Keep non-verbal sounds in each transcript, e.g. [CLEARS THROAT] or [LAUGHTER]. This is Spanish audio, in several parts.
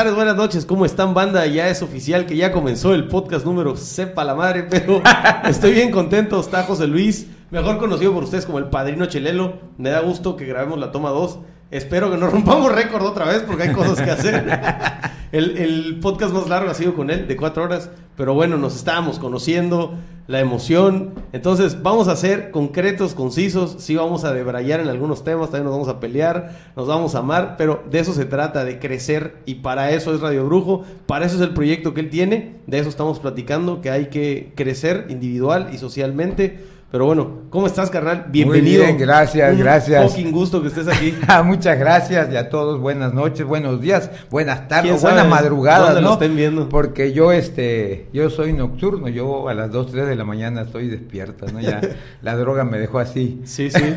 tardes, buenas noches. ¿Cómo están, banda? Ya es oficial que ya comenzó el podcast número Sepa la Madre, pero [LAUGHS] estoy bien contento. Está José Luis, mejor conocido por ustedes como el Padrino Chelelo. Me da gusto que grabemos la toma 2. Espero que no rompamos récord otra vez porque hay cosas que hacer. [LAUGHS] el, el podcast más largo ha sido con él, de cuatro horas. Pero bueno, nos estábamos conociendo, la emoción. Entonces, vamos a ser concretos, concisos. Sí, vamos a debrayar en algunos temas, también nos vamos a pelear, nos vamos a amar. Pero de eso se trata, de crecer. Y para eso es Radio Brujo, para eso es el proyecto que él tiene. De eso estamos platicando, que hay que crecer individual y socialmente. Pero bueno, ¿cómo estás, carnal? Bienvenido. bien, gracias, Un gracias. fucking gusto que estés aquí. [LAUGHS] Ah, Muchas gracias y a todos buenas noches, buenos días, buenas ¿Quién tardes, buenas madrugadas, dónde lo ¿no? estén viendo? Porque yo este, yo soy nocturno, yo a las 2, 3 de la mañana estoy despierta, ¿no? Ya [LAUGHS] la droga me dejó así. Sí, sí.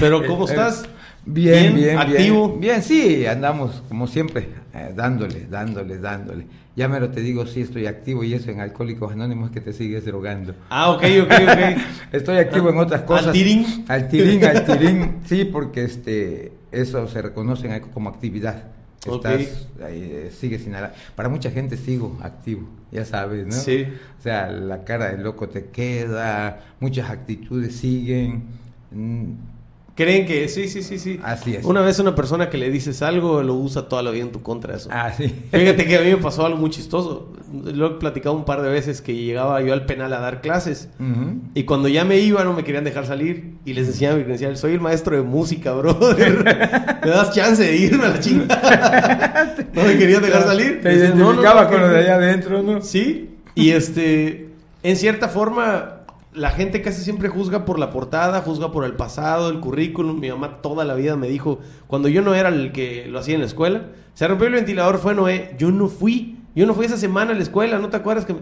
Pero ¿cómo [LAUGHS] estás? Bien, bien, bien. activo. Bien, sí, andamos como siempre, eh, dándole, dándole, dándole. Ya me lo te digo, sí estoy activo y eso en Alcohólicos Anónimos que te sigues drogando. Ah, ok, ok, ok. [LAUGHS] Estoy activo en otras cosas. ¿Al tirín? Al tirín, al tirín. Sí, porque este, eso se reconoce como actividad. Estás, eh, sigues sin nada. Para mucha gente sigo activo, ya sabes, ¿no? Sí. O sea, la cara del loco te queda, muchas actitudes siguen. Creen que sí, sí, sí, sí. Así es. Una vez una persona que le dices algo lo usa toda la vida en tu contra eso. Ah, sí. Fíjate que a mí me pasó algo muy chistoso. Lo he platicado un par de veces que llegaba yo al penal a dar clases. Ujú. Y cuando ya me iba no me querían dejar salir y les enseñaba mi credencial. Soy el maestro de música, brother. ¿Me das chance de irme a la chingada? no me querían dejar salir. Te Decían, "No, no, identificaba no, con lo de allá adentro, ¿no? Sí, y este, en cierta forma, la gente casi siempre juzga por la portada, juzga por el pasado, el currículum. Mi mamá toda la vida me dijo, cuando yo no era el que lo hacía en la escuela, se rompió el ventilador, fue Noé, yo no fui, yo no fui esa semana a la escuela, ¿no te acuerdas que me...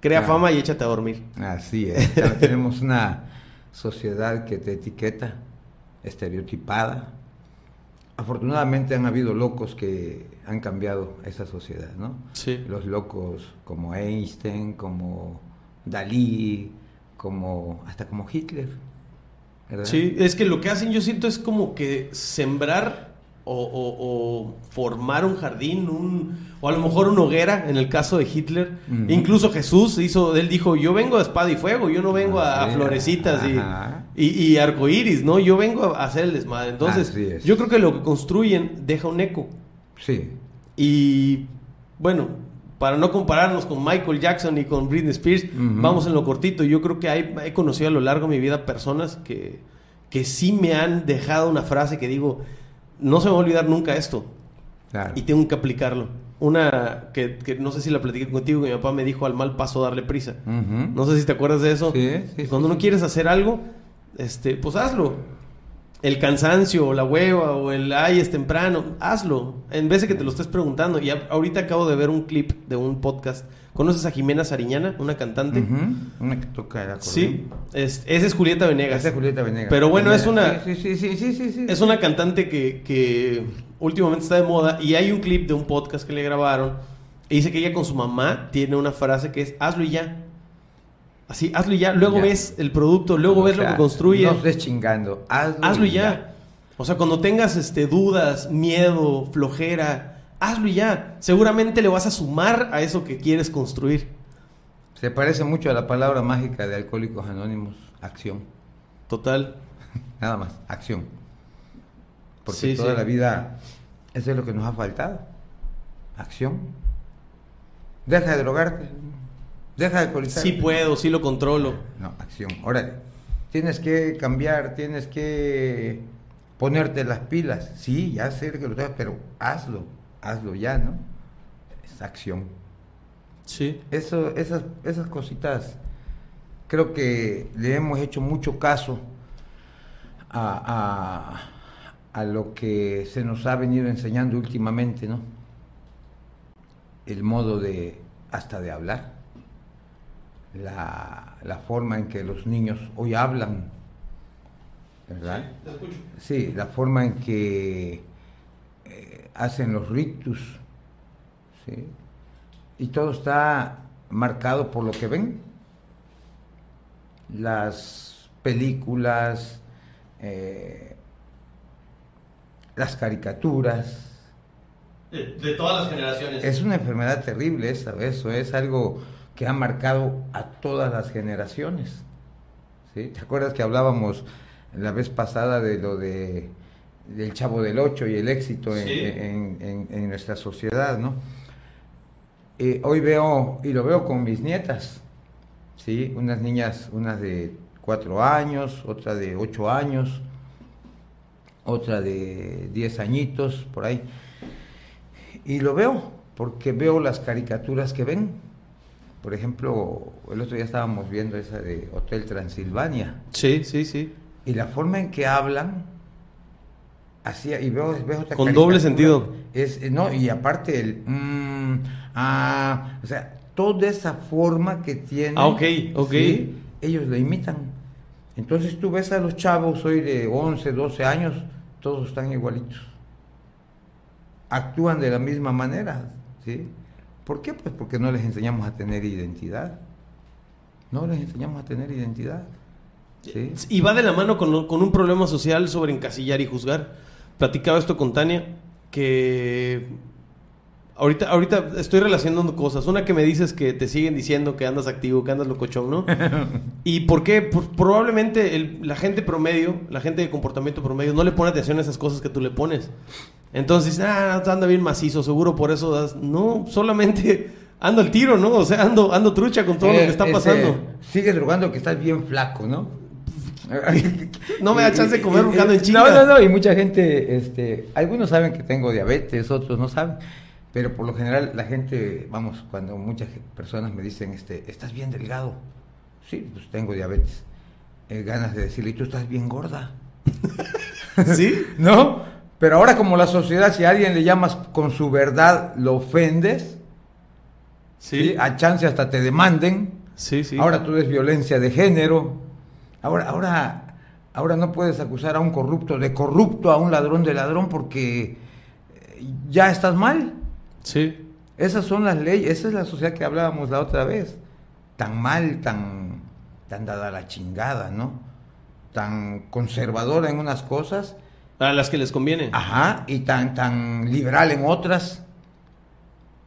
crea Ah. fama y échate a dormir? Así es. Tenemos una sociedad que te etiqueta, estereotipada. Afortunadamente han habido locos que han cambiado esa sociedad, ¿no? Sí. Los locos como Einstein, como Dalí, como hasta como Hitler. ¿verdad? Sí, es que lo que hacen yo siento es como que sembrar o, o- o formar un jardín, un, o a lo mejor una hoguera, en el caso de Hitler. Incluso Jesús hizo, él dijo, yo vengo a espada y fuego, yo no vengo a, florecitas y, y, y ¿no? Yo vengo a hacer el desmadre. Entonces, yo creo que lo que construyen deja un eco. Sí. Y bueno, para no compararnos con Michael Jackson y con Britney Spears, vamos en lo cortito. Yo creo que hay- he conocido a lo largo de mi vida personas que, que sí me han dejado una frase que digo, no se me va a olvidar nunca esto Claro. y tengo que aplicarlo. Una que, que no sé si la platiqué contigo, que mi papá me dijo al mal paso darle prisa. No sé si te acuerdas de eso. Sí, sí, Cuando sí, no quieres hacer algo, este, pues hazlo. El cansancio o la hueva o el ay es temprano, hazlo. En vez de que te lo estés preguntando. Y a- ahorita acabo de ver un clip de un podcast. ¿Conoces a Jimena Sariñana, una cantante? Una que toca el acordeón. Sí, es, esa es Julieta Venegas. Esa es Julieta Venegas. Pero bueno, es una- Sí, sí, sí, sí, sí, sí. Es una cantante que, que últimamente está de moda y hay un clip de un podcast que le grabaron y dice que ella con su mamá tiene una frase que es hazlo y ya. Así, hazlo y ya. Luego Ya. ves el producto, luego O ves lo que construye. No estés chingando. Hazlo, hazlo y ya. O sea, cuando tengas este dudas, miedo, flojera, hazlo y ya. Seguramente le vas a sumar a eso que quieres construir. Se parece mucho a la palabra mágica de Alcohólicos Anónimos, acción. Total. [LAUGHS] Nada más, acción. Porque Sí, toda sí. la vida eso es lo que nos ha faltado. Acción. Deja de drogarte. Deja de alcoholizar. Sí puedo, sí lo controlo. No, acción. Órale. Tienes que cambiar, tienes que ponerte las pilas. Sí, ya sé que lo tengas, pero hazlo. Hazlo ya, ¿no? Es acción. Sí. Eso, esas, esas cositas, creo que le hemos hecho mucho caso a, a, a lo que se nos ha venido enseñando últimamente, ¿no? El modo de, hasta de hablar, la, la forma en que los niños hoy hablan, ¿verdad? Sí, la forma en que eh, hacen los ritus, ¿sí? Y todo está marcado por lo que ven. Las películas, eh, las caricaturas. De, todas las generaciones. Es una enfermedad terrible esa, eso es algo que ha marcado a todas las generaciones. ¿sí? ¿Te acuerdas que hablábamos la vez pasada de lo de del Chavo del Ocho y el éxito en, nuestra sociedad, ¿no? Eh, hoy veo, y lo veo con mis nietas, ¿sí? Unas niñas, unas de cuatro años, otra de ocho años, otra de diez añitos, por ahí. Y lo veo, porque veo las caricaturas que ven. Por ejemplo, el otro día estábamos viendo esa de Hotel Transilvania. Sí, sí, sí. Y la forma en que hablan, así, y veo, veo otra Con doble sentido. Es, no, y aparte el, mm, ah, o sea, toda esa forma que tienen. Ah, ok, ok. ellos la imitan. Entonces tú ves a los chavos hoy de 11, 12 años, todos están igualitos. Actúan de la misma manera, ¿sí? ¿Por qué? Pues porque no les enseñamos a tener identidad. No les enseñamos a tener identidad. ¿sí? Y va de la mano con, con un problema social sobre encasillar y juzgar. Platicaba esto con Tania, que Ahorita, ahorita estoy relacionando cosas. Una que me dices que te siguen diciendo que andas activo, que andas locochón, ¿no? [LAUGHS] ¿Y por qué? probablemente la gente promedio, la gente de comportamiento promedio, no le pone atención a esas cosas que tú le pones. Entonces, ah, anda bien macizo, seguro por eso das. No, solamente [LAUGHS] ando al tiro, ¿no? O sea, ando, ando trucha con todo lo que está eh, pasando. Este, sigues rogando que estás bien flaco, ¿no? [LAUGHS] no me da chance de comer rogando en chinga. No, no, no, y mucha gente, este, algunos saben que tengo diabetes, otros no saben. Pero por lo general la gente, vamos, cuando muchas personas me dicen, este, estás bien delgado. Sí, pues tengo diabetes. Eh, ganas de decirle, tú estás bien gorda. [LAUGHS] ¿Sí? [LAUGHS] ¿No? Pero ahora como la sociedad, si a alguien le llamas con su verdad, lo ofendes, ¿sí? A chance hasta te demanden. Sí, sí. Ahora tú eres violencia de género. Ahora, ahora, ahora no puedes acusar a un corrupto de corrupto, a un ladrón de ladrón, porque ya estás mal. Sí. Esas son las leyes, esa es la sociedad que hablábamos la otra vez. Tan mal, tan, tan dada la chingada, ¿no? Tan conservadora en unas cosas. A las que les conviene. Ajá, y tan, tan liberal en otras.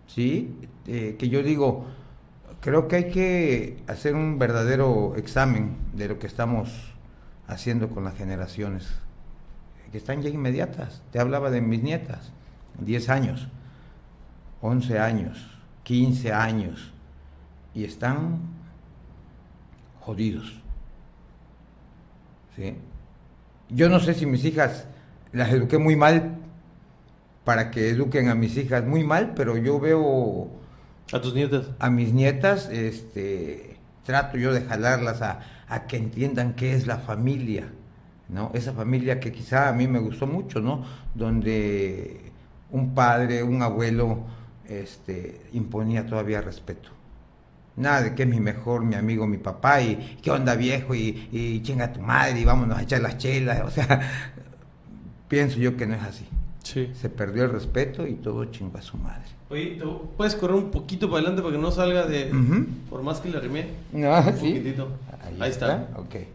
¿Sí? Eh, que yo digo, creo que hay que hacer un verdadero examen de lo que estamos haciendo con las generaciones, que están ya inmediatas. Te hablaba de mis nietas, 10 años 11 años, 15 años, y están jodidos. ¿Sí? Yo no sé si mis hijas las eduqué muy mal para que eduquen a mis hijas muy mal, pero yo veo... A tus nietas. A mis nietas, este, trato yo de jalarlas a, a que entiendan qué es la familia, ¿no? Esa familia que quizá a mí me gustó mucho, ¿no? Donde un padre, un abuelo, este, imponía todavía respeto. Nada de que es mi mejor, mi amigo, mi papá, y qué onda viejo, y, y chinga tu madre, y vámonos a echar las chelas. [LAUGHS] O sea, pienso yo que no es así. Sí. Se perdió el respeto y todo chinga a su madre. Oye, puedes correr un poquito para adelante para que no salga de. Por más que le arrimé. No, un poquitito. Ahí, está. Ok. Ahí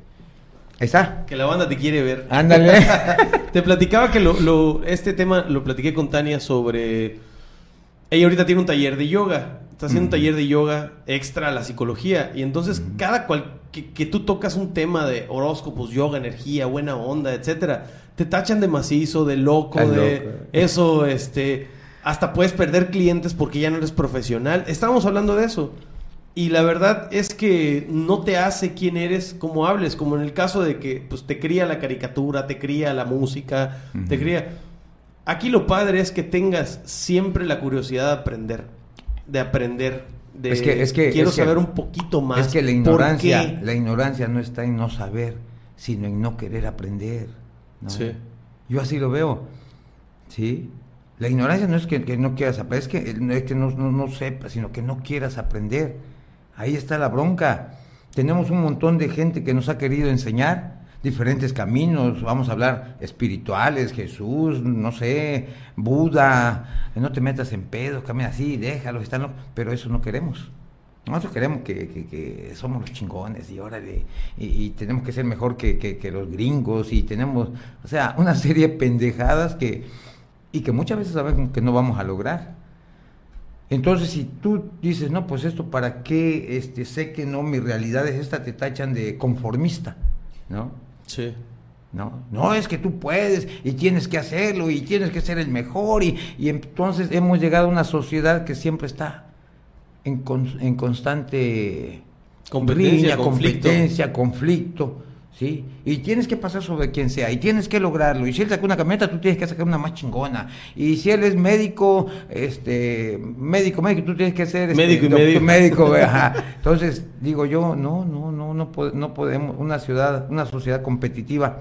está. Que la banda te quiere ver. Ándale. [LAUGHS] te platicaba que lo, lo, este tema lo platiqué con Tania sobre ella ahorita tiene un taller de yoga. Está haciendo un taller de yoga extra a la psicología. Y entonces, cada cual que, tú tocas un tema de horóscopos, yoga, energía, buena onda, etcétera, te tachan de macizo, de loco, de eso, este. Hasta puedes perder clientes porque ya no eres profesional. Estábamos hablando de eso. Y la verdad es que no te hace quién eres como hables, como en el caso de que pues, te cría la caricatura, te cría la música, te cría Aquí lo padre es que tengas siempre la curiosidad de aprender, de aprender, de es que, es que, quiero saber un poquito más. Es que la ignorancia, la ignorancia no está en no saber, sino en no querer aprender. Sí. Yo así lo veo. ¿Sí? La ignorancia no es que, no quieras aprender, es que, no, es que no, no sepas, sino que no quieras aprender. Ahí está la bronca. Tenemos un montón de gente que nos ha querido enseñar, diferentes caminos, vamos a hablar espirituales, Jesús, no sé, Buda, no te metas en pedo, camina así, déjalo, están, pero eso no queremos. Nosotros queremos que, que, somos los chingones y órale, y, tenemos que ser mejor que, que, que los gringos y tenemos, o sea, una serie de pendejadas que, y que muchas veces sabemos que no vamos a lograr. Entonces, si tú dices, no, pues esto para qué, este, sé que no, mi realidad es esta, te tachan de conformista, ¿no? Sí. No, no es que tú puedes y tienes que hacerlo y tienes que ser el mejor y, y entonces hemos llegado a una sociedad que siempre está en, con- en constante Competencia, riña, conflicto. competencia, conflicto, ¿sí? Y tienes que pasar sobre quien sea y tienes que lograrlo. Y si él saca una camioneta, tú tienes que sacar una más chingona. Y si él es médico, este, médico, médico, tú tienes que ser este, Médico y doctor- médico. médico, [LAUGHS] ajá. Entonces, digo yo, no, no, no, no, no podemos, una ciudad, una sociedad competitiva,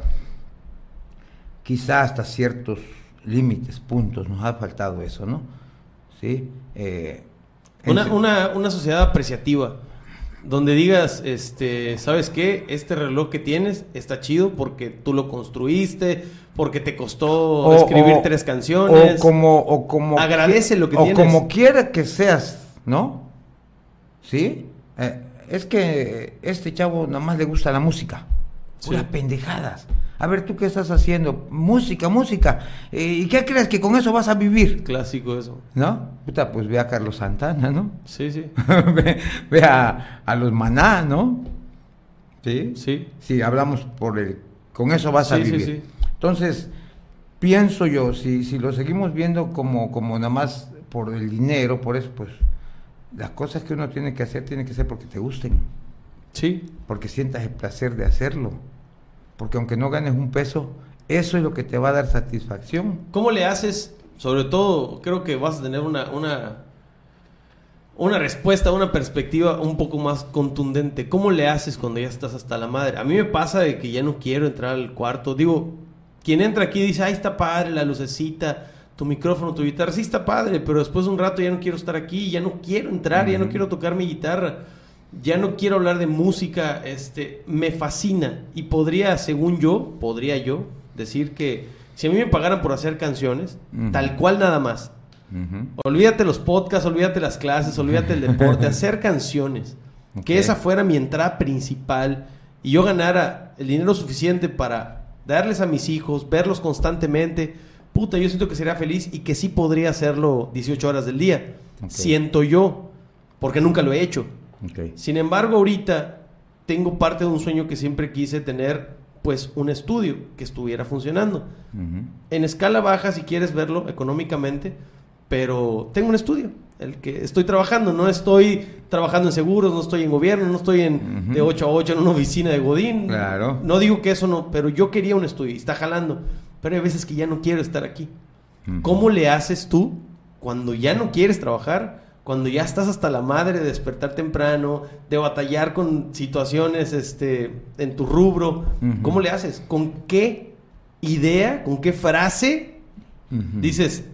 quizá hasta ciertos límites, puntos, nos ha faltado eso, ¿no? Sí. Eh, Una, una, una sociedad apreciativa. Donde digas, este, ¿sabes qué? Este reloj que tienes está chido porque tú lo construiste, porque te costó o- escribir o- tres canciones. O como, o como Agradece lo que o tienes. como quiera que seas, ¿no? ¿Sí? Eh, es que este chavo nada más le gusta la música. Sí. Puras pendejadas. A ver, ¿tú qué estás haciendo? Música, música. Eh, ¿Y qué crees que con eso vas a vivir? Clásico eso. ¿No? Puta, pues ve a Carlos Santana, ¿no? Sí, sí. [LAUGHS] ve ve a, a los maná, ¿no? ¿Sí? Sí. Sí, hablamos por el... Con eso vas a Sí, sí, vivir. sí. Entonces, pienso yo, si, si lo seguimos viendo como, como nada más por el dinero, por eso, pues las cosas que uno tiene que hacer, tiene que ser porque te gusten, Sí. porque sientas el placer de hacerlo. Porque aunque no ganes un peso, eso es lo que te va a dar satisfacción. ¿Cómo le haces? Sobre todo, creo que vas a tener una, una, una respuesta, una perspectiva un poco más contundente. ¿Cómo le haces cuando ya estás hasta la madre? A mí me pasa de que ya no quiero entrar al cuarto. Digo, quien entra aquí dice, ay, está padre la lucecita, tu micrófono, tu guitarra. Sí, está padre, pero después de un rato ya no quiero estar aquí, ya no quiero entrar, ya no quiero tocar mi guitarra. Ya no quiero hablar de música, este, me fascina. Y podría, según yo, podría yo decir que si a mí me pagaran por hacer canciones, tal cual nada más, olvídate los podcasts, olvídate las clases, olvídate el deporte, [LAUGHS] hacer canciones, que esa fuera mi entrada principal y yo ganara el dinero suficiente para darles a mis hijos, verlos constantemente, puta, yo siento que sería feliz y que sí podría hacerlo 18 horas del día. Siento yo, porque nunca lo he hecho. Sin embargo, ahorita tengo parte de un sueño que siempre quise tener, pues un estudio que estuviera funcionando. En escala baja, si quieres verlo económicamente, pero tengo un estudio, el que estoy trabajando, no estoy trabajando en seguros, no estoy en gobierno, no estoy en de 8 a 8 en una oficina de Godín. Claro. No digo que eso no, pero yo quería un estudio y está jalando, pero hay veces que ya no quiero estar aquí. ¿Cómo le haces tú cuando ya no quieres trabajar? Cuando ya estás hasta la madre de despertar temprano, de batallar con situaciones este, en tu rubro. ¿Cómo le haces? ¿Con qué idea, con qué frase dices,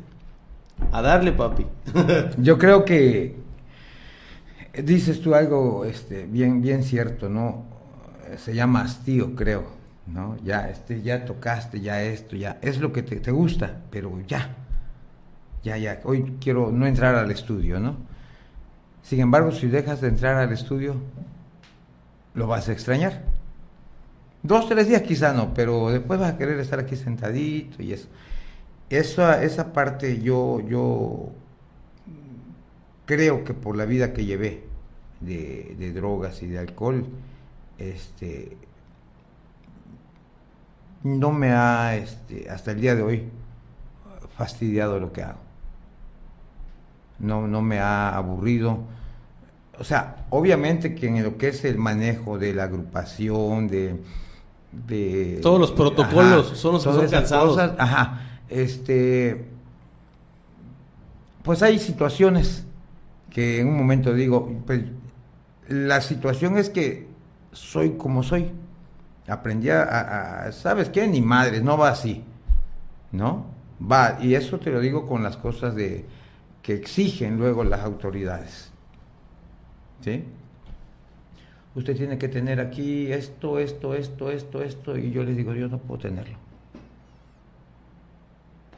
a darle papi? [LAUGHS] Yo creo que dices tú algo este, bien, bien cierto, ¿no? Se llama hastío, creo, ¿no? Ya, este, ya tocaste, ya esto, ya. Es lo que te, te gusta, pero ya. Ya, ya. Hoy quiero no entrar al estudio, ¿no? Sin embargo, si dejas de entrar al estudio, lo vas a extrañar. Dos, tres días quizá no, pero después vas a querer estar aquí sentadito y eso. Esa, esa parte yo, yo creo que por la vida que llevé de, de drogas y de alcohol, este no me ha este, hasta el día de hoy fastidiado lo que hago. No, no me ha aburrido. O sea, obviamente que en lo que es el manejo de la agrupación, de, de Todos los protocolos son los que son cansados. cosas, ajá, este, pues hay situaciones que en un momento digo, pues la situación es que soy como soy. Aprendí a- ¿sabes qué? Ni madres, no va así, ¿no? Va, y eso te lo digo con las cosas de que exigen luego las autoridades. ¿Sí? Usted tiene que tener aquí esto, esto, esto, esto, esto, y yo les digo, yo no puedo tenerlo.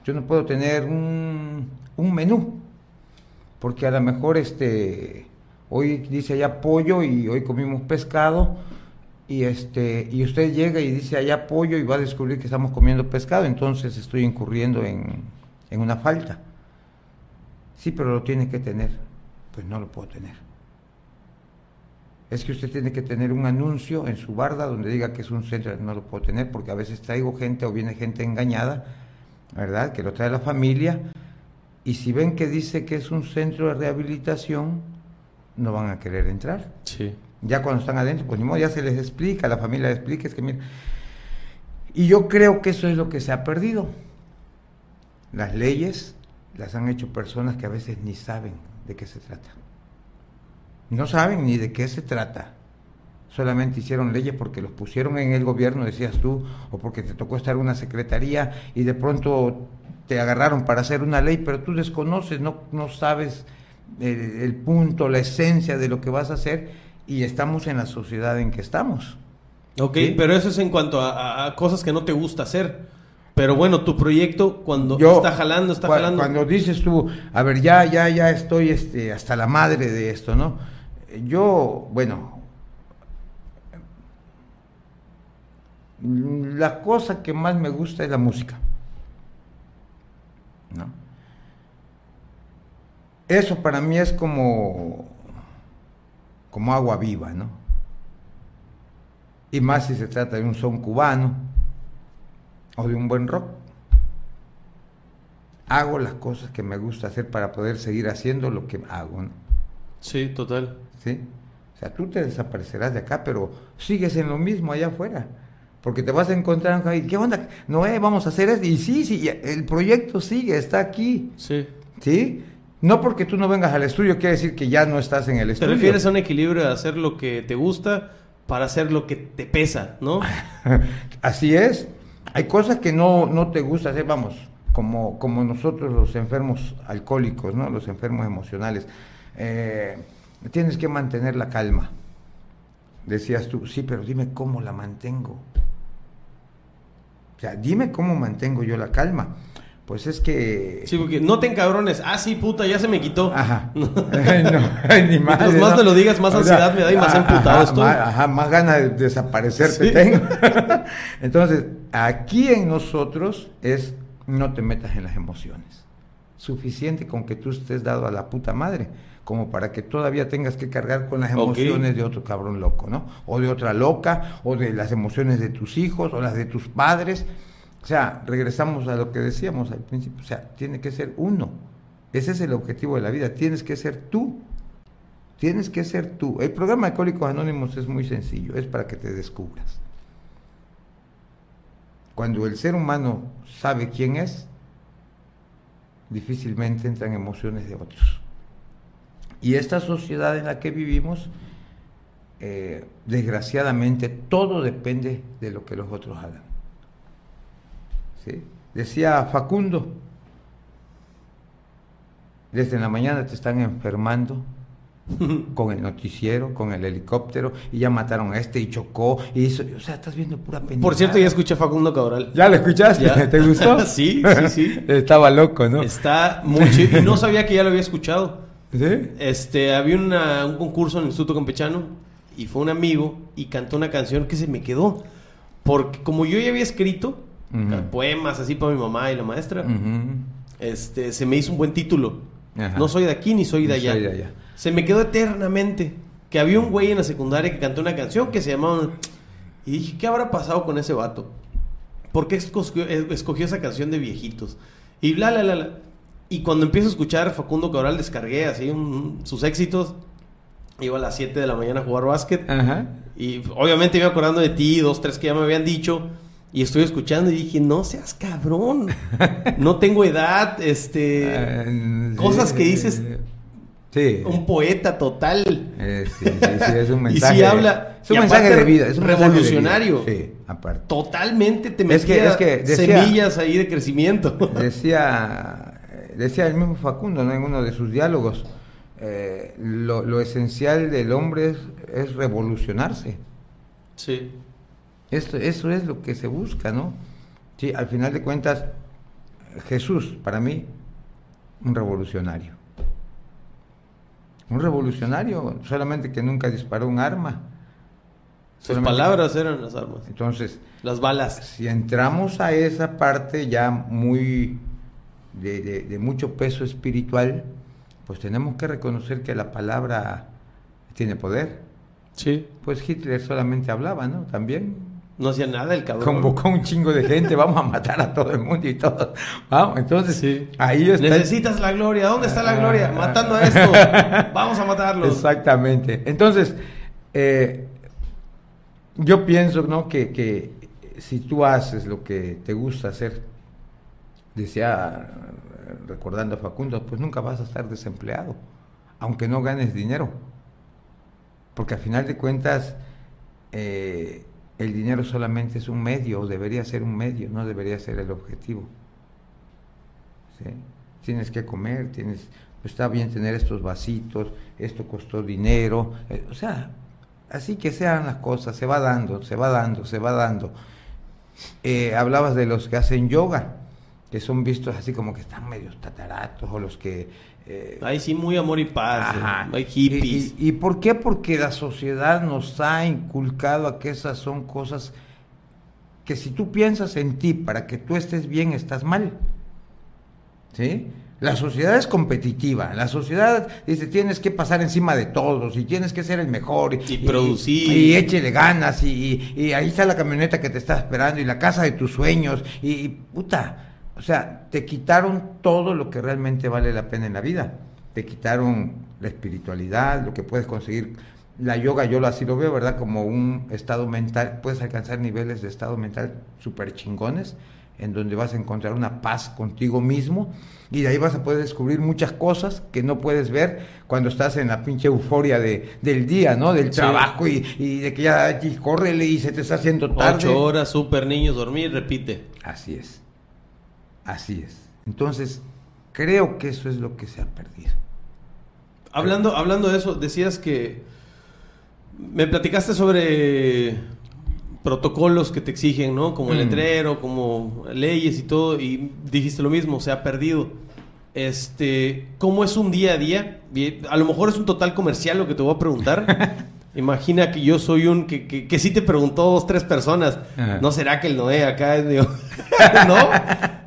Yo no puedo tener un, un menú, porque a lo mejor este, hoy dice allá pollo y hoy comimos pescado y este y usted llega y dice allá pollo y va a descubrir que estamos comiendo pescado, entonces estoy incurriendo en, en una falta. Sí, pero lo tiene que tener. Pues no lo puedo tener. Es que usted tiene que tener un anuncio en su barda donde diga que es un centro, no lo puedo tener porque a veces traigo gente o viene gente engañada, ¿verdad? Que lo trae la familia y si ven que dice que es un centro de rehabilitación, no van a querer entrar. Sí. Ya cuando están adentro, pues ni modo, ya se les explica, la familia les explica, es que mira. Y yo creo que eso es lo que se ha perdido. Las leyes las han hecho personas que a veces ni saben de qué se trata. No saben ni de qué se trata. Solamente hicieron leyes porque los pusieron en el gobierno, decías tú, o porque te tocó estar en una secretaría y de pronto te agarraron para hacer una ley, pero tú desconoces, no, no sabes el, el punto, la esencia de lo que vas a hacer y estamos en la sociedad en que estamos. Ok, ¿Sí? pero eso es en cuanto a, a- a cosas que no te gusta hacer. Pero bueno, tu proyecto cuando Yo, está jalando, está cua- jalando. Cuando dices tú, a ver, ya, ya, ya estoy este, hasta la madre de esto, ¿no? Yo, bueno, la cosa que más me gusta es la música, ¿no? Eso para mí es como, como agua viva, ¿no? Y más si se trata de un son cubano o de un buen rock. Hago las cosas que me gusta hacer para poder seguir haciendo lo que hago, ¿no? Sí, total. ¿Sí? O sea, tú te desaparecerás de acá, pero sigues en lo mismo allá afuera. Porque te vas a encontrar, ¿qué onda? Noé, vamos a hacer esto. Y sí, sí, el proyecto sigue, está aquí. Sí. ¿Sí? No porque tú no vengas al estudio quiere decir que ya no estás en el Te estudio. refieres a un equilibrio de hacer lo que te gusta para hacer lo que te pesa, ¿no? [LAUGHS] Así es. Hay cosas que no, no te gusta hacer, vamos, como, como nosotros los enfermos alcohólicos, ¿no? Los enfermos emocionales. Eh, tienes que mantener la calma. Decías tú, sí, pero dime cómo la mantengo. O sea, dime cómo mantengo yo la calma. Pues es que... Sí, porque no te encabrones. Ah, sí, puta, ya se me quitó. Ajá. [LAUGHS] no, ni Mientras más te lo digas, más ansiedad me da y más emputado estoy. Más, ajá, más ganas de desaparecerte Sí. tengo. [LAUGHS] [LAUGHS] Entonces, aquí en nosotros es no te metas en las emociones. Suficiente con que tú estés dado a la puta madre, como para que todavía tengas que cargar con las emociones de otro cabrón loco, ¿no? O de otra loca, o de las emociones de tus hijos, o las de tus padres. O sea, regresamos a lo que decíamos al principio, o sea, tiene que ser uno. Ese es el objetivo de la vida, tienes que ser tú. Tienes que ser tú. El programa Alcohólicos Anónimos es muy sencillo, es para que te descubras. Cuando el ser humano sabe quién es, difícilmente entran emociones de otros. Y esta sociedad en la que vivimos, eh, desgraciadamente, todo depende de lo que los otros hagan. ¿Sí? Decía Facundo, desde la mañana te están enfermando [LAUGHS] con el noticiero, con el helicóptero, y ya mataron a este y chocó, y hizo, o sea, estás viendo pura pendejada. Por cierto, ya escuché a Facundo Cabral. ¿Ya lo escuchaste? Ya. ¿Te gustó? [LAUGHS] Sí, sí, sí. [LAUGHS] Estaba loco, ¿no? Está muy chido. Y no sabía que ya lo había escuchado. ¿Sí? Este, había una- un concurso en el Instituto Campechano y fue un amigo y cantó una canción que se me quedó. Porque como yo ya había escrito Poemas así para mi mamá y la maestra, este, se me hizo un buen título. Ajá. No soy de aquí ni soy de No allá. soy de allá. Se me quedó eternamente que había un güey en la secundaria que cantó una canción que se llamaba... Y dije, ¿qué habrá pasado con ese vato? ¿Por qué escogió, escogió esa canción de viejitos? Y bla, bla, bla, bla. Y cuando empiezo a escuchar Facundo Cabral, descargué así un- sus éxitos. Iba a las 7 de la mañana a jugar básquet. Ajá. Y obviamente iba acordando de ti, dos, tres que ya me habían dicho. Y estoy escuchando y dije, no seas cabrón. No tengo edad, este... Eh, [LAUGHS] cosas que dices- Sí. Un poeta total. Eh, sí, sí, sí, es un [LAUGHS] Y mensaje. sí habla- Es un y mensaje de vida. Es un vida. revolucionario. Sí, aparte. Totalmente te Es que- metía es que decía- semillas ahí de crecimiento. [LAUGHS] Decía, decía el mismo Facundo ¿no? en uno de sus diálogos, eh, lo, lo esencial del hombre es, es revolucionarse. Sí. Esto, eso es lo que se busca, ¿no? Sí, al final de cuentas, Jesús, para mí, un revolucionario. Un revolucionario, solamente que nunca disparó un arma. Sus palabras eran las armas. Entonces, las balas. Si entramos a esa parte ya muy de, mucho peso espiritual, pues tenemos que reconocer que la palabra tiene poder. Sí. Pues Hitler solamente hablaba, ¿no? También. No hacía nada el cabrón. Convocó un chingo de gente, vamos a matar a todo el mundo y todo. Vamos, entonces, sí. ahí está. Necesitas la gloria, ¿dónde está la gloria? Ah. Matando a esto, [LAUGHS] vamos a matarlos. Exactamente. Entonces, eh, yo pienso, ¿no? Que, que si tú haces lo que te gusta hacer, decía, recordando a Facundo, pues nunca vas a estar desempleado, aunque no ganes dinero. Porque al final de cuentas, eh, el dinero solamente es un medio, o debería ser un medio, no debería ser el objetivo. Tienes que comer, tienes, pues está bien tener estos vasitos, esto costó dinero, eh, o sea, así que sean las cosas, se va dando, se va dando, se va dando. Eh, hablabas de los que hacen yoga, que son vistos así como que están medios tataratos, o los que... Eh, Ahí sí, muy amor y paz, hay hippies. Y, por qué? Porque la sociedad nos ha inculcado a que esas son cosas que si tú piensas en ti para que tú estés bien, estás mal. ¿Sí? La sociedad es competitiva, la sociedad dice tienes que pasar encima de todos y tienes que ser el mejor y, producir y, échele ganas y, ahí está la camioneta que te está esperando y la casa de tus sueños y, puta, o sea, te quitaron todo lo que realmente vale la pena en la vida, te quitaron la espiritualidad, lo que puedes conseguir. La yoga yo así lo veo, ¿verdad? Como un estado mental, puedes alcanzar niveles de estado mental súper chingones en donde vas a encontrar una paz contigo mismo y de ahí vas a poder descubrir muchas cosas que no puedes ver cuando estás en la pinche euforia de, del día, ¿no? Del trabajo y, de que ya corre y se te está haciendo tarde. Ocho horas, super niños, dormir, repite. Así es, así es. Entonces, creo que eso es lo que se ha perdido. Hablando, hablando de eso, decías que me platicaste sobre protocolos que te exigen, ¿no? Como el mm. letrero, como leyes y todo, y dijiste lo mismo, se ha perdido. Este, ¿cómo es un día a día? A lo mejor es un total comercial lo que te voy a preguntar. [LAUGHS] Imagina que yo soy un que, que, que sí te preguntó dos, tres personas. ¿No será que el Noé acá es de... [LAUGHS] ¿No?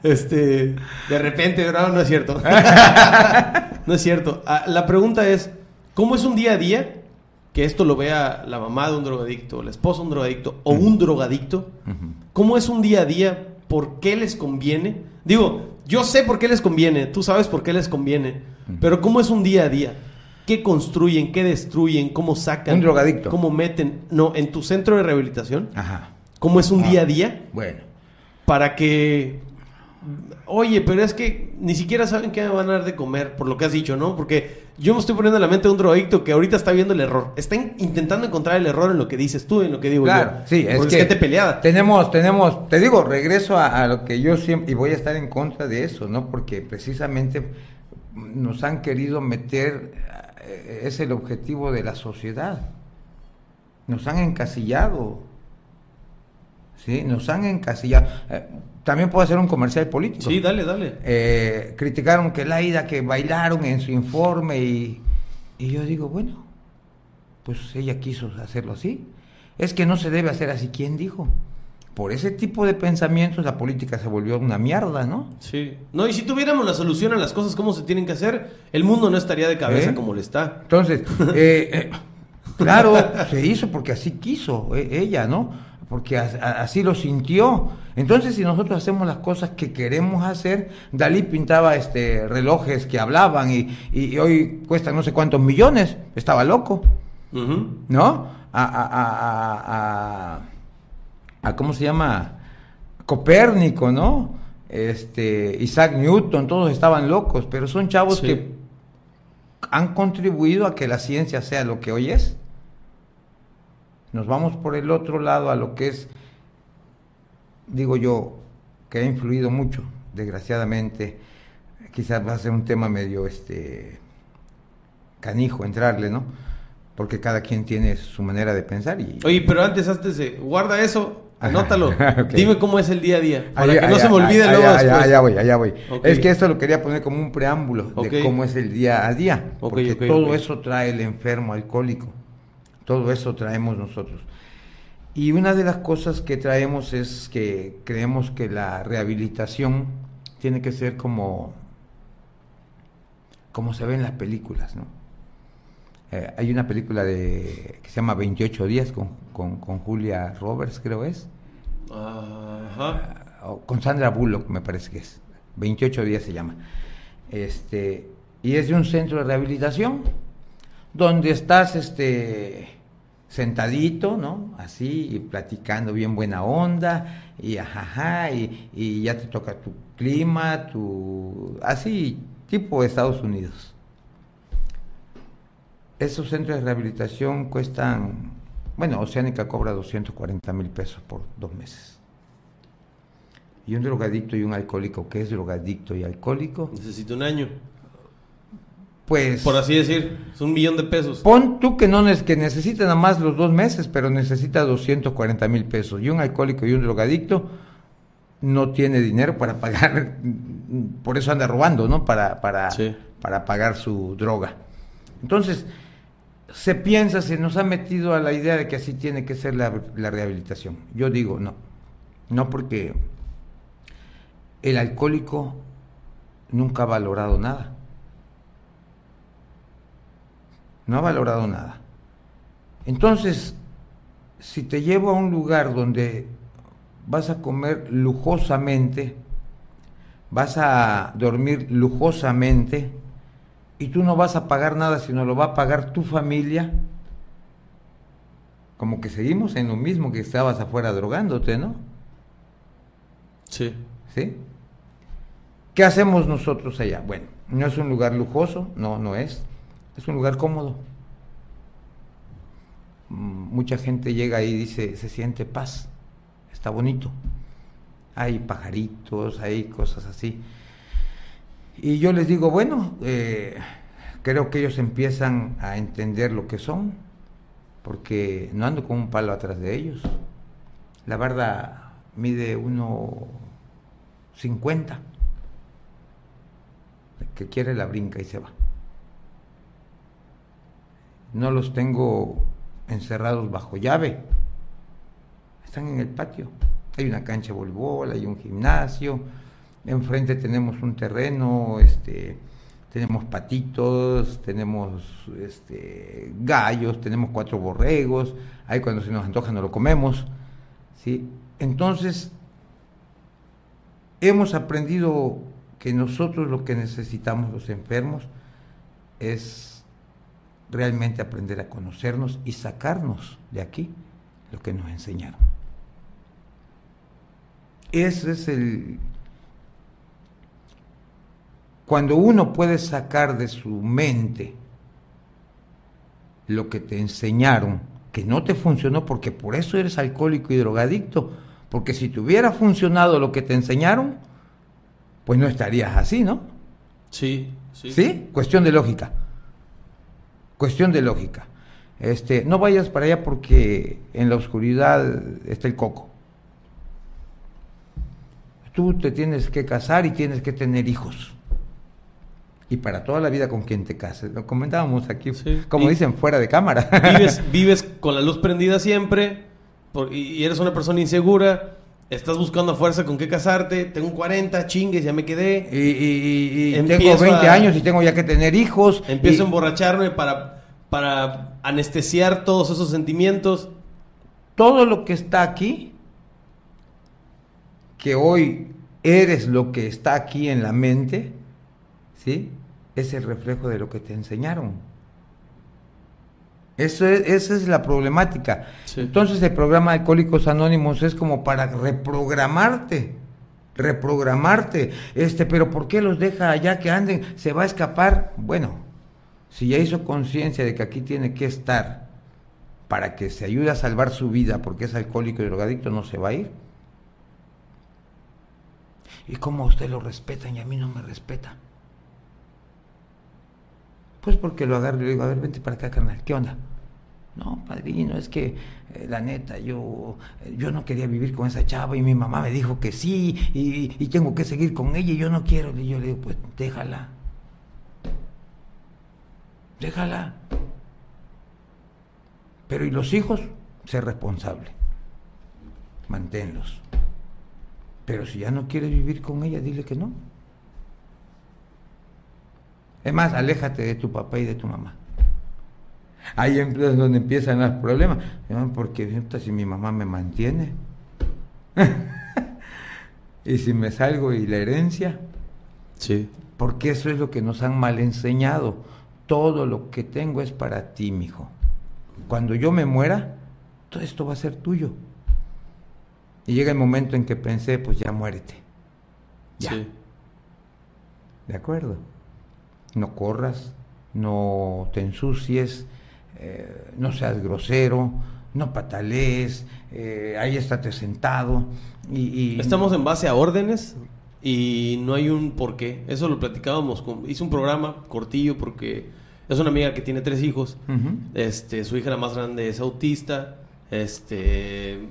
Este, de repente, no, no es cierto. [LAUGHS] no es cierto. Ah, la pregunta es, ¿cómo es un día a día que esto lo vea la mamá de un drogadicto, la esposa de un drogadicto o un drogadicto, ¿cómo es un día a día? ¿Por qué les conviene? Digo, yo sé por qué les conviene, tú sabes por qué les conviene, pero ¿cómo es un día a día? ¿Qué construyen? ¿Qué destruyen? ¿Cómo sacan? Un drogadicto. ¿Cómo meten? No, en tu centro de rehabilitación. Ajá. ¿Cómo es un ah, día a día? Bueno. Para que Oye, pero es que ni siquiera saben qué me van a dar de comer, por lo que has dicho, ¿no? Porque yo me estoy poniendo en la mente de un drogadicto que ahorita está viendo el error. Está intentando encontrar el error en lo que dices tú, en lo que digo claro, sí, es que, te peleada. Tenemos, tenemos, te digo, regreso a, lo que yo siempre, y voy a estar en contra de eso, ¿no? Porque precisamente nos han querido meter, es el objetivo de la sociedad. Nos han encasillado. ¿Sí? Nos han encasillado. Eh, también puedo hacer un comercial político. Sí, dale, dale. Eh, criticaron que Laida, que bailaron en su informe y, y yo digo, bueno, pues ella quiso hacerlo así. Es que no se debe hacer así. ¿Quién dijo? Por ese tipo de pensamientos la política se volvió una mierda, ¿no? Sí. No, y si tuviéramos la solución a las cosas como se tienen que hacer, el mundo no estaría de cabeza ¿Eh? como le está. Entonces, [LAUGHS] eh, claro, se hizo porque así quiso ella, ¿no? porque así lo sintió. Entonces, si nosotros hacemos las cosas que queremos hacer, Dalí pintaba este relojes que hablaban y, hoy cuestan no sé cuántos millones, estaba loco, ¿no? A, a, ¿cómo se llama? Copérnico, ¿no? Este, Isaac Newton, todos estaban locos, pero son chavos que han contribuido a que la ciencia sea lo que hoy es nos vamos por el otro lado a lo que es, digo yo, que ha influido mucho, desgraciadamente, quizás va a ser un tema medio este canijo entrarle, ¿no? Porque cada quien tiene su manera de pensar y... Oye, pero antes, antes de... Guarda eso, Anótalo. [LAUGHS] Dime cómo es el día a día. Para Allá- que no se me olvide allá- luego allá- después. allá voy, allá voy. Es que esto lo quería poner como un preámbulo de cómo es el día a día. Porque todo eso trae el enfermo alcohólico. Todo eso traemos nosotros. Y una de las cosas que traemos es que creemos que la rehabilitación tiene que ser como, como se ve en las películas, ¿no? Eh, hay una película de, que se llama 28 días con, con, con Julia Roberts, creo es. Ajá. o con Sandra Bullock, me parece que es. 28 días se llama. Este, y es de un centro de rehabilitación donde estás este sentadito, ¿no? Así, y platicando bien buena onda, y ajaja, y, y ya te toca tu clima, tu. así, tipo Estados Unidos. Esos centros de rehabilitación cuestan, bueno, Oceánica cobra 240 mil pesos por dos meses. Y un drogadicto y un alcohólico que es drogadicto y alcohólico, Necesito un año. pues Por así decir, es un millón de pesos. pon tú que no nes- que necesita nada más los dos meses, pero necesita 240 mil pesos. Y un alcohólico y un drogadicto no tiene dinero para pagar, [LAUGHS] por eso anda robando, ¿no? Para, para, Sí. para pagar su droga. Entonces, se piensa, se nos ha metido a la idea de que así tiene que ser la, la rehabilitación. Yo digo, no. No porque el alcohólico nunca ha valorado nada. No ha valorado nada. Entonces, si te llevo a un lugar donde vas a comer lujosamente, vas a dormir lujosamente, y tú no vas a pagar nada, sino lo va a pagar tu familia, como que seguimos en lo mismo que estabas afuera drogándote, ¿no? Sí. ¿Sí? ¿Qué hacemos nosotros allá? Bueno, no es un lugar lujoso, no, no es. Es un lugar cómodo. Mm, Mucha gente llega ahí y dice, se siente paz, está bonito. Hay pajaritos, hay cosas así. Y yo les digo, bueno, eh, creo que ellos empiezan a entender lo que son, porque no ando con un palo atrás de ellos. La verdad mide 1.50. El que quiere la brinca y se va. No los tengo encerrados bajo llave. Están en el patio. Hay una cancha de voleibol, hay un gimnasio. Enfrente tenemos un terreno, este, tenemos patitos, tenemos este, gallos, tenemos cuatro borregos. Ahí cuando se nos antoja no lo comemos. ¿sí? Entonces, hemos aprendido que nosotros lo que necesitamos los enfermos es realmente aprender a conocernos y sacarnos de aquí lo que nos enseñaron. Ese es el... Cuando uno puede sacar de su mente lo que te enseñaron, que no te funcionó porque por eso eres alcohólico y drogadicto, porque si te hubiera funcionado lo que te enseñaron, pues no estarías así, ¿no? Sí, sí. ¿Sí? Cuestión de lógica. Cuestión de lógica. Este, no vayas para allá porque en la oscuridad está el coco. Tú te tienes que casar y tienes que tener hijos. Y para toda la vida con quien te cases. Lo comentábamos aquí, Sí. como Y- dicen, fuera de cámara. [LAUGHS] Vives, vives con la luz prendida siempre por- y eres una persona insegura. Estás buscando a fuerza con qué casarte. Tengo 40, chingues, ya me quedé. Y, tengo 20 a- años y tengo ya que tener hijos. Empiezo a emborracharme para, para anestesiar todos esos sentimientos. todo lo que está aquí, que hoy eres lo que está aquí en la mente, ¿sí? Es el reflejo de lo que te enseñaron. Eso es, esa es la problemática. Sí. Entonces el programa de Alcohólicos Anónimos es como para reprogramarte, reprogramarte. Este, pero ¿por qué los deja allá que anden? ¿Se va a escapar? Bueno, si ya hizo conciencia de que aquí tiene que estar para que se ayude a salvar su vida porque es alcohólico y drogadicto, no se va a ir. ¿Y cómo a usted lo respetan y a mí no me respeta? Pues porque lo agarro y le digo, a ver, vente para acá, carnal, ¿qué onda? No, padrino, es que eh, la neta, yo, yo no quería vivir con esa chava y mi mamá me dijo que sí y, y tengo que seguir con ella y yo no quiero. Y yo le digo, pues déjala. Déjala. Pero ¿y los hijos? Ser responsable. Manténlos. Pero si ya no quieres vivir con ella, dile que no. Es más, aléjate de tu papá y de tu mamá. Ahí es donde empiezan los problemas. Porque si mi mamá me mantiene. [LAUGHS] y si me salgo y la herencia. Sí. Porque eso es lo que nos han mal enseñado. Todo lo que tengo es para ti, mijo. Cuando yo me muera, todo esto va a ser tuyo. Y llega el momento en que pensé, pues ya muérete. Ya. Sí. ¿De acuerdo? No corras, no te ensucies, eh, no seas grosero, no patalees, eh, ahí estate sentado. Y, Estamos en base a órdenes y no hay un porqué. Eso lo platicábamos. Con, hice un programa cortillo porque es una amiga que tiene tres hijos. este, su hija la más grande es autista. Este,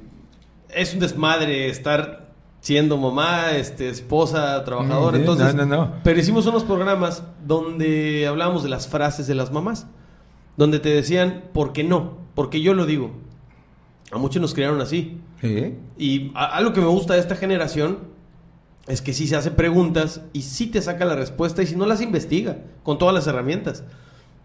es un desmadre estar siendo mamá, este, esposa, trabajadora. entonces, pero hicimos unos programas donde hablábamos de las frases de las mamás, donde te decían, ¿por qué no? Porque yo lo digo. A muchos nos criaron así. Y algo que me gusta de esta generación es que sí se hace preguntas y sí te saca la respuesta y si no las investiga con todas las herramientas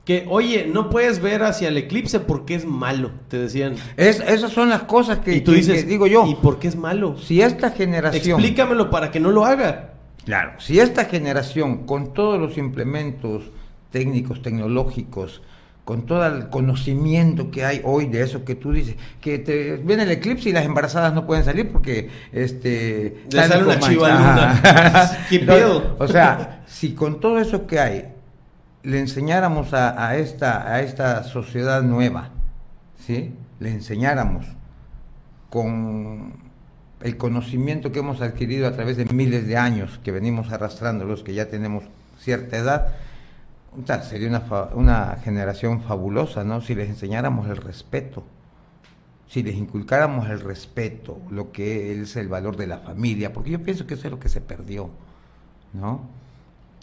que, oye, no puedes ver hacia el eclipse porque es malo, te decían. Es, esas son las cosas que, y tú dices, digo yo. ¿Y por qué es malo? Si esta generación... Explícamelo para que no lo haga. Claro, si esta generación, con todos los implementos técnicos, tecnológicos, con todo el conocimiento que hay hoy de eso que tú dices, que te viene el eclipse y las embarazadas no pueden salir porque este sale una chiva [LAUGHS] ¿Qué pedo? O sea, si con todo eso que hay le enseñáramos a, esta, a esta sociedad nueva, ¿sí? le enseñáramos con el conocimiento que hemos adquirido a través de miles de años que venimos arrastrando los que ya tenemos cierta edad, sería una, una generación fabulosa, ¿no? Si les enseñáramos el respeto, si les inculcáramos el respeto, lo que es el valor de la familia, porque yo pienso que eso es lo que se perdió, ¿no?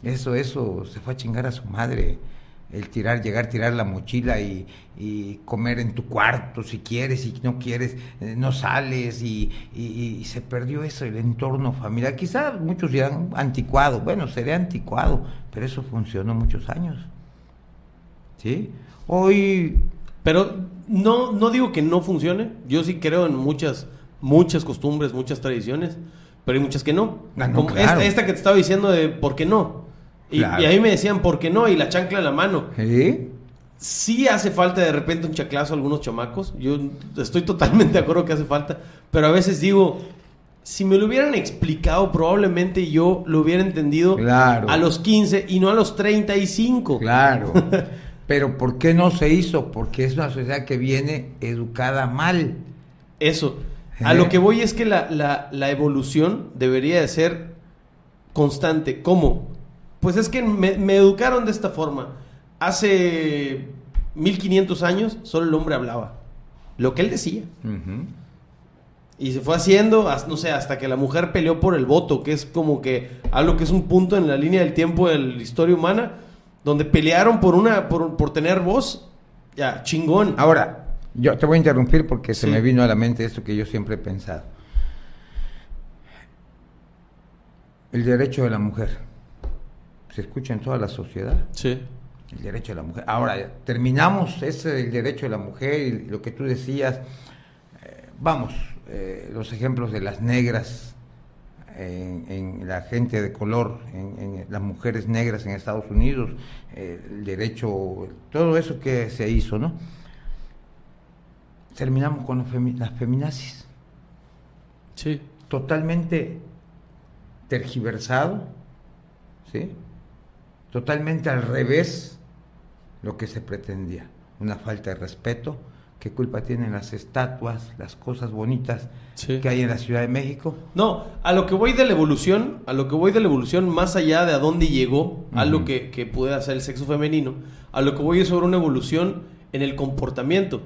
Eso, eso, se fue a chingar a su madre. El tirar, llegar, tirar la mochila y, comer en tu cuarto si quieres y no quieres, eh, no sales y, se perdió eso, el entorno familiar. Quizás muchos dirán anticuado, bueno, sería anticuado, pero eso funcionó muchos años. ¿Sí? Hoy... Pero no, no digo que no funcione, yo sí creo en muchas, muchas costumbres, muchas tradiciones, pero hay muchas que no. Ah, esta, esta, que te estaba diciendo de por qué no. Y, ahí me decían, ¿por qué no? Y la chancla en la mano. ¿Sí? Sí hace falta de repente un chaclazo a algunos chamacos. Yo estoy totalmente de acuerdo que hace falta. Pero a veces digo, si me lo hubieran explicado, probablemente yo lo hubiera entendido a los 15 y no a los 35. Claro. [LAUGHS] Pero ¿por qué no se hizo? Porque es una sociedad que viene educada mal. Eso. A lo que voy es que la, la, la evolución debería de ser constante. ¿Cómo? Pues es que me, educaron de esta forma. Hace 1500 años solo el hombre hablaba. Lo que él decía. Y se fue haciendo, no sé, hasta que la mujer peleó por el voto, que es como que algo que es un punto en la línea del tiempo de la historia humana, donde pelearon por una, por, tener voz. Ya, chingón. Ahora, yo te voy a interrumpir porque se me vino a la mente esto que yo siempre he pensado. El derecho de la mujer se escucha en toda la sociedad. Sí. El derecho de la mujer. Ahora, terminamos ese el derecho de la mujer y lo que tú decías. Eh, vamos, eh, los ejemplos de las negras, en, la gente de color, en, las mujeres negras en Estados Unidos, el derecho, todo eso que se hizo, ¿no? Terminamos con las feminazis. Sí. Totalmente tergiversado, ¿sí? Totalmente al revés lo que se pretendía. Una falta de respeto. ¿Qué culpa tienen las estatuas, las cosas bonitas que hay en la Ciudad de México? No, a lo que voy de la evolución, a lo que voy de la evolución, más allá de a dónde llegó, a lo que, que puede hacer el sexo femenino, a lo que voy es sobre una evolución en el comportamiento.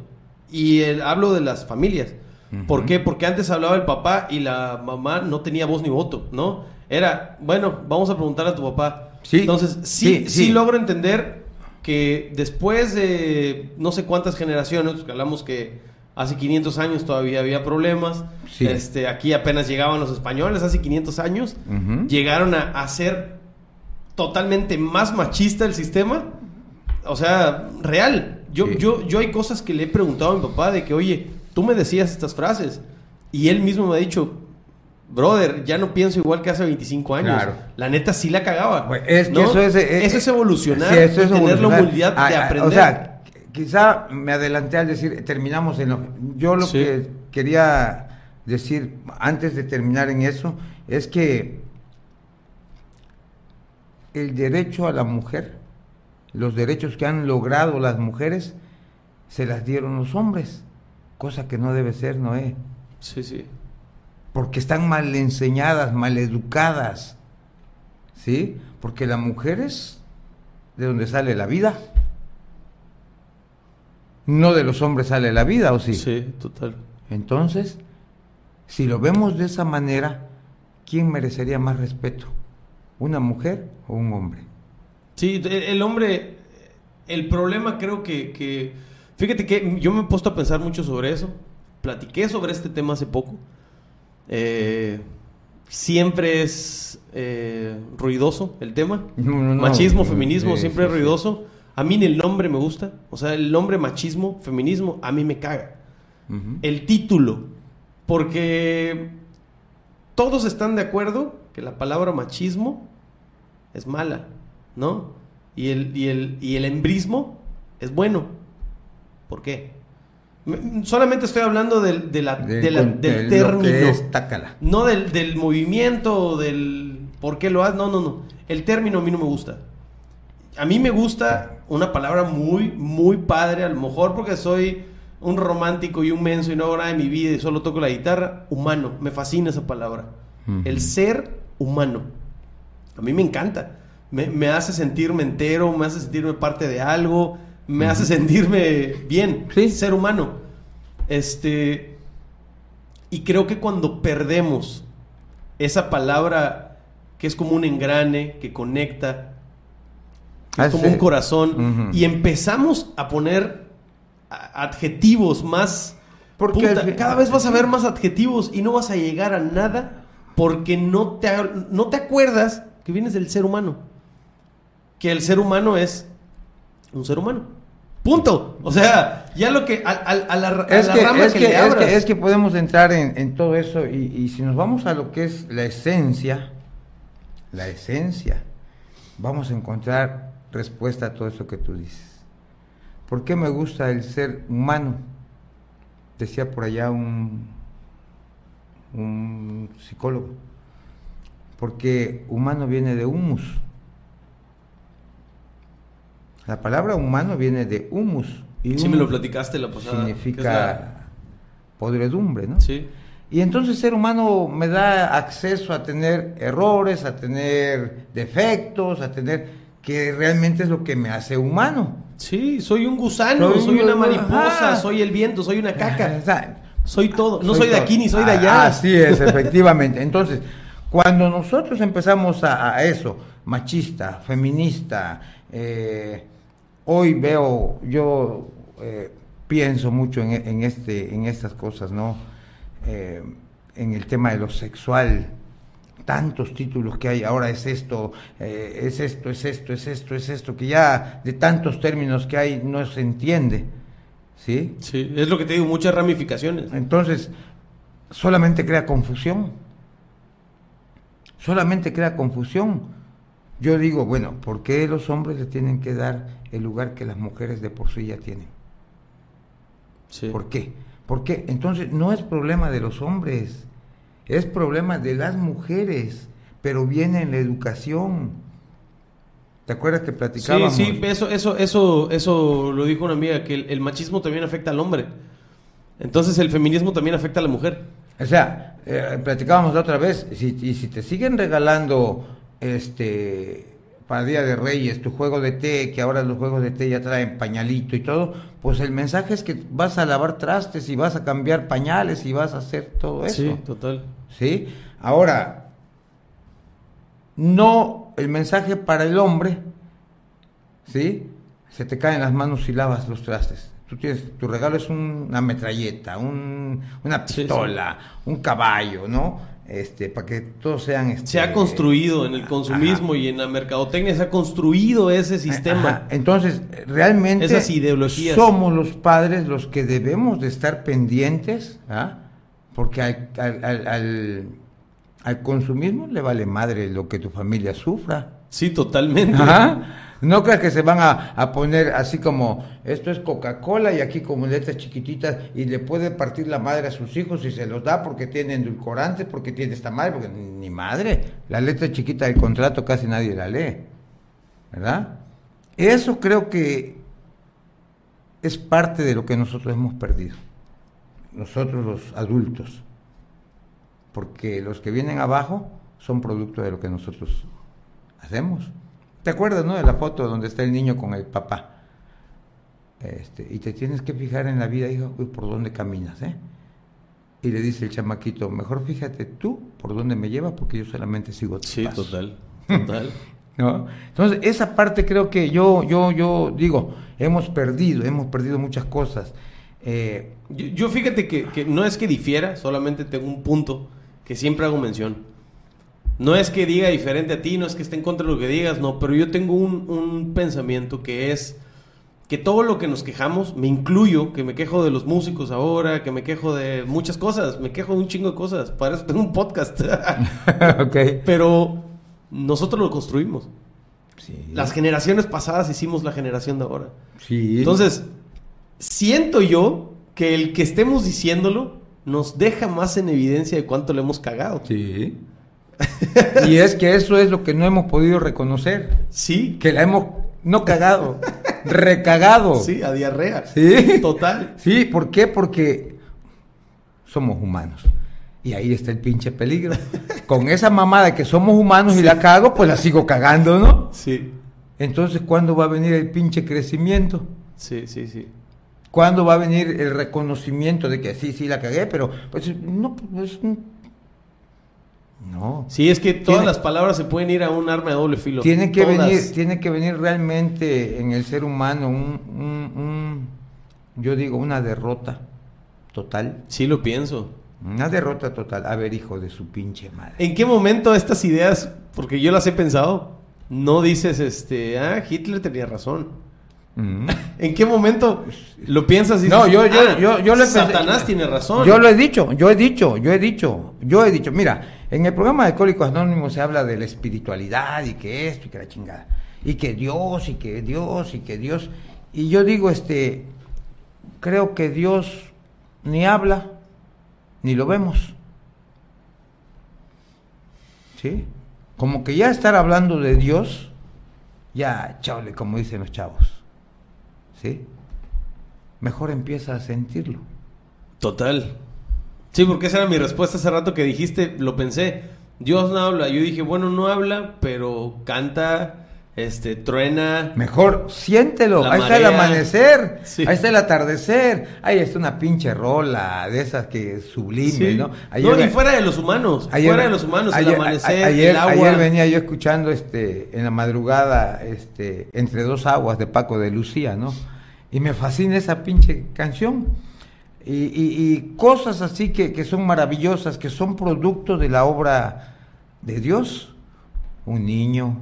Y el- hablo de las familias. ¿Por qué? Porque antes hablaba el papá y la mamá no tenía voz ni voto, ¿no? Era, bueno, vamos a preguntar a tu papá. Sí, Entonces, sí, sí, sí, sí. logro entender que después de no sé cuántas generaciones, porque hablamos que hace 500 años todavía había problemas, Sí. este, aquí apenas llegaban los españoles, hace 500 años, llegaron a, ser totalmente más machista el sistema. O sea, real. Yo, Sí. yo, yo hay cosas que le he preguntado a mi papá de que, oye, tú me decías estas frases. Y él mismo me ha dicho, brother, ya no pienso igual que hace 25 años. Claro. La neta sí la cagaba. Pues es que ¿no? eso es, eh, Eso es evolucionar sí, eso y es tener la humildad de Ah, ah, aprender. O sea, quizá me adelanté al decir, terminamos en lo... Yo lo Sí. que quería decir antes de terminar en eso es que el derecho a la mujer, los derechos que han logrado las mujeres, se las dieron los hombres, cosa que no debe ser, Noé, sí, sí. Porque están mal enseñadas, mal educadas, ¿sí? Porque la mujer es de donde sale la vida. No de los hombres sale la vida, ¿o sí? Sí, total. Entonces, si lo vemos de esa manera, ¿quién merecería más respeto? ¿Una mujer o un hombre? Sí, el, el hombre, el problema creo que, que, fíjate que yo me he puesto a pensar mucho sobre eso, platiqué sobre este tema hace poco, Eh, siempre es eh, ruidoso el tema, No, no, no. machismo, feminismo, Sí, siempre sí, es ruidoso, a mí ni el nombre me gusta, o sea, el nombre machismo, feminismo, a mí me caga el título, porque todos están de acuerdo que la palabra machismo es mala, ¿no? Y el, y el, y el embrismo es bueno. ¿Por qué? Me- Solamente estoy hablando del, de la- de la- del término. es. No del, del movimiento, del por qué lo haces. No, no, no. El término a mí no me gusta. A mí me gusta una palabra muy, muy padre, a lo mejor porque soy un romántico y un menso y no hago nada de mi vida y solo toco la guitarra. Humano. Me fascina esa palabra. El ser humano. A mí me encanta. Me, me hace sentirme entero, me hace sentirme parte de algo, me hace sentirme bien. Sí. Ser humano. Este. Y creo que cuando perdemos esa palabra que es como un engrane, que conecta, que es Ah, como sí. un corazón, y empezamos a poner adjetivos más... Porque Puta, cada vez vas a ver más adjetivos y no vas a llegar a nada porque no te, no te acuerdas que vienes del ser humano. Que el ser humano es un ser humano. Punto. O sea, ya lo que a, a- a la, Es la que, rama es, que, que, le es, que, es que podemos entrar en, en todo eso y, y si nos vamos a lo que es la esencia, la esencia, vamos a encontrar respuesta a todo eso que tú dices. ¿Por qué me gusta el ser humano? Decía por allá un, un psicólogo. Porque humano viene de humus. La palabra humano viene de humus. Y Sí, me lo humus platicaste la pasada. significa podredumbre, ¿no? Sí. Y entonces ser humano me da acceso a tener errores, a tener defectos, a tener que realmente es lo que me hace humano. Sí, soy un gusano, Soy soy, un- una mariposa, ajá. soy el viento, soy una caca. [LAUGHS] Soy todo. No soy, de todo. aquí ni soy de Ah, allá. Así es, [LAUGHS] efectivamente. Entonces, cuando nosotros empezamos a, a eso, machista, feminista, eh, hoy veo, yo eh, pienso mucho en, en este, en estas cosas, ¿no? Eh, en el tema de lo sexual, tantos títulos que hay, ahora es esto, eh, es esto, es esto, es esto, es esto, que ya de tantos términos que hay no se entiende, ¿sí? Sí, es lo que te digo, muchas ramificaciones. Entonces, solamente crea confusión. Solamente crea confusión. Yo digo, bueno, ¿por qué los hombres le tienen que dar el lugar que las mujeres de por sí ya tienen? Sí. ¿Por qué? Porque entonces no es problema de los hombres, es problema de las mujeres, pero viene en la educación. ¿Te acuerdas que Sí, platicábamos? sí, eso, eso, eso, eso lo dijo una amiga, que el, el machismo también afecta al hombre. Entonces el feminismo también afecta a la mujer. O sea, eh, platicábamos la otra vez, si, y si te siguen regalando este para Día de Reyes, tu juego de té, que ahora los juegos de té ya traen pañalito y todo, pues el mensaje es que vas a lavar trastes y vas a cambiar pañales y vas a hacer todo eso. Sí, total. ¿Sí? Ahora, no el mensaje para el hombre, ¿sí? Se te caen las manos y lavas los trastes. Tú tienes, tu regalo es una metralleta, un, una Sí, sí. pistola, un caballo, ¿no? Este, para que todos sean... Este, Se ha construido en el consumismo y en la mercadotecnia, se ha construido ese sistema. Ajá. Entonces, realmente Esas ideologías. somos los padres los que debemos de estar pendientes, ¿ah? porque al, al- al- al- al consumismo le vale madre lo que tu familia sufra. Sí, totalmente. Ajá. No creas que se van a, a poner así como, esto es Coca-Cola y aquí como letras chiquititas y le puede partir la madre a sus hijos y se los da porque tiene endulcorantes, porque tiene esta madre, porque ni madre. La letra chiquita del contrato casi nadie la lee, ¿verdad? Eso creo que es parte de lo que nosotros hemos perdido, nosotros los adultos, porque los que vienen abajo son producto de lo que nosotros hacemos. ¿Te acuerdas, no? De la foto donde está el niño con el papá. Este, y te tienes que fijar en la vida, hijo, uy, por dónde caminas, ¿eh? Y le dice el chamaquito, mejor fíjate tú por dónde me llevas porque yo solamente sigo tus Sí, pasos". total. [LAUGHS] Total. ¿no? Entonces, esa parte creo que yo, yo, yo digo, hemos perdido, hemos perdido muchas cosas. Eh, Yo, yo fíjate que, que no es que difiera, solamente tengo un punto que siempre hago mención. No es que diga diferente a ti, no es que esté en contra de lo que digas, no, pero yo tengo un, un pensamiento que es que todo lo que nos quejamos, me incluyo, que me quejo de los músicos ahora, que me quejo de muchas cosas, me quejo de un chingo de cosas, para eso tengo un podcast. [LAUGHS] ok. pero nosotros lo construimos. Sí. Las generaciones pasadas hicimos la generación de ahora. Sí. Entonces, siento yo que el que estemos diciéndolo nos deja más en evidencia de cuánto le hemos cagado. Sí. [LAUGHS] y es que eso es lo que no hemos podido reconocer. Sí, Que la hemos, no cagado, recagado. sí, a diarrea. Sí. Total. Sí, ¿por qué? Porque somos humanos. Y ahí está el pinche peligro. Con esa mamada que somos humanos y la cago, pues la sigo cagando, ¿no? Sí, Entonces, ¿cuándo va a venir el pinche crecimiento? sí, sí, sí. ¿Cuándo va a venir el reconocimiento de que sí, sí la cagué, pero pues no, pues no. Sí, es que todas Tiene- las palabras se pueden ir a un arma de doble filo. Tiene que Todas. venir, tiene que venir realmente en el ser humano un, un- un- yo digo, una derrota total. Sí, lo pienso. Una derrota total. A ver, hijo de su pinche madre. ¿En qué momento estas ideas, porque yo las he pensado, no dices, este, ah, Hitler tenía razón? Mm. [LAUGHS] ¿En qué momento lo piensas y No, dices, yo, yo, "Ah, yo, yo le pensé- Satanás tiene razón? Yo lo he dicho, yo he dicho, yo he dicho, yo he dicho. Mira, en el programa de Alcohólicos Anónimos se habla de la espiritualidad y que esto y que la chingada. Y que Dios, y que Dios, y que Dios. Y yo digo, este, creo que Dios ni habla, ni lo vemos. ¿Sí? Como que ya estar hablando de Dios, ya, chale, como dicen los chavos. ¿Sí? Mejor empieza a sentirlo. Total. Sí, porque esa era mi respuesta hace rato que dijiste, lo pensé. Dios no habla. Yo dije, bueno, no habla, pero canta, este, truena. Mejor siéntelo. Ahí está el amanecer. Sí. Ahí está el atardecer. Ahí está una pinche rola de esas que sublime, Sí. ¿no? no, y fuera de los humanos. fuera de los humanos, ayer- el amanecer, ayer, el agua. ayer venía yo escuchando este en la madrugada este entre dos aguas de Paco de Lucía, ¿no? Y me fascina esa pinche canción. Y, y- y cosas así que, que son maravillosas, que son producto de la obra de Dios. Un niño,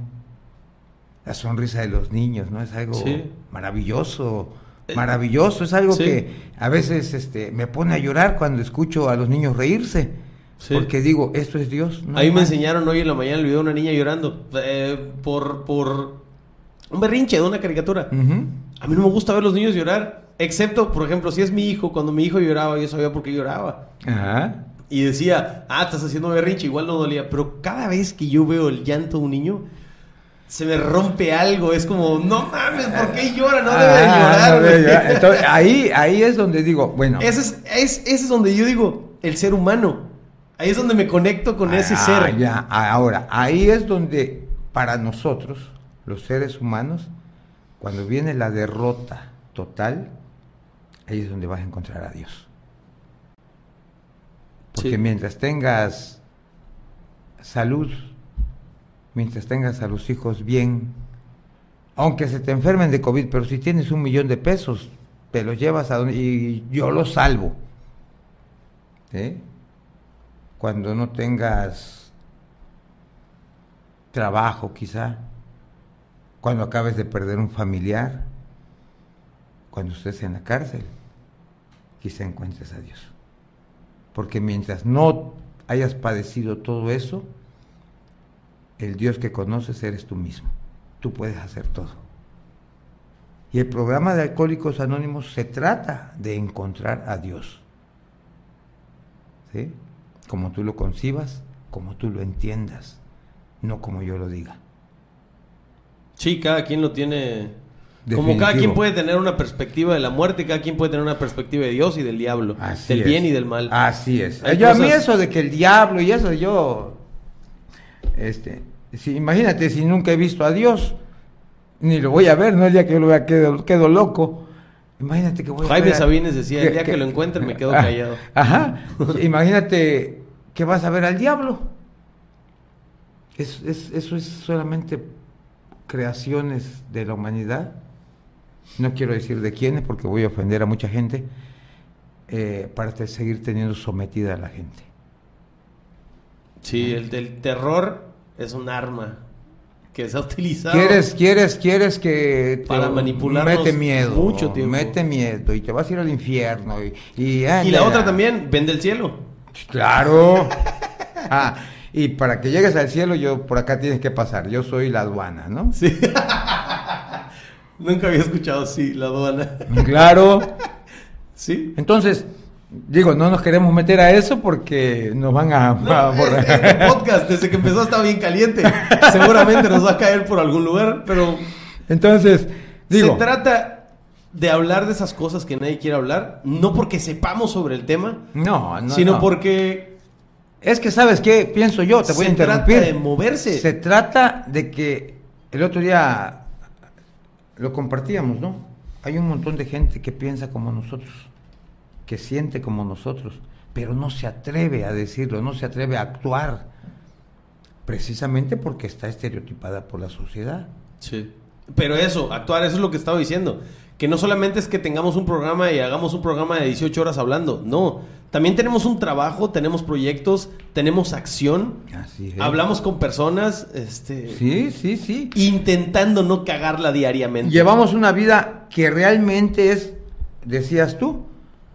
la sonrisa de los niños, ¿no? Es algo Sí. maravilloso, Eh, maravilloso. Es algo sí. que a veces este, me pone a llorar cuando escucho a los niños reírse. Sí. Porque digo, esto es Dios. no Ahí me enseñaron hoy en la mañana el video de una niña llorando eh, por, por un berrinche de una caricatura. Ujú. A mí no me gusta ver los niños llorar, excepto, por ejemplo, si es mi hijo, cuando mi hijo lloraba, yo sabía por qué lloraba. Ajá. Y decía, ah, estás haciendo berrinche, igual no dolía. Pero cada vez que yo veo el llanto de un niño, se me rompe algo. Es como, no mames, ¿por qué llora? No debe de llorar. no debe güey". llorar. [LAUGHS] Entonces, ahí, ahí es donde digo, bueno. Ese es, es- ese es donde yo digo, el ser humano. Ahí es donde me conecto con ese ah, ser. ya, ahora, ahí es donde para nosotros, los seres humanos, cuando viene la derrota total, ahí es donde vas a encontrar a Dios. Porque Sí. mientras tengas salud, mientras tengas a los hijos bien, aunque se te enfermen de COVID, pero si tienes un millón de pesos, te los llevas a donde y yo los salvo. ¿Sí? Cuando no tengas trabajo quizá, cuando acabes de perder un familiar, cuando estés en la cárcel, quizá encuentres a Dios. Porque mientras no hayas padecido todo eso, el Dios que conoces eres tú mismo. Tú puedes hacer todo. Y el programa de Alcohólicos Anónimos se trata de encontrar a Dios. ¿Sí? Como tú lo concibas, como tú lo entiendas, no como yo lo diga. Sí, cada quien lo tiene. Como cada quien puede tener una perspectiva de la muerte, cada quien puede tener una perspectiva de Dios y del diablo, Así del es. bien y del mal. Así es. Hay yo a mí eso de que el diablo y eso, yo, este, si, imagínate si nunca he visto a Dios, ni lo voy a ver, no el día que yo lo vea quedo, quedo loco. Imagínate que voy a Jaime ver a- Sabines decía, el día que lo encuentre me quedo [LAUGHS] Ah, callado. Ajá. [LAUGHS] Imagínate que vas a ver al diablo. Es- es- eso es solamente creaciones de la humanidad. No quiero decir de quiénes porque voy a ofender a mucha gente. eh, para seguir teniendo sometida a la gente. Sí, el del terror es un arma que se ha utilizado. ¿Quieres, quieres, quieres que te Para manipularnos mete miedo, mucho tiempo. mete miedo y te vas a ir al infierno y, y, Y la otra también, ven del cielo. Claro. [LAUGHS] Ah, y para que llegues al cielo, yo por acá tienes que pasar. Yo soy la aduana, ¿no? Sí. [LAUGHS] Nunca había escuchado así, la aduana. [LAUGHS] Claro. Sí. Entonces, digo, no nos queremos meter a eso porque nos van a, No, a es- borrar. este podcast, desde que empezó, está bien caliente. [LAUGHS] Seguramente nos va a caer por algún lugar, pero Entonces, digo, se trata de hablar de esas cosas que nadie quiere hablar, no porque sepamos sobre el tema, no, no, sino no. porque Es que, ¿sabes qué? Pienso yo, te voy a se interrumpir. trata de moverse. Se trata de que el otro día lo compartíamos, ¿no? Hay un montón de gente que piensa como nosotros, que siente como nosotros, pero no se atreve a decirlo, no se atreve a actuar, precisamente porque está estereotipada por la sociedad. Sí. Pero eso, actuar, eso es lo que estaba diciendo. Que no solamente es que tengamos un programa y hagamos un programa de 18 horas hablando. No. También tenemos un trabajo, tenemos proyectos, tenemos acción. Así es. Hablamos con personas, este, Sí, sí, sí. intentando no cagarla diariamente. Llevamos una vida que realmente es, decías tú,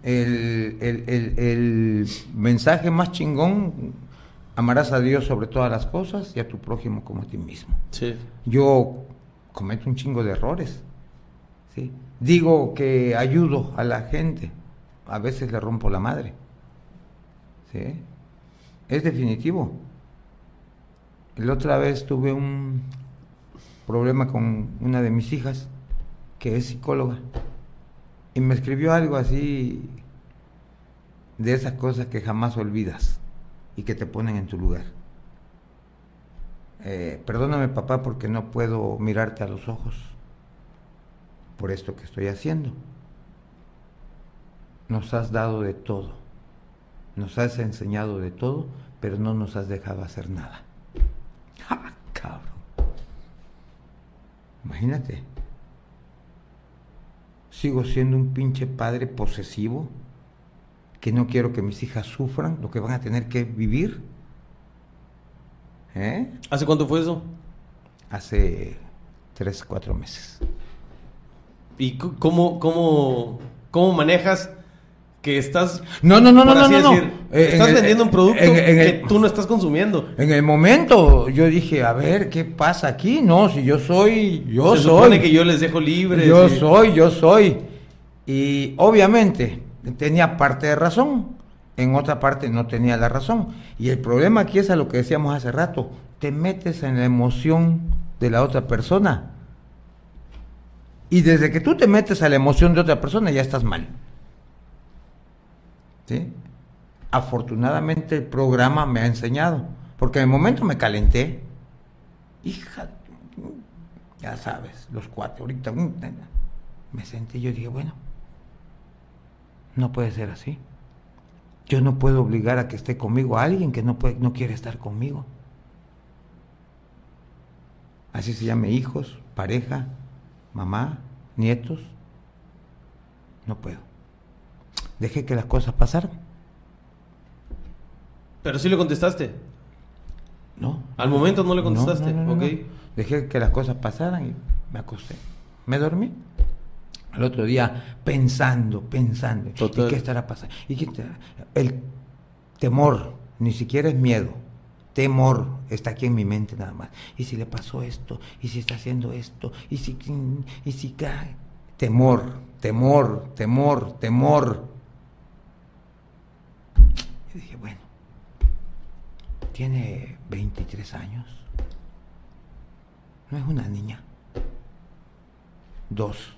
el, el- el- el mensaje más chingón, amarás a Dios sobre todas las cosas y a tu prójimo como a ti mismo. Sí. Yo cometo un chingo de errores, ¿sí? Digo que ayudo a la gente, a veces le rompo la madre, ¿sí? Es definitivo. La otra vez tuve un problema con una de mis hijas, que es psicóloga, y me escribió algo así de esas cosas que jamás olvidas y que te ponen en tu lugar. Eh, perdóname papá porque no puedo mirarte a los ojos por esto que estoy haciendo. Nos has dado de todo, nos has enseñado de todo, pero no nos has dejado hacer nada. ¡Ja, cabrón! Imagínate. Sigo siendo un pinche padre posesivo que no quiero que mis hijas sufran lo que van a tener que vivir. ¿Eh? ¿Hace cuánto fue eso? Hace tres, cuatro meses. ¿Y cómo, cómo, cómo manejas que estás... No, no, no, por no, no, así no, no. decir, Eh, en estás el- vendiendo un producto en- en que el- tú no estás consumiendo. En el momento yo dije, a ver, ¿qué pasa aquí? No, si yo soy, yo Se soy. supone que yo les dejo libres. Yo y- soy, yo soy. Y obviamente tenía parte de razón, en otra parte no tenía la razón. Y el problema aquí es a lo que decíamos hace rato, te metes en la emoción de la otra persona. Y desde que tú te metes a la emoción de otra persona ya estás mal. ¿Sí? Afortunadamente el programa me ha enseñado, porque en el momento me calenté. Hija, ya sabes, los cuatro, ahorita mm, me senté y yo dije, bueno, no puede ser así. Yo no puedo obligar a que esté conmigo a alguien que no, puede, no quiere estar conmigo. Así se llame hijos, pareja, mamá, nietos. No puedo. Dejé que las cosas pasaran. Pero sí le contestaste. No. Al momento no le contestaste. No, no, ok. Dejé que las cosas pasaran y me acosté. Me dormí. Al otro día pensando, pensando. ¿Y qué estará pasando? ¿Y qué El temor, ni siquiera es miedo. Temor está aquí en mi mente nada más. ¿Y si le pasó esto? ¿Y si está haciendo esto? ¿Y si, y si cae? Temor, temor, temor, temor. Y dije, bueno, tiene 23 años. No es una niña. Dos.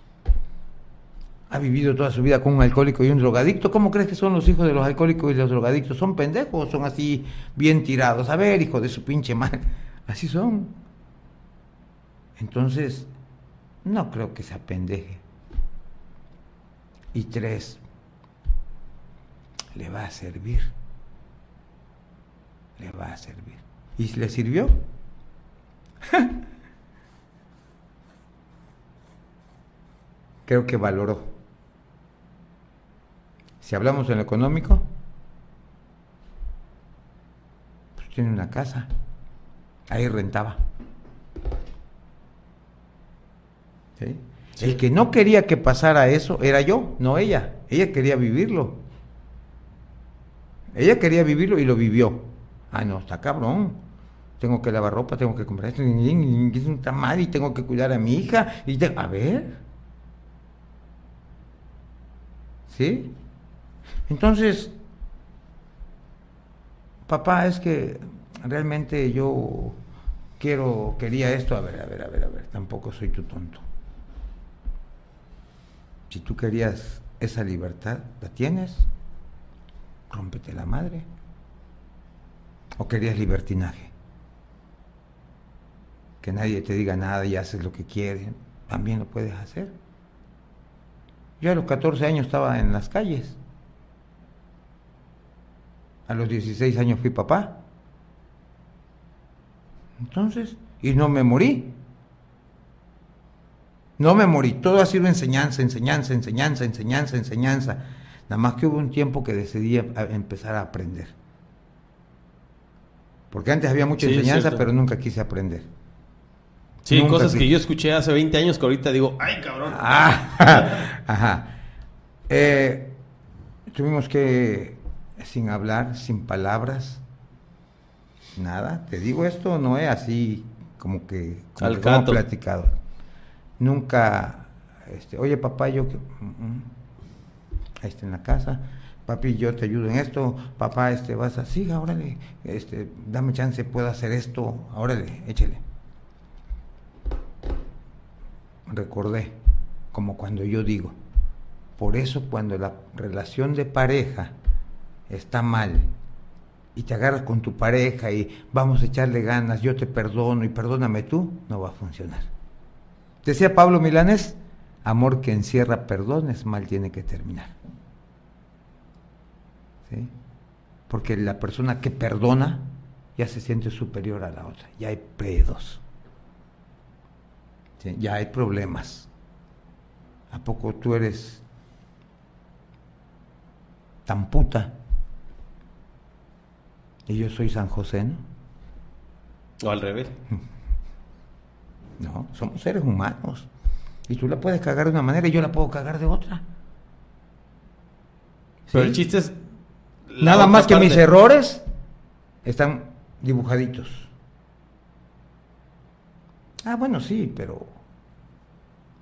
Ha vivido toda su vida con un alcohólico y un drogadicto. ¿Cómo crees que son los hijos de los alcohólicos y los drogadictos? ¿Son pendejos o son así bien tirados? A ver, hijo de su pinche madre. [LAUGHS] Así son. Entonces, no creo que se apendeje. Y tres, le va a servir le va a servir. ¿Y le sirvió? [LAUGHS] Creo que valoró. Si hablamos en lo económico, pues tiene una casa. Ahí rentaba. El que no quería que pasara eso era yo, no ella. Ella quería vivirlo. Ella quería vivirlo y lo vivió. Ay, no, está cabrón. Tengo que lavar ropa, tengo que comprar esto, es un tamal y tengo que cuidar a mi hija. Y A ver. ¿Sí? Entonces, papá, es que realmente yo quiero, quería esto. A ver, a ver, a ver, a ver. Tampoco soy tu tonto. Si tú querías esa libertad, ¿la tienes? Rómpete la madre. ¿O querías libertinaje? Que nadie te diga nada y haces lo que quieres. También lo puedes hacer. Yo a los 14 años estaba en las calles. A los 16 años fui papá. Entonces, y no me morí. No me morí. Todo ha sido enseñanza, enseñanza, enseñanza, enseñanza, enseñanza. Nada más que hubo un tiempo que decidí empezar a aprender. Porque antes había mucha enseñanza, pero nunca quise aprender. Sí, cosas que yo escuché hace 20 años que ahorita digo, ¡ay, cabrón! Ah, [LAUGHS] ajá. Eh, tuvimos que, sin hablar, sin palabras, nada. Te digo esto, no es así como que, como platicado. Nunca, este, oye papá, yo que... Mm, mm, ahí está en la casa papi, yo te ayudo en esto, papá, este, vas así, órale, este, dame chance, puedo hacer esto, órale, échele. Recordé, como cuando yo digo, por eso cuando la relación de pareja está mal y te agarras con tu pareja y vamos a echarle ganas, yo te perdono y perdóname tú, no va a funcionar. Decía Pablo Milanés, amor que encierra perdones, mal tiene que terminar. Porque la persona que perdona ya se siente superior a la otra, ya hay pedos, ya hay problemas. ¿A poco tú eres tan puta? Y yo soy San José, ¿no? O al revés. [LAUGHS] No, somos seres humanos. Y tú la puedes cagar de una manera y yo la puedo cagar de otra. Pero el chiste es Nada más que mis errores están dibujaditos. Ah, bueno, sí, pero...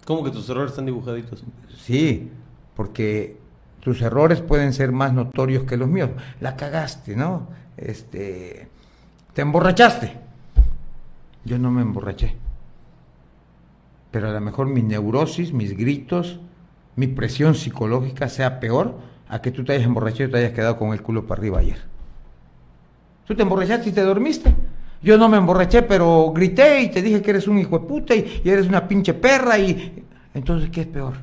¿Cómo que tus errores están dibujaditos? Sí, porque tus errores pueden ser más notorios que los míos. La cagaste, ¿no? Este, te emborrachaste. Yo no me emborraché. Pero a lo mejor mi neurosis, mis gritos, mi presión psicológica sea peor a que tú te hayas emborrachado y te hayas quedado con el culo para arriba ayer. Tú te emborrachaste y te dormiste. Yo no me emborraché, pero grité y te dije que eres un hijo de puta y, y eres una pinche perra y... Entonces, ¿qué es peor?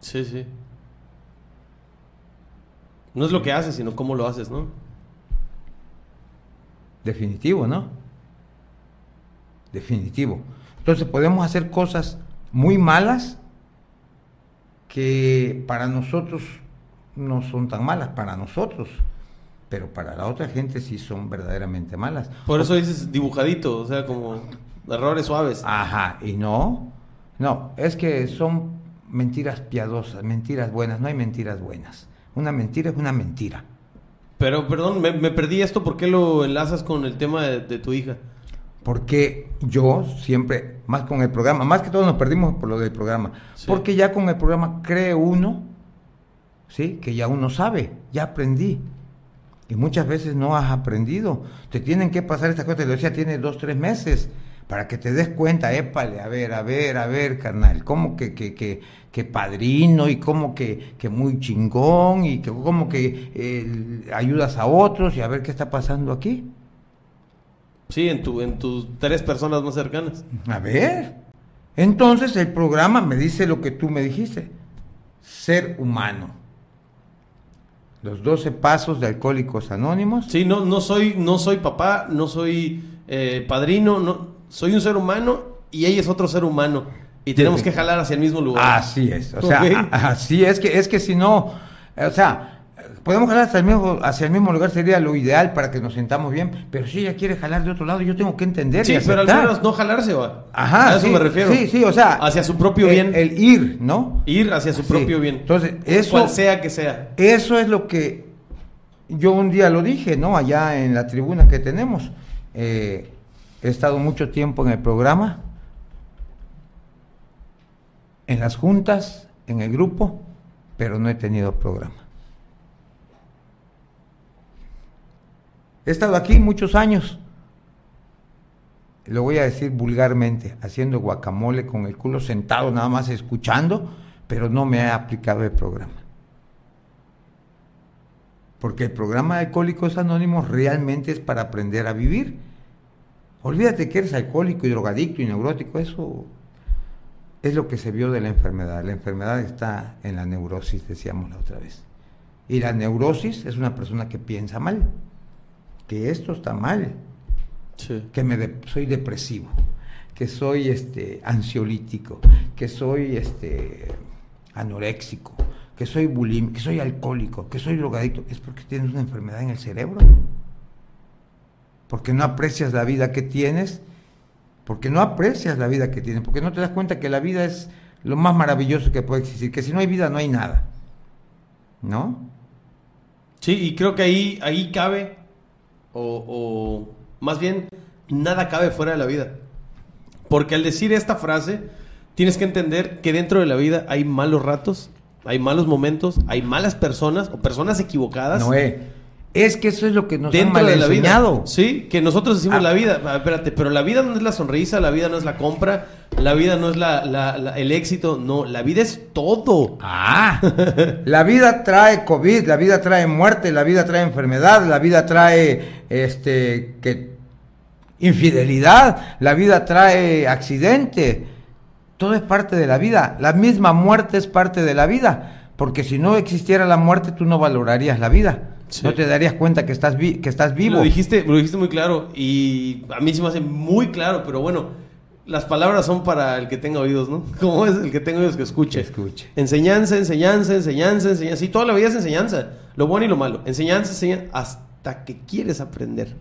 Sí, sí. No es lo que haces, sino cómo lo haces, ¿no? Definitivo, ¿no? Definitivo. Entonces podemos hacer cosas muy malas que para nosotros no son tan malas, para nosotros, pero para la otra gente sí son verdaderamente malas. Por eso dices dibujadito, o sea, como errores suaves. Ajá, y no, no, es que son mentiras piadosas, mentiras buenas, no hay mentiras buenas. Una mentira es una mentira. Pero, perdón, me, me perdí esto, ¿por qué lo enlazas con el tema de, de tu hija? Porque yo siempre, más con el programa, más que todo nos perdimos por lo del programa, Sí. porque ya con el programa cree uno, ¿sí? Que ya uno sabe, ya aprendí. Y muchas veces no has aprendido. Te tienen que pasar esta cosa, te lo decía, tiene dos, tres meses, para que te des cuenta, épale, a ver, a ver, a ver, carnal, como que, que, que, que padrino y como que, que muy chingón y que como que eh, ayudas a otros y a ver qué está pasando aquí. Sí, en, tu, en tus tres personas más cercanas. A ver. Entonces el programa me dice lo que tú me dijiste. Ser humano. Los 12 pasos de Alcohólicos Anónimos. Sí, no, no, soy, no soy papá, no soy eh, padrino, no, soy un ser humano y ella es otro ser humano. Y tenemos que jalar hacia el mismo lugar. Así es. O sea, Ok. a- así es que, es que si no, o sea, podemos jalar hacia el, mismo, hacia el mismo lugar, sería lo ideal para que nos sintamos bien. Pero si ella quiere jalar de otro lado, yo tengo que entender. Sí, y pero al menos no jalarse, va. Ajá. A eso sí, me refiero. Sí, sí, o sea. Hacia su propio el- bien. El, ir, ¿no? Ir hacia su Sí. propio bien. Entonces, eso. Cual sea que sea. Eso es lo que yo un día lo dije, ¿no? Allá en la tribuna que tenemos. Eh, he estado mucho tiempo en el programa, en las juntas, en el grupo, pero no he tenido programa. He estado aquí muchos años, lo voy a decir vulgarmente, haciendo guacamole con el culo sentado nada más escuchando, pero no me ha aplicado el programa. Porque el programa de Alcohólicos Anónimos realmente es para aprender a vivir. Olvídate que eres alcohólico y drogadicto y neurótico, eso es lo que se vio de la enfermedad. La enfermedad está en la neurosis, decíamos la otra vez. Y la neurosis es una persona que piensa mal, que esto está mal, Sí. que me de- soy depresivo, que soy este ansiolítico, que soy este anoréxico, que soy bulímico, que soy alcohólico, que soy drogadicto, es porque tienes una enfermedad en el cerebro. Porque no aprecias la vida que tienes, porque no aprecias la vida que tienes, porque no te das cuenta que la vida es lo más maravilloso que puede existir, que si no hay vida no hay nada. ¿No? Sí, y creo que ahí, ahí cabe, o, o más bien, nada cabe fuera de la vida. Porque al decir esta frase, tienes que entender que dentro de la vida hay malos ratos, hay malos momentos, hay malas personas o personas equivocadas. Noé, es que eso es lo que nos han mal de la vida. enseñado. Sí, que nosotros decimos Ah. la vida. Ah, Espérate, pero la vida no es la sonrisa, la vida no es la compra, la vida no es la, la- la- el éxito. No, la vida es todo. Ah, [LAUGHS] la vida trae COVID, la vida trae muerte, la vida trae enfermedad, la vida trae este que infidelidad, la vida trae accidente. Todo es parte de la vida. La misma muerte es parte de la vida, porque si no existiera la muerte tú no valorarías la vida. Sí. No te darías cuenta que estás vi- que estás vivo. Lo dijiste, lo dijiste muy claro y a mí se me hace muy claro, pero bueno, las palabras son para el que tenga oídos, ¿no? [LAUGHS] Como es el que tenga oídos que escuche. Escuche. Enseñanza, enseñanza, enseñanza, enseñanza. Sí, toda la vida es enseñanza, lo bueno y lo malo. Enseñanza, enseñanza, hasta que quieres aprender.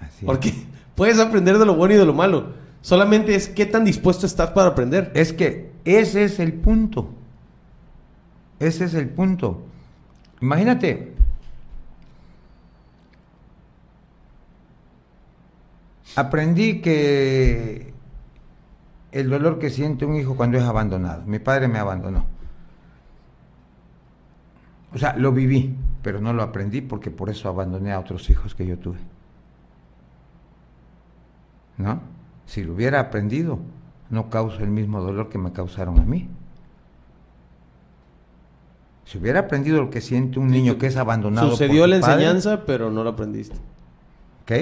Así es. Porque [LAUGHS] puedes aprender de lo bueno y de lo malo. Solamente es qué tan dispuesto estás para aprender. Es que ese es el punto. Ese es el punto. Imagínate. Aprendí que el dolor que siente un hijo cuando es abandonado. Mi padre me abandonó. O sea, lo viví, pero no lo aprendí porque por eso abandoné a otros hijos que yo tuve. ¿No? Si lo hubiera aprendido, no causo el mismo dolor que me causaron a mí. Si hubiera aprendido lo que siente un niño que es abandonado Sucedió por la padre, enseñanza, pero no lo aprendiste. ¿ok?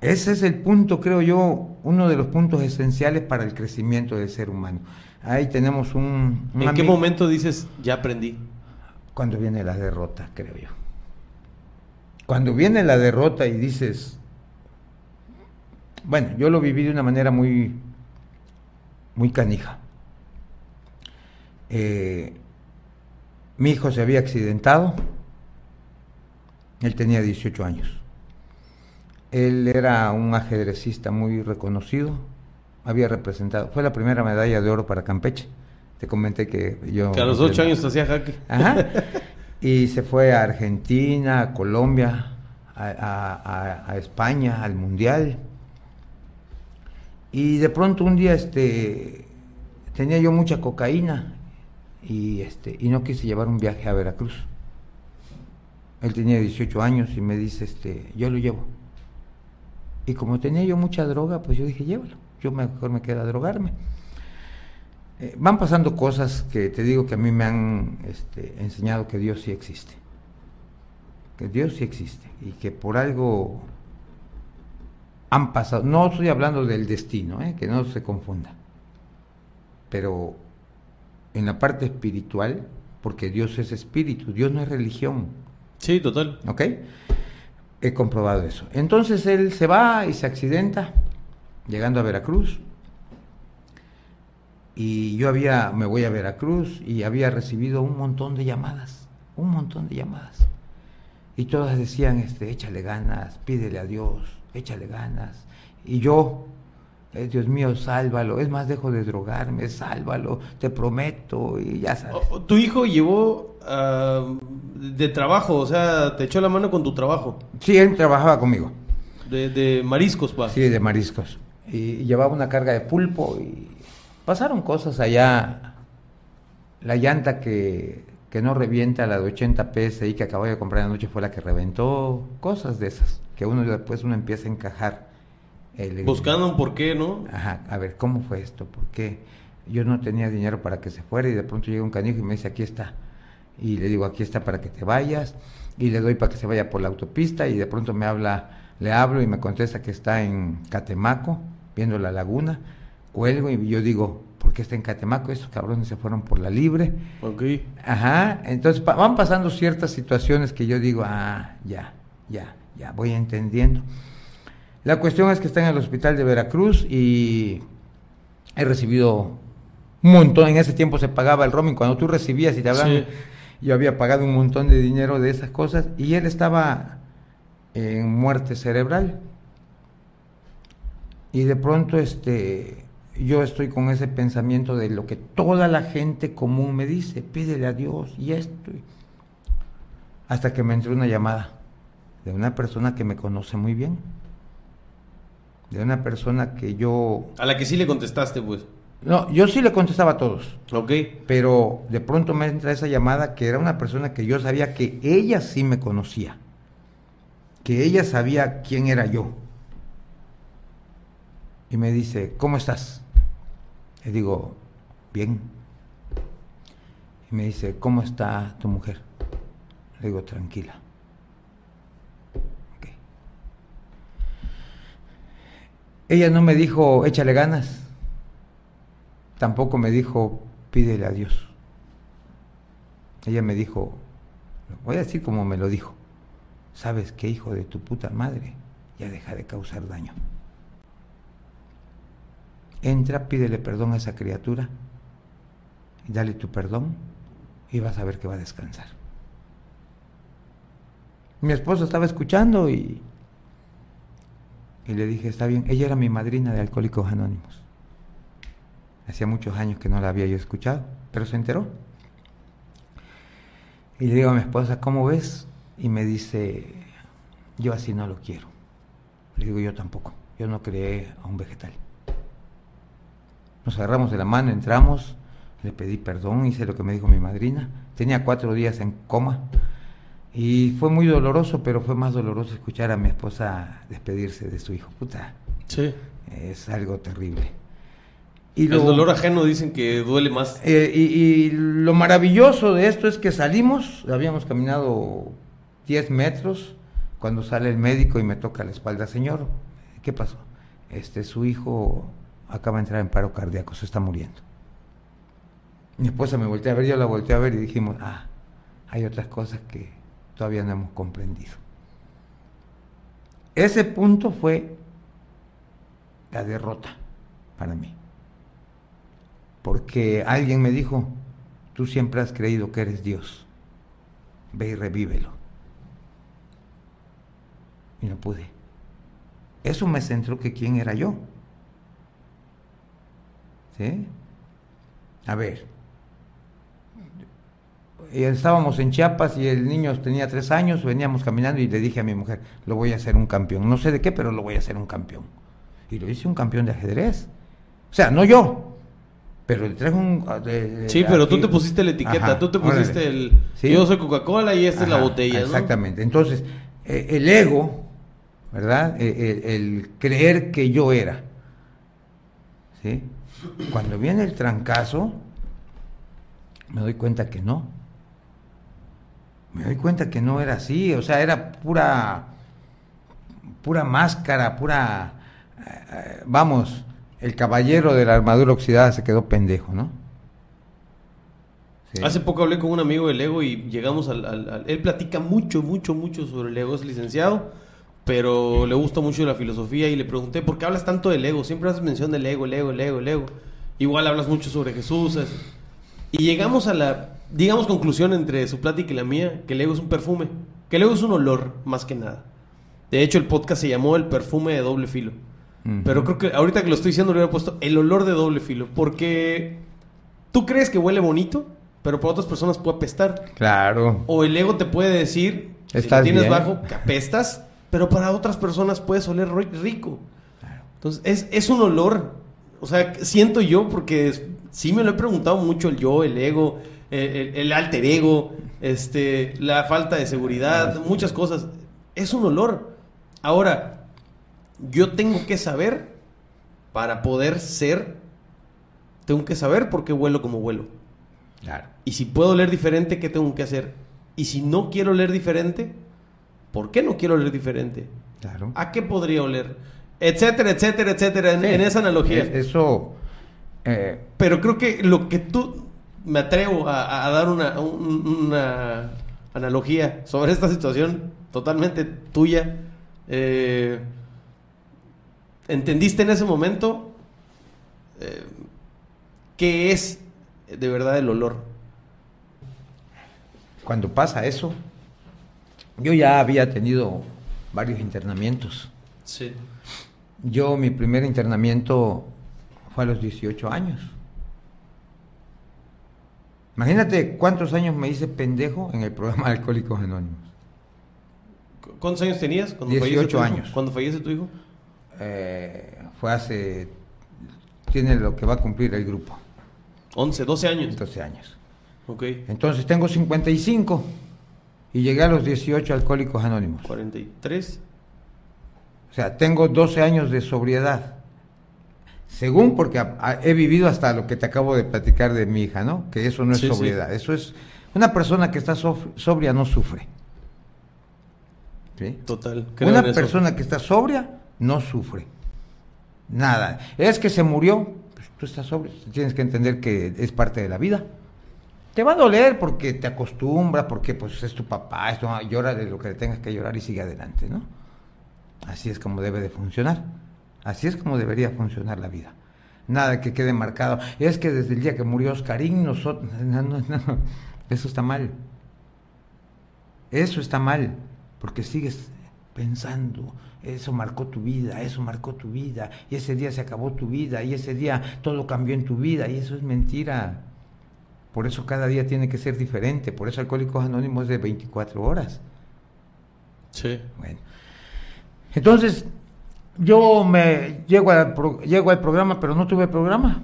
Ese es el punto, creo yo, uno de los puntos esenciales para el crecimiento del ser humano. Ahí tenemos un... ¿En qué momento dices, ya aprendí? Cuando viene la derrota, creo yo. Cuando viene la derrota y dices, bueno, yo lo viví de una manera muy, muy canija. Eh, mi hijo se había accidentado, él tenía 18 años. Él era un ajedrecista muy reconocido, había representado, fue la primera medalla de oro para Campeche. Te comenté que yo... Que a los 8 años hacía jaque. Ajá. [LAUGHS] Y se fue a Argentina, a Colombia, a, España, al Mundial. Y de pronto un día este, tenía yo mucha cocaína y, este, y no quise llevar un viaje a Veracruz. Él tenía 18 años y me dice, este, yo lo llevo. Y como tenía yo mucha droga, pues yo dije, llévalo. Yo mejor me queda drogarme. Eh, van pasando cosas que te digo que a mí me han este, enseñado que Dios sí existe. Que Dios sí existe. Y que por algo han pasado. No estoy hablando del destino, ¿eh? que no se confunda. Pero en la parte espiritual, porque Dios es espíritu, Dios no es religión. Sí, total. ¿Ok? He comprobado eso. Entonces él se va y se accidenta, llegando a Veracruz. Y yo había, me voy a Veracruz y había recibido un montón de llamadas, un montón de llamadas. Y todas decían, este, échale ganas, pídele a Dios, échale ganas. Y yo, eh, Dios mío, sálvalo. Es más, dejo de drogarme, sálvalo, te prometo. Y ya sabes. ¿Tu hijo llevó ah, de trabajo? O sea, te echó la mano con tu trabajo. Sí, él trabajaba conmigo. De, mariscos, pa. Sí, de mariscos. Y, llevaba una carga de pulpo y pasaron cosas allá. La llanta que, que no revienta, la de 80 y que acabo de comprar anoche fue la que reventó. Cosas de esas, que uno después uno empieza a encajar Buscando un porqué, ¿no? Ajá, a ver, ¿cómo fue esto? ¿Por qué? Yo no tenía dinero para que se fuera y de pronto llega un canijo y me dice, aquí está. Y le digo, aquí está para que te vayas. Y le doy para que se vaya por la autopista y de pronto me habla, le hablo y me contesta que está en Catemaco, viendo la laguna. Cuelgo y yo digo, ¿por qué está en Catemaco? Estos cabrones se fueron por la libre. Ok. Ajá, entonces van pasando ciertas situaciones que yo digo, ah, ya, ya, ya, voy entendiendo. La cuestión es que está en el hospital de Veracruz y he recibido un montón. En ese tiempo se pagaba el roaming. Cuando tú recibías y te hablaban, yo había pagado un montón de dinero de esas cosas y él estaba en muerte cerebral. Y de pronto este, yo estoy con ese pensamiento de lo que toda la gente común me dice, pídele a Dios y esto. Hasta que me entró una llamada de una persona que me conoce muy bien de una persona que yo... A la que sí le contestaste, pues. No, yo sí le contestaba a todos. Ok. Pero de pronto me entra esa llamada que era una persona que yo sabía que ella sí me conocía. Que ella sabía quién era yo. Y me dice, ¿cómo estás? Le digo, bien. Y me dice, ¿cómo está tu mujer? Le digo, tranquila. Ella no me dijo, échale ganas. Tampoco me dijo, pídele a Dios. Ella me dijo, voy a decir como me lo dijo, ¿sabes qué hijo de tu puta madre? Ya deja de causar daño. Entra, pídele perdón a esa criatura dale tu perdón y vas a ver que va a descansar. Mi esposo estaba escuchando y y le dije, está bien, ella era mi madrina de Alcohólicos Anónimos. Hacía muchos años que no la había yo escuchado, pero se enteró. Y le digo a mi esposa, ¿cómo ves? Y me dice, yo así no lo quiero. Le digo, yo tampoco, yo no creé a un vegetal. Nos agarramos de la mano, entramos, le pedí perdón, hice lo que me dijo mi madrina. Tenía cuatro días en coma, y fue muy doloroso, pero fue más doloroso escuchar a mi esposa despedirse de su hijo. Puta. Sí. Es algo terrible. Y el dolor ajeno dicen que duele más. Eh, y, lo maravilloso de esto es que salimos, habíamos caminado 10 metros, cuando sale el médico y me toca la espalda, señor, ¿qué pasó? Este, su hijo acaba de entrar en paro cardíaco, se está muriendo. Mi esposa me volteó a ver, yo la volteé a ver y dijimos, ah, hay otras cosas que todavía no hemos comprendido. Ese punto fue la derrota para mí. Porque alguien me dijo, tú siempre has creído que eres Dios, ve y revívelo. Y no pude. Eso me centró que quién era yo. ¿Sí? A ver, estábamos en Chiapas y el niño tenía tres años, veníamos caminando y le dije a mi mujer, lo voy a hacer un campeón. No sé de qué, pero lo voy a hacer un campeón. Y lo hice un campeón de ajedrez. O sea, no yo, pero le traje un... Ah, sí, pero tú te pusiste la etiqueta, tú te pusiste el... Yo soy Coca-Cola y esta es la botella. Exactamente. Entonces, eh, el ego, ¿verdad? E, e, el, creer que yo era. ¿Sí? Cuando viene el trancazo, me doy cuenta que no me doy cuenta que no era así, o sea, era pura, pura máscara, pura, eh, vamos, el caballero de la armadura oxidada se quedó pendejo, ¿no? Hace poco hablé con un amigo del ego y llegamos al, Él platica mucho, mucho, mucho sobre el ego, es licenciado, pero le gusta mucho la filosofía y le pregunté, ¿por qué hablas tanto del ego? Siempre haces mención del ego, el ego, el ego, el ego. Igual hablas mucho sobre Jesús. Y llegamos a la digamos, conclusión entre su plática y la mía, que el ego es un perfume, que el ego es un olor, más que nada. De hecho, el podcast se llamó El perfume de doble filo. Pero creo que ahorita que lo estoy diciendo, le hubiera puesto el olor de doble filo. Porque tú crees que huele bonito, pero para otras personas puede apestar. Claro. O el ego te puede decir, si tienes bajo, que apestas, pero para otras personas puedes oler rico. Entonces, es, es un olor. O sea, siento yo, porque sí me lo he preguntado mucho el yo, el ego, el, alter ego, este, la falta de seguridad, muchas cosas. Es un olor. Ahora, yo tengo que saber, para poder ser, tengo que saber por qué vuelo como vuelo. Claro. Y si puedo leer diferente, ¿qué tengo que hacer? Y si no quiero leer diferente, ¿por qué no quiero leer diferente? Claro. ¿A qué podría oler? Etcétera, etcétera, etcétera, en, esa analogía. Eso. Eh, Pero creo que lo que tú me atrevo a, dar una, analogía sobre esta situación totalmente tuya. Eh, ¿Entendiste en ese momento eh, qué es de verdad el olor? Cuando pasa eso, yo ya había tenido varios internamientos. Sí. Yo, mi primer internamiento fue a los 18 años. Imagínate cuántos años me hice pendejo en el programa de Alcohólicos Anónimos. ¿Cuántos años tenías? Cuando 18 años. ¿Cuándo fallece tu hijo? Eh, fue hace... Tiene lo que va a cumplir el grupo. 11, 12 años. 12 años. Ok. Entonces tengo 55 y llegué a los 18 Alcohólicos Anónimos. 43. O sea, tengo 12 años de sobriedad. Según porque he vivido hasta lo que te acabo de platicar de mi hija, ¿no? Que eso no es sobriedad, eso es una persona que está sobria no sufre. ¿Sí? Total. Una persona que está sobria no sufre. Nada. Es que se murió, pues tú estás sobrio, tienes que entender que es parte de la vida. Te va a doler porque te acostumbra, porque pues es tu papá, esto, llora de lo que tengas que llorar y sigue adelante, ¿no? Así es como debe de funcionar. Así es como debería funcionar la vida. Nada que quede marcado. Es que desde el día que murió Oscarín, nosotros... Eso está mal. Eso está mal, porque sigues pensando, eso marcó tu vida, eso marcó tu vida, y ese día se acabó tu vida, y ese día todo cambió en tu vida, y eso es mentira. Por eso cada día tiene que ser diferente, por eso Alcohólicos Anónimos es de 24 horas. Sí. Bueno. Entonces, yo me llego al, llego al programa, pero no tuve programa.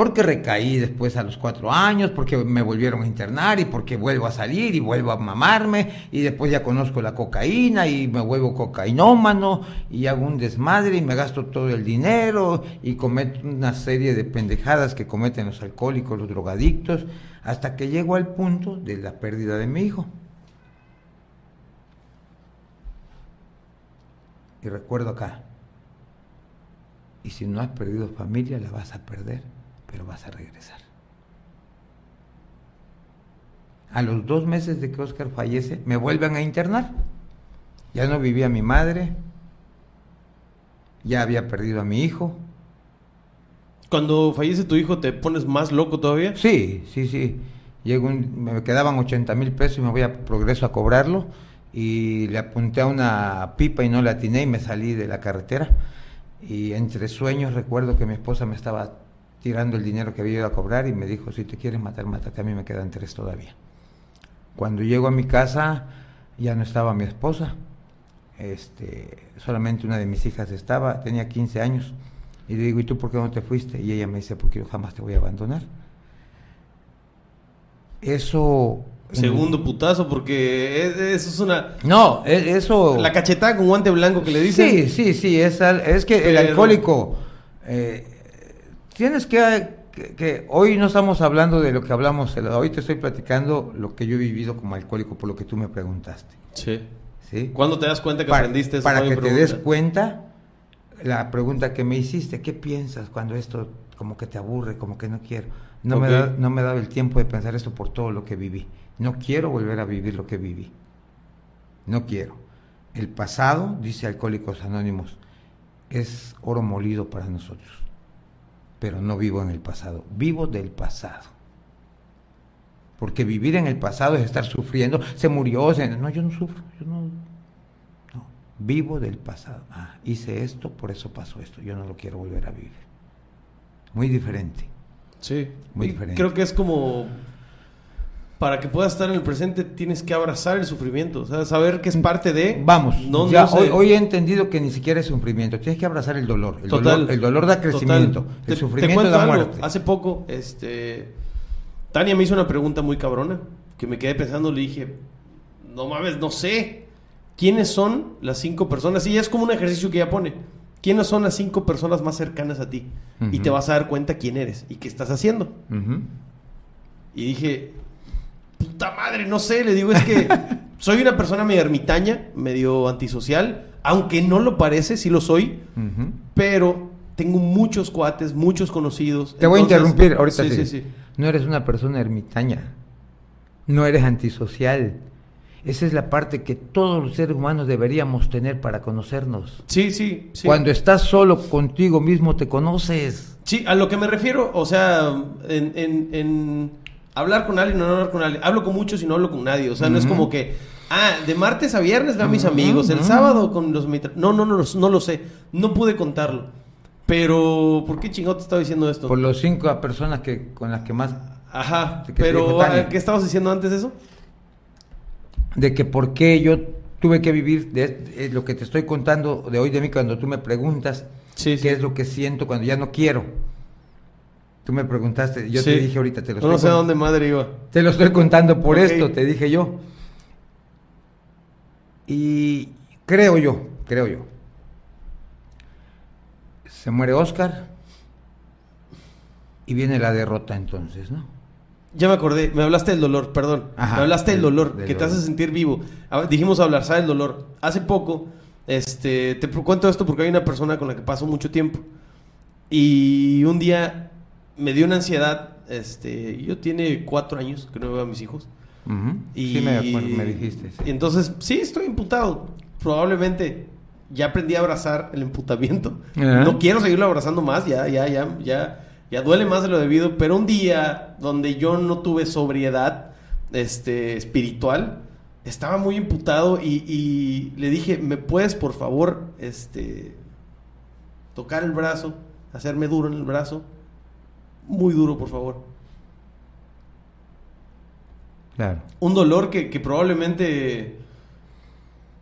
Porque recaí después a los cuatro años, porque me volvieron a internar y porque vuelvo a salir y vuelvo a mamarme y después ya conozco la cocaína y me vuelvo cocainómano y hago un desmadre y me gasto todo el dinero y cometo una serie de pendejadas que cometen los alcohólicos, los drogadictos, hasta que llego al punto de la pérdida de mi hijo. y recuerdo acá. Y si no has perdido familia, la vas a perder, pero vas a regresar. A los dos meses de que Oscar fallece, me vuelven a internar. Ya no vivía mi madre, ya había perdido a mi hijo. Cuando fallece tu hijo, ¿te pones más loco todavía? Sí, sí, sí. Llego un- me quedaban 80 mil pesos y me voy a progreso a cobrarlo. Y le apunté a una pipa y no la atiné y me salí de la carretera. Y entre sueños recuerdo que mi esposa me estaba tirando el dinero que había ido a cobrar y me dijo, si te quieres matar, mátate, a mí me quedan tres todavía. Cuando llego a mi casa ya no estaba mi esposa, este, solamente una de mis hijas estaba, tenía 15 años. Y le digo, ¿y tú por qué no te fuiste? Y ella me dice, porque yo jamás te voy a abandonar. Eso... Segundo putazo, porque es- eso es una... No, e- eso... La cachetada con guante blanco que le dicen. Sí, sí, sí, es, es que el alcohólico, eh, tienes que, que, que hoy no estamos hablando de lo que hablamos, hoy te estoy platicando lo que yo he vivido como alcohólico por lo que tú me preguntaste. Sí. ¿sí? ¿Cuándo te das cuenta que para, aprendiste eso? para que te des cuenta, la pregunta que me hiciste, ¿qué piensas cuando esto como que te aburre, como que no quiero? No, me, da, no me he dado el tiempo de pensar esto por todo lo que viví. No quiero volver a vivir lo que viví. No quiero. El pasado, dice Alcohólicos Anónimos, es oro molido para nosotros. Pero no vivo en el pasado, vivo del pasado. Porque vivir en el pasado es estar sufriendo. Se murió, se- no, yo no sufro, yo no, no, vivo del pasado. Ah, hice esto, por eso pasó esto. Yo no lo quiero volver a vivir. Muy diferente. Sí. Muy Y diferente. Creo que es como... Para que puedas estar en el presente tienes que abrazar el sufrimiento, o sea, saber que es parte de... Vamos, no, ya no sé. hoy, hoy he entendido que ni siquiera es sufrimiento. Tienes que abrazar el dolor. El, Total. dolor, el dolor da crecimiento. Total. El Te- sufrimiento da algo. muerte. Hace poco, este... Tania me hizo una pregunta muy cabrona, que me quedé pensando, le dije, no mames, no sé. ¿Quiénes son las cinco personas? Y es como un ejercicio que ella pone. ¿Quiénes son las cinco personas más cercanas a ti? Y te vas a dar cuenta quién eres y qué estás haciendo. Y dije, puta madre, no sé, le digo, es que [LAUGHS] soy una persona medio ermitaña, medio antisocial, aunque no lo parece, sí lo soy, pero tengo muchos cuates, muchos conocidos. Te voy a interrumpir ahorita. Sí, sí. sí, sí. No eres una persona ermitaña. No eres antisocial. Esa es la parte que todos los seres humanos deberíamos tener para conocernos. Sí, sí, sí. Cuando estás solo contigo mismo te conoces. Sí, a lo que me refiero, o sea, en, en- en hablar con alguien o no hablar con alguien. Hablo con muchos y no hablo con nadie. O sea, no es como que, ah, de martes a viernes veo a mis amigos, el sábado con los... No, no, no, lo- no lo sé. No pude contarlo. Pero, ¿por qué chingado te estaba diciendo esto? Por los cinco personas que con las que más Ajá, ¿Qué te pero ah, ¿qué estabas diciendo antes de eso? de que por qué yo tuve que vivir de, es lo que te estoy contando de hoy de mí cuando tú me preguntas Sí, qué es lo que siento cuando ya no quiero. Tú me preguntaste, yo Sí. te dije ahorita, te lo, No, estoy, sé a dónde madre iba. te lo estoy contando por esto, te dije yo. Y creo yo, creo yo. Se muere Oscar y viene la derrota entonces, ¿no? Ya me acordé, me hablaste del dolor, perdón. Ajá, me hablaste del del- dolor, del que te hace sentir vivo. Dijimos hablar, ¿sabes? El dolor. Hace poco, este, te cuento esto porque hay una persona con la que paso mucho tiempo. Y un día me dio una ansiedad, este, yo tiene cuatro años que no veo a mis hijos. Ujú. Y, Sí, me, dijiste. sí. entonces, sí, estoy imputado. Probablemente ya aprendí a abrazar el emputamiento. Ajá. No quiero seguirlo abrazando más, ya, ya, ya, ya, ya duele más de lo debido. Pero un día donde yo no tuve sobriedad este, espiritual, estaba muy imputado y, y le dije, ¿me puedes por favor este, tocar el brazo, hacerme duro en el brazo? Muy duro, por favor. Claro. un dolor que, que probablemente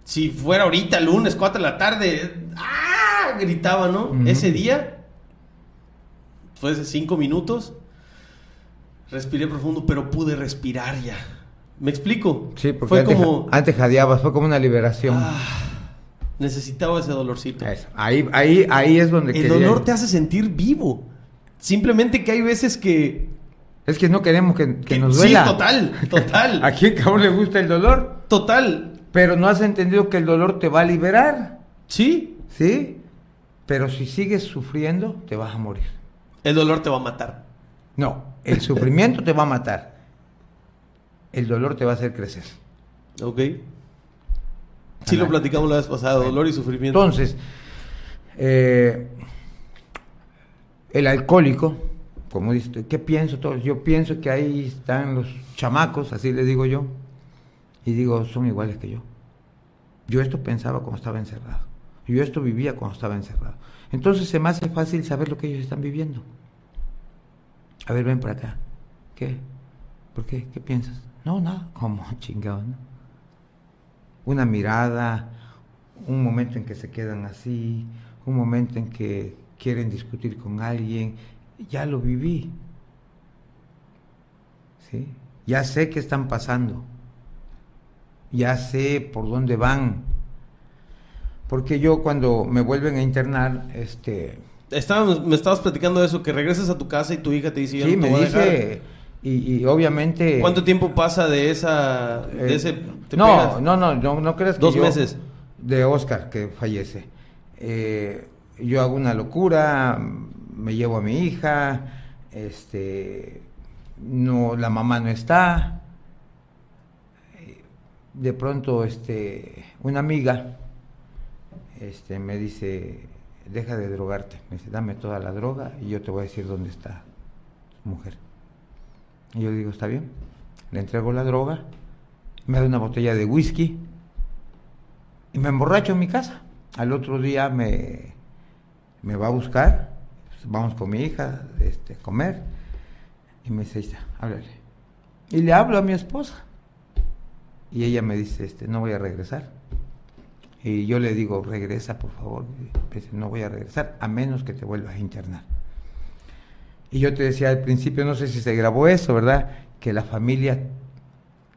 si fuera ahorita lunes 4 de la tarde ¡ah! gritaba no ese día fue hace 5 minutos respiré profundo pero pude respirar ya me explico Sí, porque fue antes, como antes jadeabas, fue como una liberación. ah, necesitaba ese dolorcito Eso. Ahí, ahí, ahí es donde el quería- dolor te hace sentir vivo simplemente que hay veces que, Es que no queremos que, que que- nos sí duela. total total [LAUGHS] ¿A quién cabrón le gusta el dolor? total Pero no has entendido que el dolor te va a liberar. Sí. ¿Sí? Pero si sigues sufriendo, te vas a morir. El dolor te va a matar. No, el sufrimiento te va a matar. El dolor te va a hacer crecer. Ok. Sí, lo platicamos la vez pasada, dolor y sufrimiento. Entonces, eh, el alcohólico, como dice, ¿qué pienso? Todos? Yo pienso que ahí están los chamacos, así les digo yo, y digo, son iguales que yo. Yo esto pensaba cuando estaba encerrado. Yo esto vivía cuando estaba encerrado. Entonces se me hace fácil saber lo que ellos están viviendo. A ver, ven para acá. ¿Qué? ¿Por qué? ¿Qué piensas? No, nada. [LAUGHS] ¿Cómo? Chingado, ¿no? Una mirada, un momento en que se quedan así, un momento en que quieren discutir con alguien. Ya lo viví. ¿Sí? Ya sé qué están pasando. Ya sé por dónde van. Porque yo cuando me vuelven a internar, este... Estábamos, me estabas platicando de eso, que regresas a tu casa y tu hija te dice, yo Sí, no te me voy a dice, dejar. y, y obviamente... ¿Cuánto tiempo pasa de esa... de Eh, ese... te no, no, no, no, no creas que Dos yo- meses. De Oscar, que fallece. Eh, yo hago una locura, me llevo a mi hija, este, no, la mamá no está. Eh, De pronto, este, una amiga, este, me dice, deja de drogarte, me dice, dame toda la droga y yo te voy a decir dónde está tu mujer. Y yo digo, está bien, le entrego la droga, me da una botella de whisky y me emborracho en mi casa. Al otro día me, me va a buscar, pues, vamos con mi hija este, a comer, y me dice, "Ya, háblale. Y le hablo a mi esposa, y ella me dice, este, no voy a regresar. Y yo le digo, regresa por favor. Y no voy a regresar, a menos que te vuelvas a internar. Y yo te decía al principio, no sé si se grabó eso, ¿verdad? Que la familia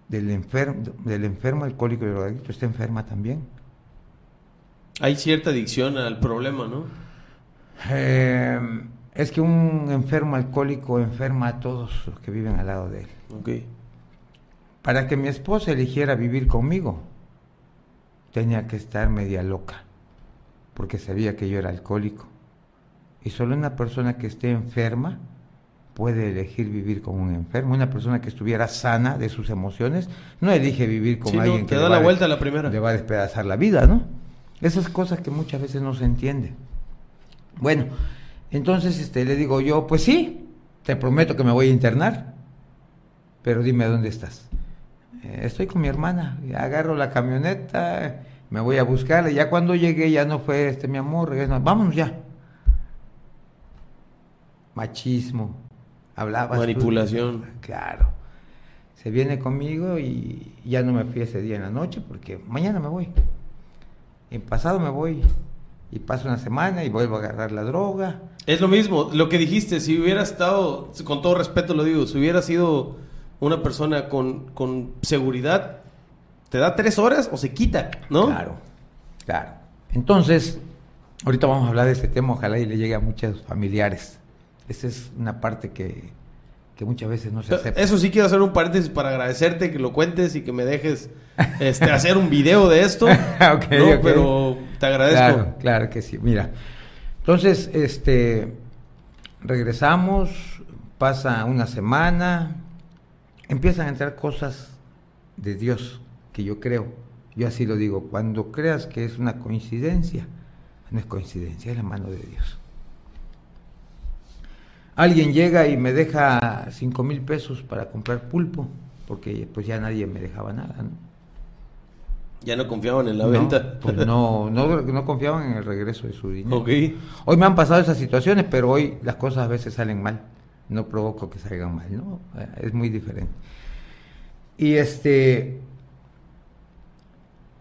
del enfermo, del enfermo alcohólico y drogadicto está enferma también. Hay cierta adicción al problema, ¿no? Eh, es que un enfermo alcohólico enferma a todos los que viven al lado de él. Para que mi esposa eligiera vivir conmigo, tenía que estar media loca, porque sabía que yo era alcohólico. Y solo una persona que esté enferma puede elegir vivir con un enfermo. Una persona que estuviera sana de sus emociones no elige vivir con Sí, no, alguien te que da le la va vuelta a la primera. le va a despedazar la vida, ¿no? Esas cosas que muchas veces no se entienden. Bueno, entonces este, le digo yo, pues sí, te prometo que me voy a internar, pero dime dónde estás. "Eh, estoy con mi hermana, agarro la camioneta, me voy a buscarla, ya cuando llegué ya no fue, este, mi amor, regresa, vámonos ya. Machismo, hablaba. Manipulación. Claro. Se viene conmigo y ya no me fui ese día en la noche porque mañana me voy. Y pasado me voy. Y paso una semana y vuelvo a agarrar la droga. Es lo mismo, lo que dijiste, si hubiera estado, con todo respeto lo digo, si hubiera sido una persona con, con seguridad, te da tres horas o se quita, ¿no? Claro, claro. Entonces, ahorita vamos a hablar de este tema, ojalá y le llegue a muchos familiares. Esa es una parte que, que muchas veces no se acepta. Eso sí quiero hacer un paréntesis para agradecerte que lo cuentes y que me dejes [LAUGHS] este, hacer un video de esto. [LAUGHS] Ok, no, ok. pero te agradezco. Claro, claro que sí. Mira, entonces, este, regresamos, pasa una semana, empiezan a entrar cosas de Dios que yo creo. Yo así lo digo, cuando creas que es una coincidencia, no es coincidencia, es la mano de Dios. Alguien llega y me deja cinco mil pesos para comprar pulpo, porque pues ya nadie me dejaba nada, ¿no? Ya no confiaban en la No, venta. pues no, [LAUGHS] no, no confiaban en el regreso de su dinero. ok. Hoy me han pasado esas situaciones, pero hoy las cosas a veces salen mal. No provoco que salgan mal, ¿no? Eh, Es muy diferente. Y este.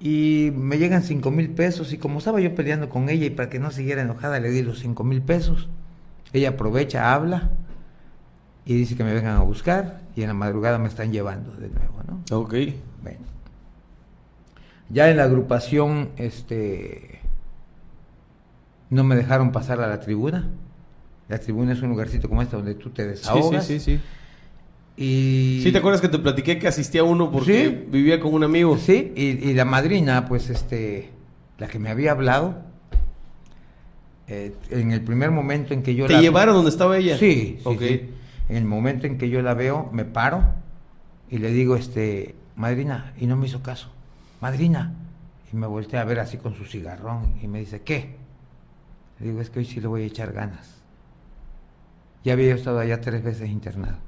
Y me llegan cinco mil pesos, y como estaba yo peleando con ella, y para que no siguiera enojada, le di los cinco mil pesos. Ella aprovecha, habla, y dice que me vengan a buscar, y en la madrugada me están llevando de nuevo, ¿no? Ok. Bueno. Ya en la agrupación, este, no me dejaron pasar a la tribuna. La tribuna es un lugarcito como este donde tú te Sí, desahogas. sí, sí, sí. Y... Sí, ¿te acuerdas que te platiqué que asistía uno porque Sí. vivía con un amigo? Sí, y, y la madrina, pues, este, la que me había hablado, eh, en el primer momento en que yo ¿Te la... llevaron donde estaba ella? Sí, sí, Ok. sí. En el momento en que yo la veo, me paro y le digo, este, madrina, y no me hizo caso. Madrina. Y me volteé a ver así con su cigarrón y me dice, ¿qué? Le digo, es que hoy sí le voy a echar ganas. Ya había estado allá tres veces internado.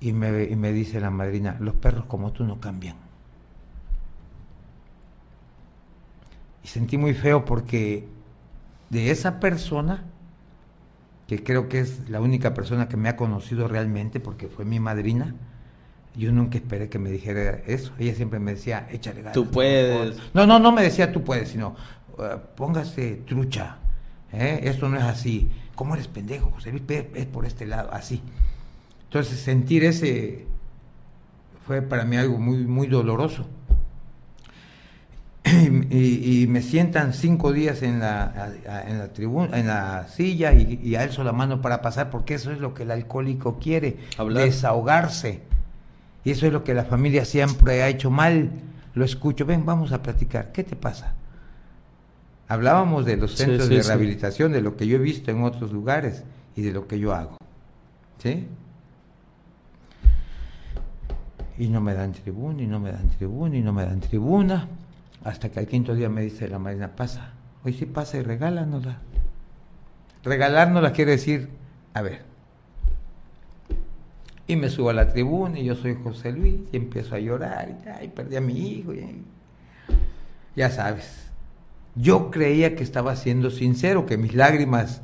Y me, y me dice la madrina, los perros como tú no cambian. Y sentí muy feo porque de esa persona, que creo que es la única persona que me ha conocido realmente, porque fue mi madrina, yo nunca esperé que me dijera eso. Ella siempre me decía, échale ganas. Tú puedes. favor". No, no, no me decía tú puedes, sino "Eh, póngase trucha. ¿eh? Esto no es así. ¿Cómo eres pendejo, José Luis? Es por este lado, así. Entonces sentir ese fue para mí algo muy, muy doloroso. [CLEARS THROAT] Y, y me sientan cinco días en la, en la tribuna, en la silla y, y alzo la mano para pasar, porque eso es lo que el alcohólico quiere, Hablar. desahogarse. Y eso es lo que la familia siempre ha hecho mal. Lo escucho, ven, vamos a platicar. ¿Qué te pasa? Hablábamos de los centros sí, de sí. rehabilitación, de lo que yo he visto en otros lugares y de lo que yo hago. ¿Sí? Y no me dan tribuna, y no me dan tribuna, y no me dan tribuna. Hasta que al quinto día me dice la marina, pasa. Hoy sí pasa y regálanosla. Regalárnosla quiere decir, a ver. Y me subo a la tribuna y yo soy José Luis y empiezo a llorar. Y, ay, perdí a mi hijo. y- ya sabes. Yo creía que estaba siendo sincero, que mis lágrimas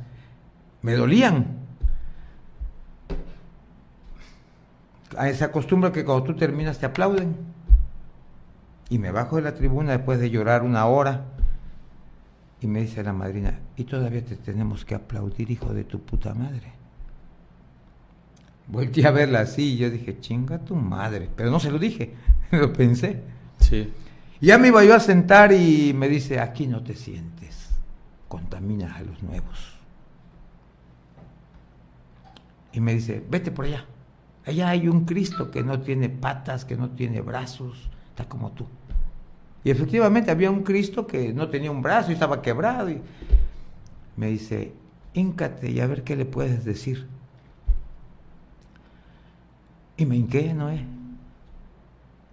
me dolían. A esa costumbre que cuando tú terminas te aplauden. Y me bajo de la tribuna después de llorar una hora. Y me dice la madrina, y todavía te tenemos que aplaudir, hijo de tu puta madre. Volteé a verla así y yo dije, chinga tu madre. Pero no se lo dije, [LAUGHS] lo pensé. Sí. Y ya me iba yo a sentar y me dice, aquí no te sientes, contaminas a los nuevos. Y me dice, vete por allá. Allá hay un Cristo que no tiene patas, que no tiene brazos, está como tú. Y efectivamente había un Cristo que no tenía un brazo y estaba quebrado. Y me dice, híncate y a ver qué le puedes decir. Y me hinqué, Noé.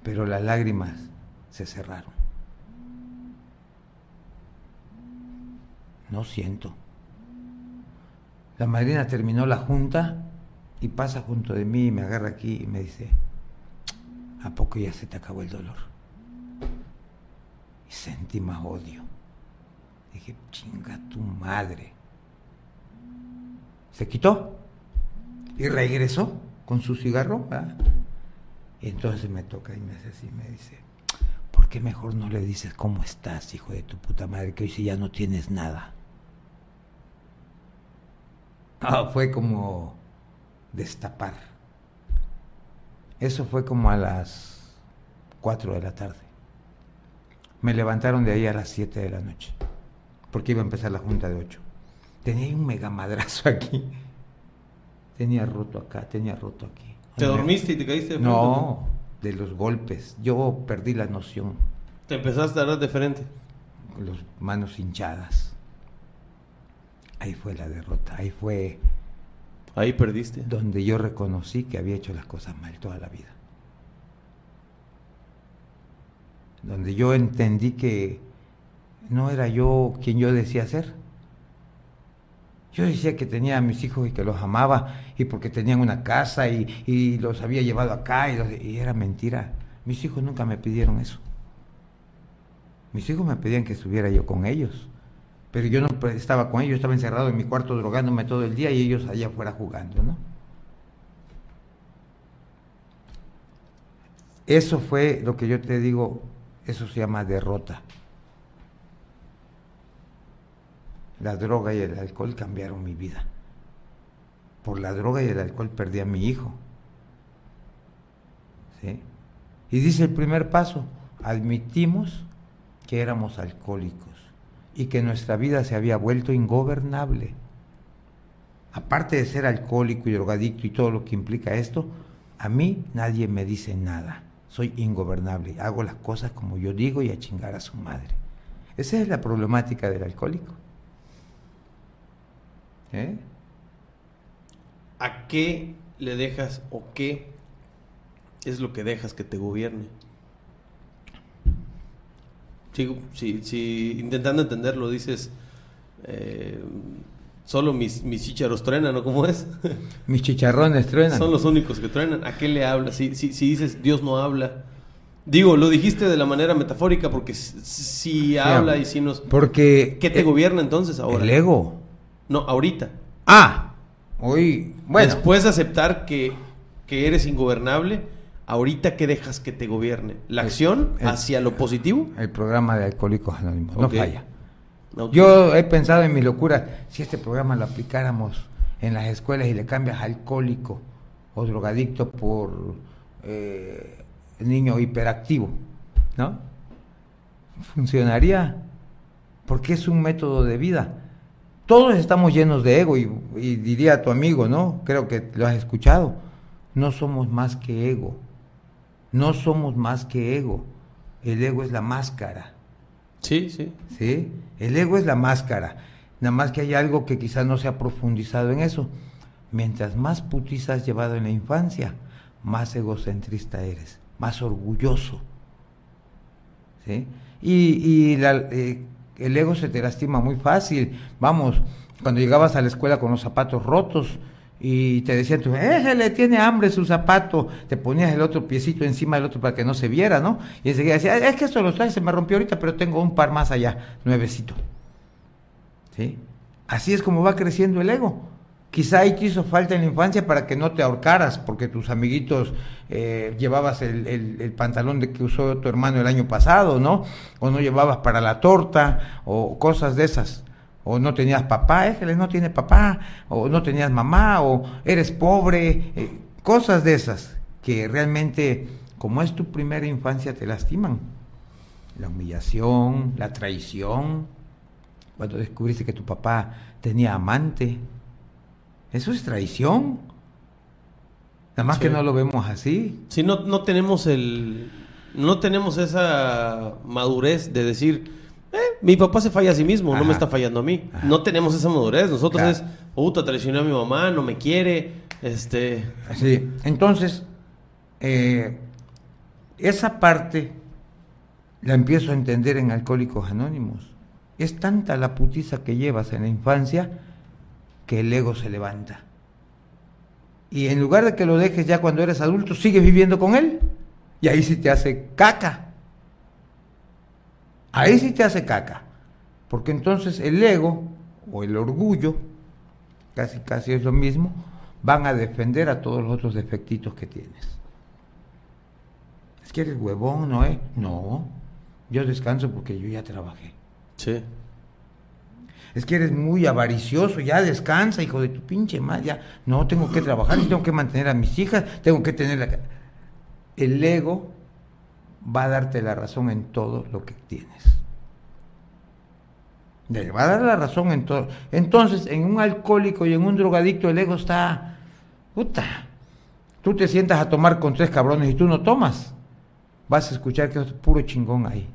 Pero las lágrimas se cerraron. No siento. La madrina terminó la junta y pasa junto de mí y me agarra aquí y me dice, ¿a poco ya se te acabó el dolor? Y sentí más odio. Dije, chinga tu madre. Se quitó y regresó con su cigarro. Y entonces me toca y me hace así, me dice, ¿por qué mejor no le dices cómo estás, hijo de tu puta madre, que hoy sí ya no tienes nada? Ah, fue como destapar. Eso fue como a las 4 de la tarde. Me levantaron de ahí a las 7 de la noche, porque iba a empezar la junta de 8. Tenía un mega madrazo [LAUGHS] aquí. Tenía roto acá, tenía roto aquí. ¿Te dormiste y te caíste de frente? No, de los golpes. Yo perdí la noción, Te empezaste a dar de frente. con las manos hinchadas. Ahí fue la derrota, ahí fue Ahí perdiste. donde yo reconocí que había hecho las cosas mal toda la vida. Donde yo entendí que no era yo quien yo decía ser. Yo decía que tenía a mis hijos y que los amaba y porque tenían una casa y, y los había llevado acá y, los- y era mentira. Mis hijos nunca me pidieron eso. Mis hijos me pedían que estuviera yo con ellos. Pero yo no estaba con ellos, estaba encerrado en mi cuarto drogándome todo el día y ellos allá afuera jugando, ¿no? Eso fue lo que yo te digo, eso se llama derrota. La droga y el alcohol cambiaron mi vida. Por la droga y el alcohol perdí a mi hijo. ¿Sí? Y dice el primer paso, admitimos que éramos alcohólicos y que nuestra vida se había vuelto ingobernable. Aparte de ser alcohólico y drogadicto y todo lo que implica esto, a mí nadie me dice nada. Soy ingobernable. Hago las cosas como yo digo y a chingar a su madre. Esa es la problemática del alcohólico. ¿Eh? ¿A qué le dejas o qué es lo que dejas que te gobierne? Si, intentando entenderlo dices, eh, solo mis, mis chícharos truenan, ¿no? ¿Cómo es? [LAUGHS] mis chicharrones truenan. Son los únicos que truenan. ¿A qué le hablas? Si, si, si dices, Dios no habla. Digo, lo dijiste de la manera metafórica porque si habla y si nos... Porque... ¿Qué te gobierna entonces ahora? El ego. No, ahorita. Ah, hoy... Bueno. Después de aceptar que, que eres ingobernable, ahorita qué dejas que te gobierne? ¿La acción hacia lo positivo? El programa de Alcohólicos Anónimos, no falla. Yo he pensado en mi locura, si este programa lo aplicáramos en las escuelas y le cambias alcohólico o drogadicto por eh, niño hiperactivo, ¿no? Funcionaría, porque es un método de vida. Todos estamos llenos de ego y, y diría tu amigo, ¿no? Creo que lo has escuchado. No somos más que ego no somos más que ego. El ego es la máscara. Sí, sí. ¿Sí? El ego es la máscara. Nada más que hay algo que quizás no se ha profundizado en eso. Mientras más putiza has llevado en la infancia, más egocentrista eres, más orgulloso. ¿Sí? Y, eh, el ego se te lastima muy fácil. Vamos, cuando llegabas a la escuela con los zapatos rotos, y te decían, tú, le tiene hambre su zapato, te ponías el otro piecito encima del otro para que no se viera, ¿no? Y enseguida decía, es que esto lo traes, se me rompió ahorita, pero tengo un par más allá, nuevecito. ¿Sí? Así es como va creciendo el ego. Quizá ahí te hizo falta en la infancia para que no te ahorcaras, porque tus amiguitos eh, llevabas el, pantalón de que usó tu hermano el año pasado, ¿no? O no llevabas para la torta, o cosas de esas o no tenías papá, Ángeles no tiene papá, o no tenías mamá, o eres pobre, eh, cosas de esas que realmente, como es tu primera infancia, te lastiman. La humillación, la traición, cuando descubriste que tu papá tenía amante, eso es traición. Nada más que no lo vemos así. Si no, no tenemos el, no tenemos esa madurez de decir, eh, mi papá se falla a sí mismo, no me está fallando a mí. No tenemos esa madurez. Nosotros es, puta, traicioné a mi mamá, no me quiere. Este. Sí, entonces, eh, esa parte la empiezo a entender en Alcohólicos Anónimos. Es tanta la putiza que llevas en la infancia que el ego se levanta. Y en lugar de que lo dejes ya cuando eres adulto, sigues viviendo con él. Y ahí sí te hace caca. Ahí sí te hace caca. Porque entonces el ego o el orgullo, casi casi es lo mismo, van a defender a todos los otros defectitos que tienes. Es que eres huevón, ¿no es? No, yo descanso porque yo ya trabajé. Sí. Es que eres muy avaricioso, ya descansa, hijo de tu pinche madre, ya. No, tengo que trabajar, tengo que mantener a mis hijas, tengo que tener la... El ego va a darte la razón en todo lo que tienes. Le va a dar la razón en todo. Entonces, en un alcohólico y en un drogadicto, el ego está. Puta. Tú te sientas a tomar con tres cabrones y tú no tomas. Vas a escuchar que es puro chingón ahí.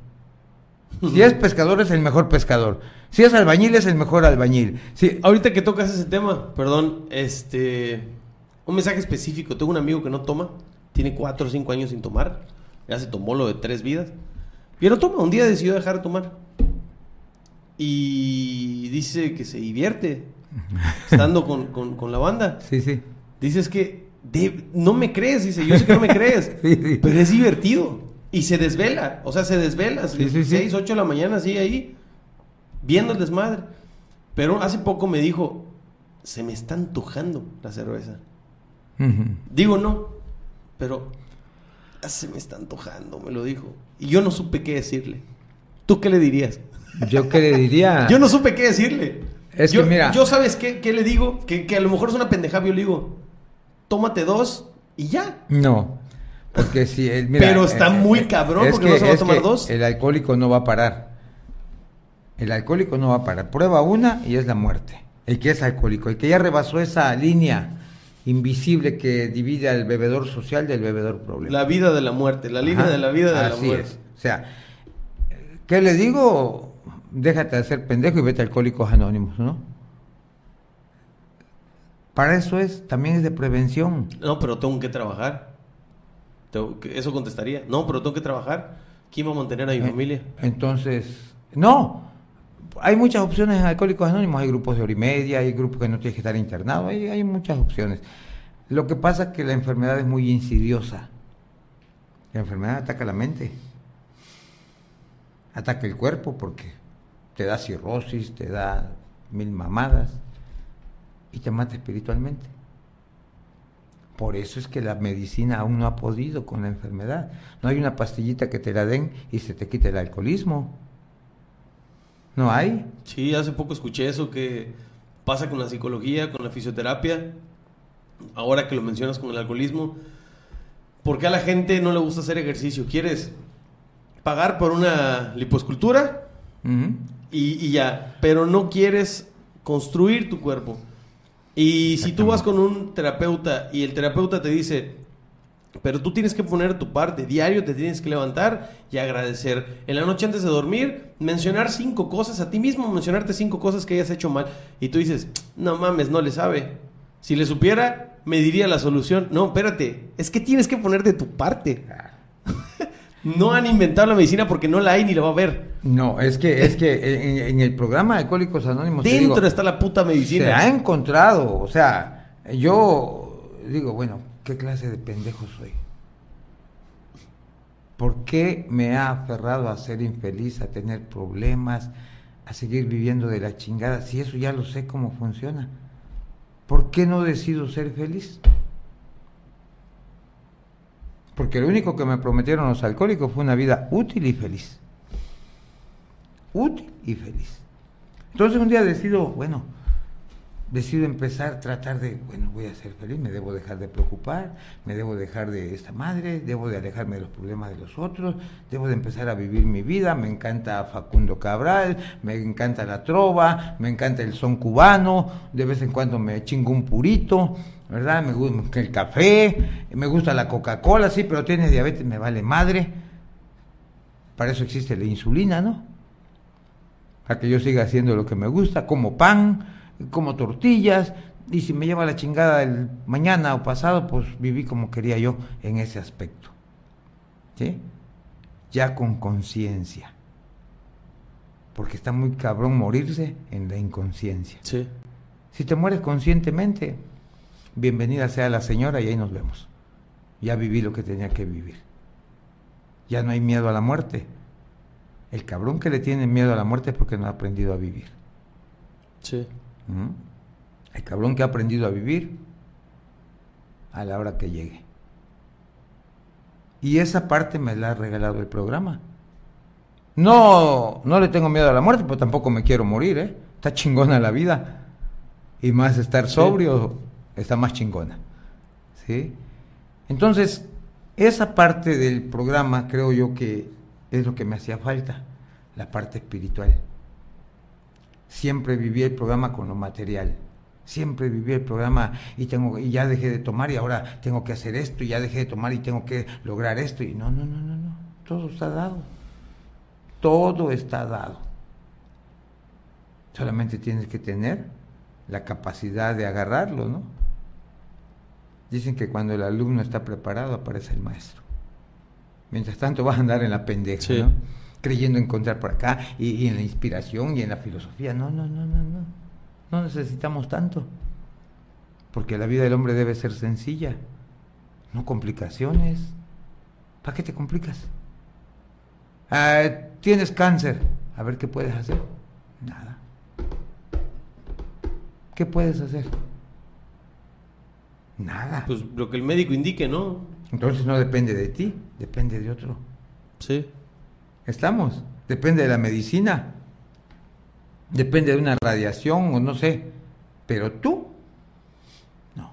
Si es pescador, es el mejor pescador. Si es albañil, es el mejor albañil. Sí. Ahorita que tocas ese tema, perdón, este. Un mensaje específico. Tengo un amigo que no toma, tiene cuatro o cinco años sin tomar ya se tomó lo de tres vidas. Y no toma, un día decidió dejar de tomar. Y dice que se divierte [LAUGHS] estando con, la banda. Sí, sí. Dices que no me crees, dice, yo sé que no me crees, [LAUGHS] pero es divertido. Y se desvela, o sea, se desvela, sí, sí, 6, 8 de la mañana, así ahí, viendo el desmadre. Pero hace poco me dijo, se me está antojando la cerveza. Digo no, pero se me está antojando, me lo dijo. Y yo no supe qué decirle. ¿Tú qué le dirías? ¿Yo qué le diría? [LAUGHS] yo no supe qué decirle. Es yo, que mira. Yo, ¿sabes qué, qué le digo? Que, a lo mejor es una pendejada. Yo le digo, tómate dos y ya. No. Porque si él, Pero está eh, muy eh, cabrón porque no se va a tomar dos. El alcohólico no va a parar. El alcohólico no va a parar. Prueba una y es la muerte. El que es alcohólico, el que ya rebasó esa línea invisible que divide al bebedor social del bebedor problema. La vida de la muerte, la línea de la vida de la muerte. Es. O sea, ¿qué le digo? déjate de ser pendejo y vete a Alcohólicos Anónimos, ¿no? Para eso es, también es de prevención. No, pero tengo que trabajar. Eso contestaría. No, pero tengo que trabajar. ¿Quién va a mantener a mi familia? Entonces, no. Hay muchas opciones en Alcohólicos Anónimos. Hay grupos de hora y media, hay grupos que no tienes que estar internado. Hay, hay muchas opciones. Lo que pasa es que la enfermedad es muy insidiosa. La enfermedad ataca la mente. Ataca el cuerpo porque te da cirrosis, te da mil mamadas y te mata espiritualmente. Por eso es que la medicina aún no ha podido con la enfermedad. No hay una pastillita que te la den y se te quite el alcoholismo. No hay. Sí, hace poco escuché eso que pasa con la psicología, con la fisioterapia. Ahora que lo mencionas con el alcoholismo. ¿Por qué a la gente no le gusta hacer ejercicio? ¿Quieres pagar por una liposcultura? Y ya, pero no quieres construir tu cuerpo. Y si tú vas con un terapeuta y el terapeuta te dice, pero tú tienes que poner tu parte, diario te tienes que levantar y agradecer. En la noche antes de dormir, mencionar cinco cosas a ti mismo, mencionarte cinco cosas que hayas hecho mal. Y tú dices, no mames, no le sabe. Si le supiera, me diría la solución. No, espérate, es que tienes que poner de tu parte. No han inventado la medicina porque no la hay ni la va a ver. No, es que, es que en, en el programa de Alcohólicos Anónimos Dentro digo, está la puta medicina. se ha encontrado, o sea, yo digo, bueno, ¿qué clase de pendejo soy? ¿Por qué me ha aferrado a ser infeliz, a tener problemas, a seguir viviendo de la chingada? Si eso ya lo sé cómo funciona. ¿Por qué no decido ser feliz? Porque lo único que me prometieron los alcohólicos fue una vida útil y feliz. Útil y feliz. Entonces un día decido, bueno, decido empezar a tratar de, bueno, voy a ser feliz, me debo dejar de preocupar, me debo dejar de esta madre, debo de alejarme de los problemas de los otros, debo de empezar a vivir mi vida, me encanta Facundo Cabral, me encanta la trova, me encanta el son cubano, de vez en cuando me chingo un purito, ¿verdad? Me gusta el café, me gusta la Coca-Cola, sí, pero tienes diabetes, me vale madre. Para eso existe la insulina, ¿no? Para que yo siga haciendo lo que me gusta, como pan, como tortillas, y si me lleva la chingada el mañana o pasado, pues viví como quería yo en ese aspecto. ¿Sí? Ya con conciencia. Porque está muy cabrón morirse en la inconsciencia. Sí. Si te mueres conscientemente, bienvenida sea la señora y ahí nos vemos. Ya viví lo que tenía que vivir. Ya no hay miedo a la muerte. El cabrón que le tiene miedo a la muerte es porque no ha aprendido a vivir. Sí. ¿Mm? El cabrón que ha aprendido a vivir a la hora que llegue. Y esa parte me la ha regalado el programa. No, no le tengo miedo a la muerte, pero tampoco me quiero morir, ¿eh? Está chingona la vida. Y más estar Sí. sobrio está más chingona. ¿Sí? Entonces, esa parte del programa creo yo que es lo que me hacía falta, la parte espiritual. Siempre viví el programa con lo material. Siempre viví el programa y tengo y ya dejé de tomar y ahora tengo que hacer esto y ya dejé de tomar y tengo que lograr esto y no, no, no, no, no. Todo está dado. Todo está dado. Solamente tienes que tener la capacidad de agarrarlo, ¿no? Dicen que cuando el alumno está preparado aparece el maestro. Mientras tanto vas a andar en la pendeja, Sí. ¿no? Creyendo encontrar por acá y, y en la inspiración y en la filosofía. No, no, no, no, no. No necesitamos tanto. Porque la vida del hombre debe ser sencilla. No complicaciones. ¿Para qué te complicas? Ah, Tienes cáncer. A ver qué puedes hacer. Nada. ¿Qué puedes hacer? Nada. Pues lo que el médico indique, ¿no? Entonces no depende de ti, depende de otro. Sí. ¿Estamos? Depende de la medicina. Depende de una radiación o no sé. Pero tú, no.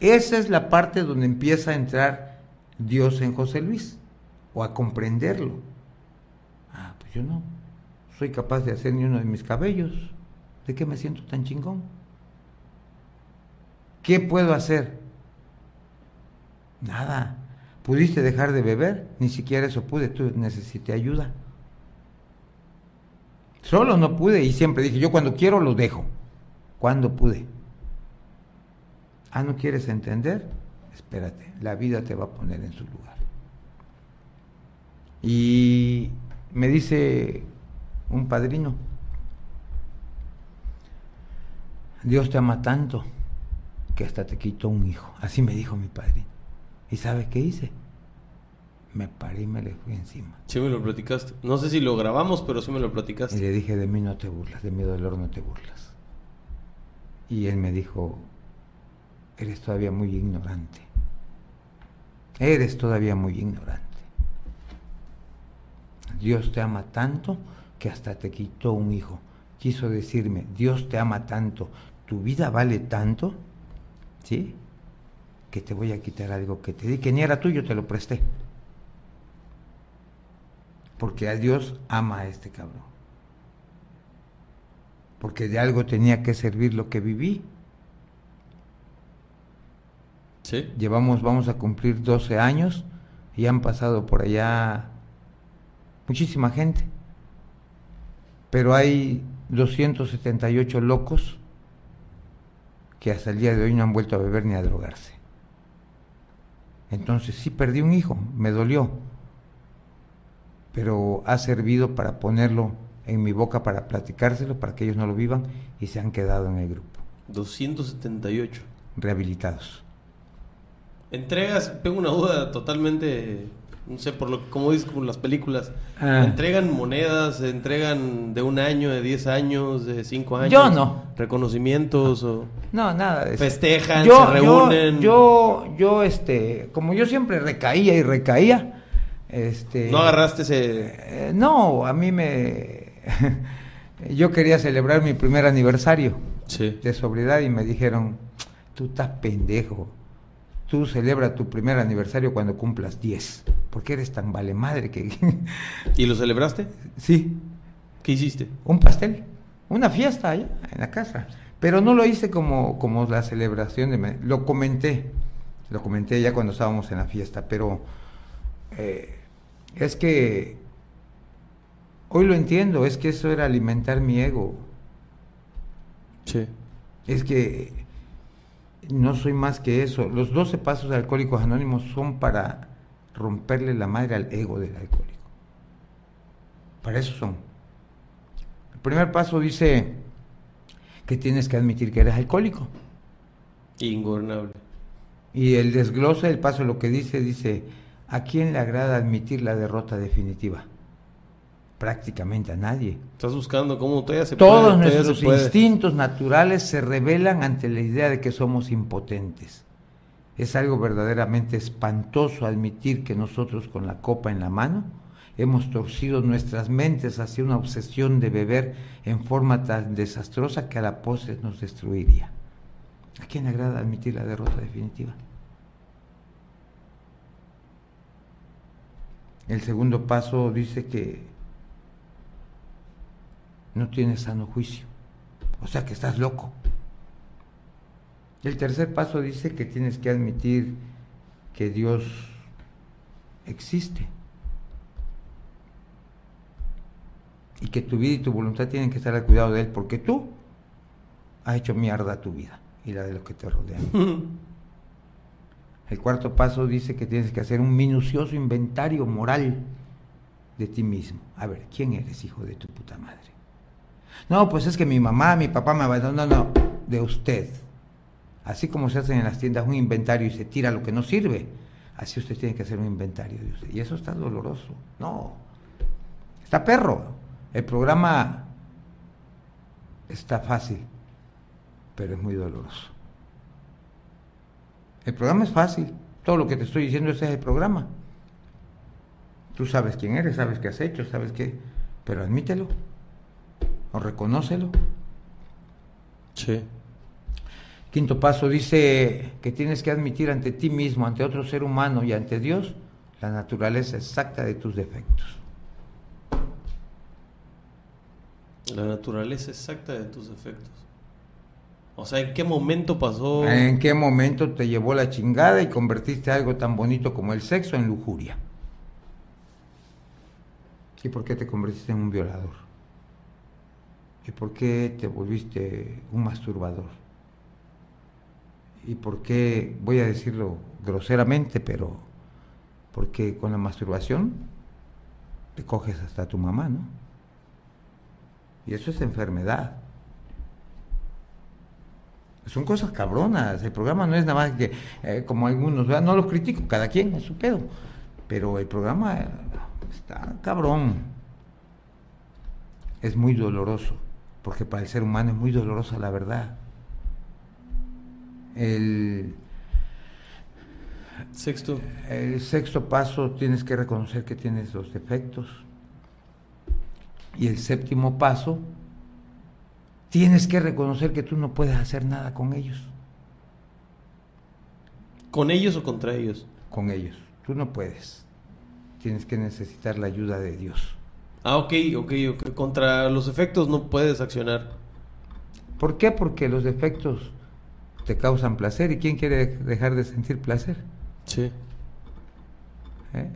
Esa es la parte donde empieza a entrar Dios en José Luis. O a comprenderlo. Ah, pues yo no. Soy capaz de hacer ni uno de mis cabellos. ¿De qué me siento tan chingón? ¿Qué puedo hacer? Nada. ¿Pudiste dejar de beber? Ni siquiera eso pude. Tú necesité ayuda. Solo no pude y siempre dije, yo cuando quiero lo dejo. Cuando pude. Ah, ¿no quieres entender? Espérate, la vida te va a poner en su lugar. Y me dice un padrino, Dios te ama tanto que hasta te quitó un hijo. Así me dijo mi padrino. ¿Y sabes qué hice? Me paré y me le fui encima. Sí me lo platicaste. No sé si lo grabamos, pero sí me lo platicaste. Y le dije, de mí no te burlas, de mi dolor no te burlas. Y él me dijo, eres todavía muy ignorante. Eres todavía muy ignorante. Dios te ama tanto que hasta te quitó un hijo. Quiso decirme, Dios te ama tanto, tu vida vale tanto, ¿sí? Que te voy a quitar algo que te di, que ni era tuyo, te lo presté. Porque a Dios ama a este cabrón. Porque de algo tenía que servir lo que viví. Sí. Llevamos, vamos a cumplir 12 años y han pasado por allá muchísima gente. Pero hay 278 locos que hasta el día de hoy no han vuelto a beber ni a drogarse. Entonces sí perdí un hijo, me dolió, pero ha servido para ponerlo en mi boca, para platicárselo, para que ellos no lo vivan y se han quedado en el grupo. 278. Rehabilitados. Entregas, tengo una duda totalmente no sé, por lo como dices con las películas, Ah. entregan monedas, entregan de un año, de 10 años, de 5 años. Yo no. Reconocimientos o No, nada de eso. festejan, yo, se reúnen. Yo, yo, yo, este, como yo siempre recaía y recaía, este. no agarraste ese Eh, no, a mí me. [LAUGHS] yo quería celebrar mi primer aniversario Sí. de sobriedad y me dijeron: Tú estás pendejo. Tú celebra tu primer aniversario cuando cumplas 10. porque eres tan vale madre que.? [LAUGHS] ¿Y lo celebraste? sí, ¿Qué hiciste? un pastel, una fiesta allá en la casa. Pero no lo hice como, como la celebración de... Lo comenté, lo comenté ya cuando estábamos en la fiesta, pero eh, es que hoy lo entiendo, es que eso era alimentar mi ego. Sí. Es que no soy más que eso. Los 12 pasos de Alcohólicos Anónimos son para romperle la madre al ego del alcohólico. Para eso son. El primer paso dice que tienes que admitir que eres alcohólico. Ingobernable. Y el desglose del paso lo que dice, dice, ¿a quién le agrada admitir la derrota definitiva? Prácticamente a nadie. Estás buscando cómo todavía se Todos puede. nuestros se puede. instintos naturales se revelan ante la idea de que somos impotentes. Es algo verdaderamente espantoso admitir que nosotros con la copa en la mano hemos torcido nuestras mentes hacia una obsesión de beber en forma tan desastrosa que a la postre nos destruiría. ¿A quién le agrada admitir la derrota definitiva? El segundo paso dice que no tienes sano juicio, o sea que estás loco. El tercer paso dice que tienes que admitir que Dios existe y que tu vida y tu voluntad tienen que estar al cuidado de Él porque tú has hecho mierda tu vida y la de los que te rodean. [LAUGHS] El cuarto paso dice que tienes que hacer un minucioso inventario moral de ti mismo. A ver, ¿quién eres, hijo de tu puta madre? No, pues es que mi mamá, mi papá me abandonó. No, no, de usted. Así como se hace en las tiendas un inventario y se tira lo que no sirve, así usted tiene que hacer un inventario. Y eso está doloroso. No, está perro. El programa está fácil, pero es muy doloroso. El programa es fácil. Todo lo que te estoy diciendo es el programa. Tú sabes quién eres, sabes qué has hecho, sabes qué. Pero admítelo. O reconócelo. Sí. Quinto paso dice que tienes que admitir ante ti mismo, ante otro ser humano y ante Dios la naturaleza exacta de tus defectos. La naturaleza exacta de tus efectos. O sea, ¿en qué momento pasó? ¿En qué momento te llevó la chingada y convertiste algo tan bonito como el sexo en lujuria? ¿Y por qué te convertiste en un violador? ¿Y por qué te volviste un masturbador? ¿Y por qué, voy a decirlo groseramente, pero porque con la masturbación te coges hasta tu mamá, ¿no? Y eso es enfermedad. Son cosas cabronas. El programa no es nada más que, eh, como algunos, no lo critico, cada quien es su pedo. Pero el programa está cabrón. Es muy doloroso, porque para el ser humano es muy dolorosa la verdad. El sexto. El sexto paso tienes que reconocer que tienes los defectos. Y el séptimo paso, tienes que reconocer que tú no puedes hacer nada con ellos. ¿Con ellos o contra ellos? Con ellos. Tú no puedes. Tienes que necesitar la ayuda de Dios. Ah, ok, ok, ok. Contra los efectos no puedes accionar. ¿Por qué? Porque los defectos te causan placer. ¿Y quién quiere dejar de sentir placer? Sí. ¿Eh?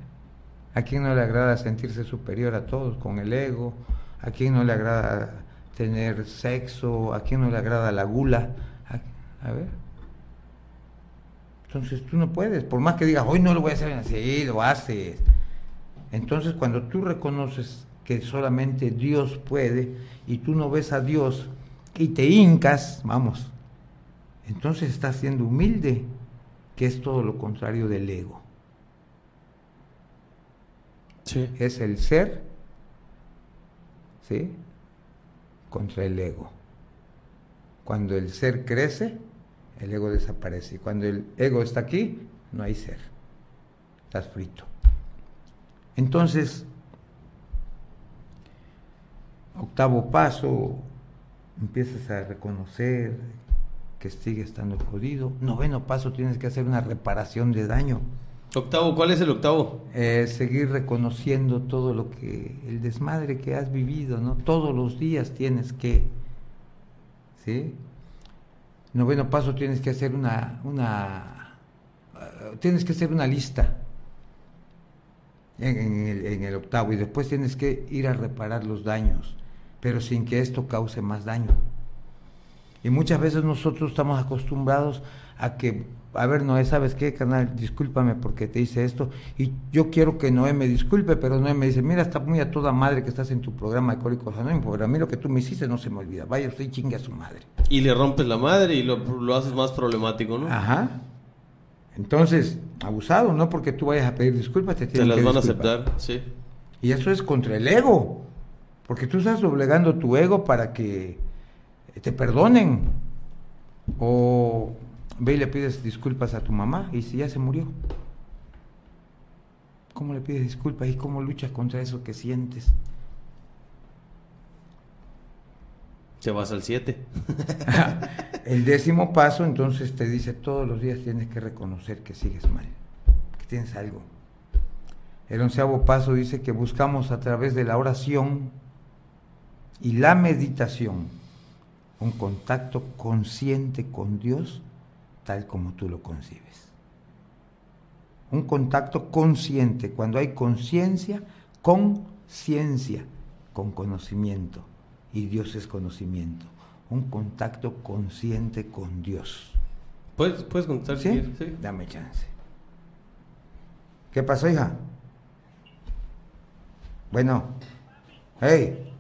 ¿A quién no le agrada sentirse superior a todos con el ego? ¿A quién no le agrada tener sexo? ¿A quién no le agrada la gula? A, ver. Entonces tú no puedes, por más que digas, hoy no lo voy a hacer así, lo haces. Entonces cuando tú reconoces que solamente Dios puede y tú no ves a Dios y te hincas, vamos, entonces estás siendo humilde, que es todo lo contrario del ego. Es el ser, ¿sí? Contra el ego. Cuando el ser crece, el ego desaparece. Y cuando el ego está aquí, no hay ser. Estás frito. Entonces, octavo paso, empiezas a reconocer que sigue estando jodido. Noveno paso, tienes que hacer una reparación de daño. Octavo, ¿cuál es el octavo? Eh, seguir reconociendo todo lo que, el desmadre que has vivido, ¿no? Todos los días tienes que, ¿sí? Noveno paso, tienes que hacer una, una, uh, tienes que hacer una lista en, el, en el octavo y después tienes que ir a reparar los daños, pero sin que esto cause más daño. Y muchas veces nosotros estamos acostumbrados a que, a ver, Noé, ¿sabes qué, canal? Discúlpame porque te hice esto. Y yo quiero que Noé me disculpe, pero Noé me dice, mira, está muy a toda madre que estás en tu programa de Cólicos Anónimos, pero a mí lo que tú me hiciste no se me olvida. Vaya usted y chingue a su madre. Y le rompes la madre y lo, lo haces más problemático, ¿no? Ajá. Entonces, abusado, no porque tú vayas a pedir disculpas, te tienen las van a aceptar, sí. Y eso es contra el ego, porque tú estás doblegando tu ego para que te perdonen. O ve y le pides disculpas a tu mamá y si ya se murió. ¿Cómo le pides disculpas y cómo luchas contra eso que sientes? Te vas al 7. El décimo paso entonces te dice todos los días tienes que reconocer que sigues mal, que tienes algo. El onceavo paso dice que buscamos a través de la oración y la meditación un contacto consciente con Dios tal como tú lo concibes. Un contacto consciente, cuando hay conciencia, con ciencia, con conocimiento. Y Dios es conocimiento. Un contacto consciente con Dios. ¿Puedes, puedes contar? ¿Sí? ¿Sí? Dame chance. ¿Qué pasó, hija? Bueno. Hey.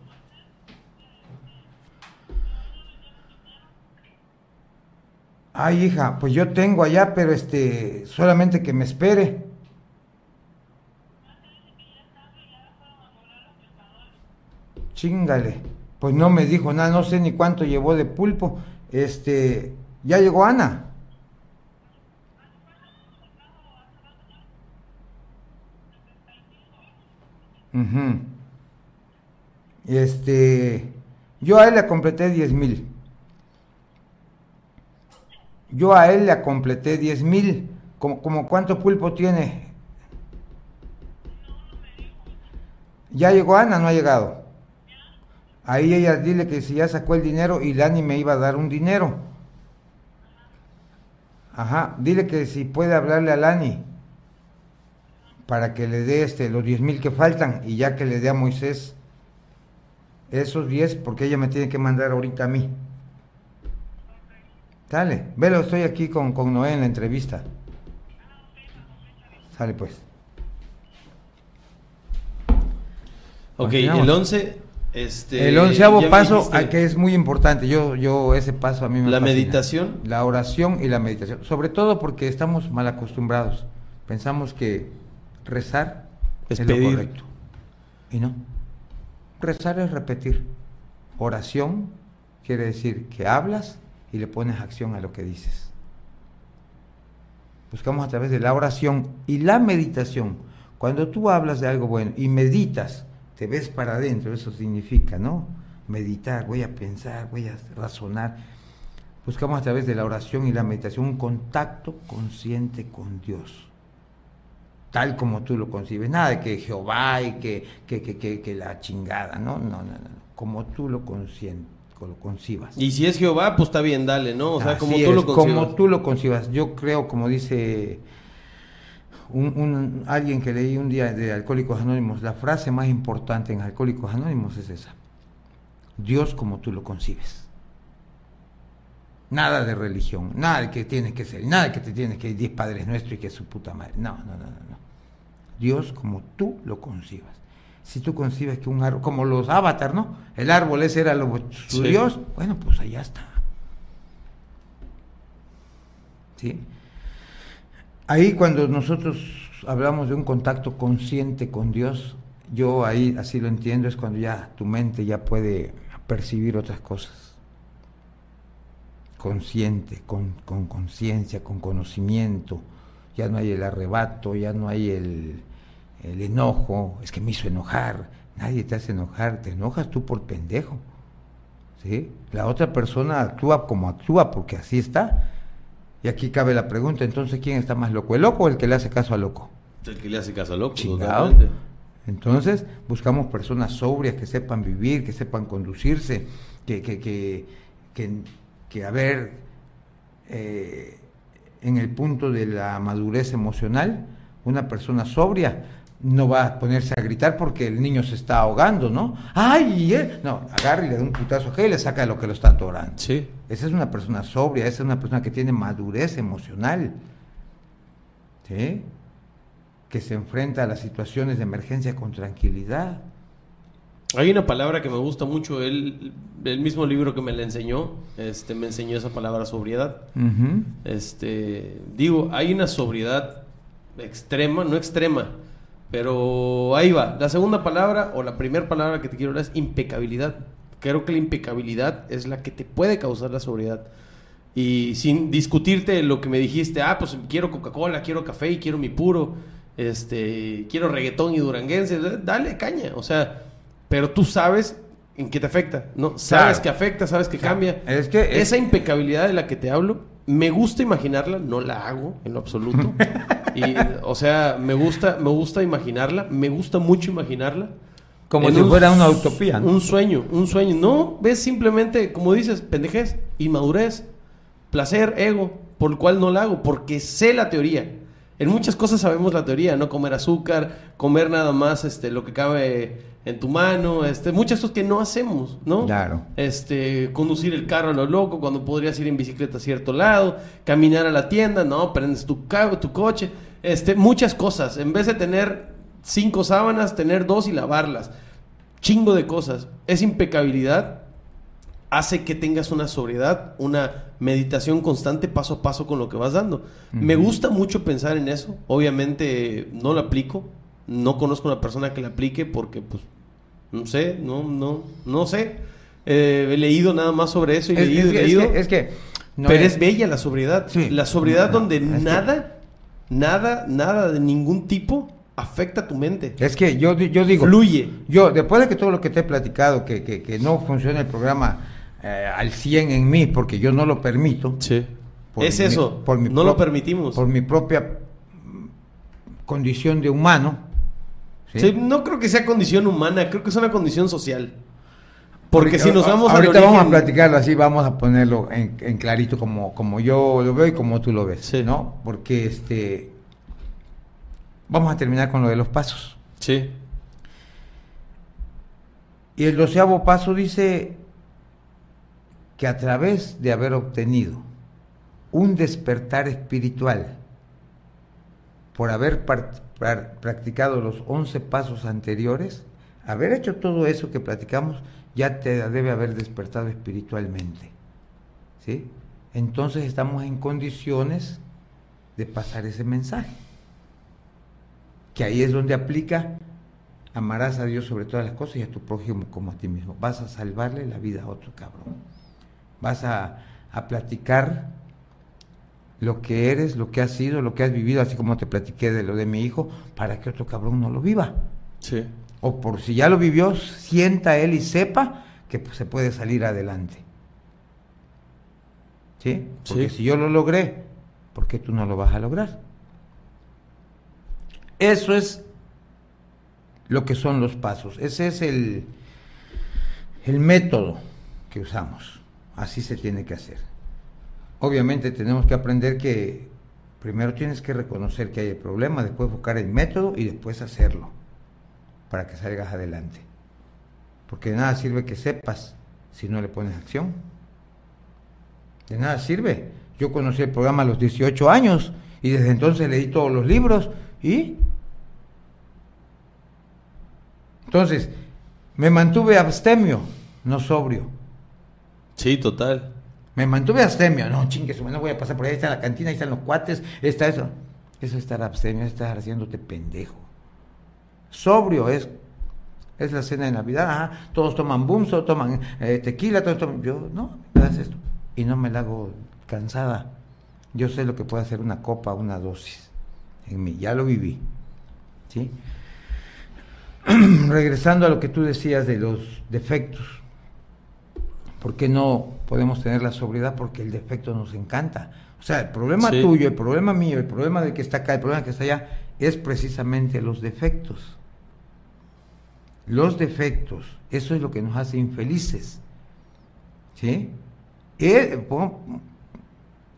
Ay, hija, pues yo tengo allá, pero este, solamente que me espere. Chingale. Pues no me dijo nada, no sé ni cuánto llevó de pulpo. Este, ya llegó Ana. Este, yo a él le completé diez mil. Yo a él le completé 10 mil. ¿Como, como cuánto pulpo tiene? ¿Ya llegó Ana? ¿No ha llegado? Ahí ella dile que si ya sacó el dinero y Lani me iba a dar un dinero. Ajá, dile que si puede hablarle a Lani para que le dé este, los 10 mil que faltan y ya que le dé a Moisés Esos 10 porque ella me tiene que mandar ahorita a mí. Dale, velo, estoy aquí con, con Noé en la entrevista. Sale pues. Ok, Continuamos. el 11. Este, El onceavo paso, dijiste a que es muy importante, yo, yo ese paso a mí me La fascina. meditación. La oración y la meditación, sobre todo porque estamos mal acostumbrados. Pensamos que rezar Es es, lo correcto. Y no. Rezar es repetir. Oración quiere decir que hablas y le pones acción a lo que dices. Buscamos a través de la oración y la meditación. Cuando tú hablas de algo bueno y meditas, te ves para adentro, eso significa, ¿no? Meditar, voy a pensar, voy a razonar. Buscamos a través de la oración y la meditación un contacto consciente con Dios tal como tú lo concibes. Nada de que Jehová y que, que, que, que, la chingada, ¿no? No, no, no. Como tú lo, conscien- lo concibas. Y si es Jehová, pues está bien, dale, ¿no? O sea, como tú lo es, concibas. Como tú lo concibas. Yo creo, como dice un, un- alguien que leí un día de Alcohólicos Anónimos, la frase más importante en Alcohólicos Anónimos es esa. Dios como tú lo concibes. Nada de religión, nada de que tienes que ser, nada de que te tienes que ir 10 padres nuestros y que su puta madre. No, no, no, no, no. Dios como tú lo concibas. Si tú concibes que un árbol, como los avatar, ¿no? El árbol ese era lo, su Sí. Dios, bueno, pues allá está. ¿Sí? Ahí cuando nosotros hablamos de un contacto consciente con Dios, yo ahí así lo entiendo, es cuando ya tu mente ya puede percibir otras cosas. Consciente, con con conciencia, con conocimiento. Ya no hay el arrebato, ya no hay el, el enojo, es que me hizo enojar. Nadie te hace enojar, te enojas tú por pendejo. ¿sí? La otra persona actúa como actúa porque así está. Y aquí cabe la pregunta, entonces, ¿quién está más loco? ¿El loco o el que le hace caso al loco? El que le hace caso al loco, Chingado. totalmente. Entonces, buscamos personas sobrias que sepan vivir, que sepan conducirse, que, que, que, que, que, a ver, eh, en el punto de la madurez emocional, una persona sobria no va a ponerse a gritar porque el niño se está ahogando, ¿no? ¡Ay! eh! No, agarra y le da un putazo a y le saca lo que lo está atorando. Sí. Esa es una persona sobria, esa es una persona que tiene madurez emocional, ¿sí? que se enfrenta a las situaciones de emergencia con tranquilidad. Hay una palabra que me gusta mucho, él, el mismo libro que me la enseñó, este, me enseñó esa palabra sobriedad. Este, digo, hay una sobriedad extrema, no extrema, pero ahí va. La segunda palabra o la primera palabra que te quiero hablar es impecabilidad. Creo que la impecabilidad es la que te puede causar la sobriedad. Y sin discutirte lo que me dijiste, ah, pues quiero Coca-Cola, quiero café y quiero mi puro, este, quiero reggaetón y duranguense, dale caña, o sea, pero tú sabes en qué te afecta, ¿no? Sabes Claro. que afecta, sabes que cambia. Es que es- esa impecabilidad de la que te hablo, me gusta imaginarla, no la hago en lo absoluto. [LAUGHS] y, o sea, me gusta, me gusta imaginarla, me gusta mucho imaginarla. Como si un fuera una utopía. ¿no? Un sueño, un sueño. No, ves simplemente, como dices, pendejez, inmadurez, placer, ego, por el cual no la hago, porque sé la teoría. En muchas cosas sabemos la teoría, no comer azúcar, comer nada más este lo que cabe en tu mano, este muchas cosas que no hacemos, ¿no? Claro. Este, conducir el carro a lo loco cuando podrías ir en bicicleta a cierto lado, caminar a la tienda, no, prendes tu carro, tu coche, este, muchas cosas. En vez de tener cinco sábanas, tener dos y lavarlas. Chingo de cosas. Esa impecabilidad hace que tengas una sobriedad, una meditación constante paso a paso con lo que vas dando. Me gusta mucho pensar en eso. Obviamente no lo aplico. No conozco una persona que la aplique porque, pues, no sé, no, no, no sé. Eh, he leído nada más sobre eso y Es, leído es leído. que- es que no pero es- es bella la sobriedad. Sí. La sobriedad No, donde que- nada, nada, nada de ningún tipo afecta a tu mente. es que yo, yo digo, Fluye. yo después de que todo lo que te he platicado, que, que, que no funciona el programa eh, al 100 en mí, porque yo no lo permito, Sí. Por es mi- eso. por mi no lo permitimos. por mi propia condición de humano, ¿sí? Sí, no creo que sea condición humana, creo que es una condición social. Porque Ahorita- si nos vamos al ahorita vamos a platicarlo así, vamos a ponerlo en, en clarito como, como yo lo veo y como tú lo ves, Sí. ¿no? Porque este vamos a terminar con lo de los pasos. Sí. Y el doceavo paso dice que a través de haber obtenido un despertar espiritual, por haber practicado los once pasos anteriores, haber hecho todo eso que platicamos, ya te debe haber despertado espiritualmente. ¿Sí? Entonces estamos en condiciones de pasar ese mensaje. Que ahí es donde aplica amarás a Dios sobre todas las cosas y a tu prójimo como a ti mismo. Vas a salvarle la vida a otro cabrón. Vas a, a platicar lo que eres, lo que has sido, lo que has vivido, así como te platiqué de lo de mi hijo, para que otro cabrón no lo viva. Sí. O por si ya lo vivió, sienta él y sepa que pues, se puede salir adelante. ¿Sí? Porque si yo lo logré, ¿por qué tú no lo vas a lograr? Eso es lo que son los pasos. Ese es el, el método que usamos. Así se tiene que hacer. Obviamente tenemos que aprender que primero tienes que reconocer que hay el problema, después buscar el método y después hacerlo para que salgas adelante. Porque de nada sirve que sepas si no le pones acción. De nada sirve. Yo conocí el programa a los 18 años y desde entonces leí todos los libros y entonces, me mantuve abstemio, no sobrio. Sí, total. Me mantuve abstemio, no chingues, no voy a pasar por ahí, está la cantina, ahí están los cuates, está eso. Eso es estar abstemio, es estar haciéndote pendejo. Sobrio es, es la cena de Navidad, ajá, todos toman bumso, toman eh, tequila, todos toman. Yo, no, me das esto. Y no me la hago cansada. Yo sé lo que puede hacer una copa, una dosis. En mí, ya lo viví. ¿Sí? [CLEARS THROAT] regresando a lo que tú decías de los defectos, ¿por qué no podemos tener la sobriedad? Porque el defecto nos encanta. O sea, el problema tuyo, el problema mío, el problema del que está acá, el problema que está allá, es precisamente los defectos. Los defectos, eso es lo que nos hace infelices. ¿Sí?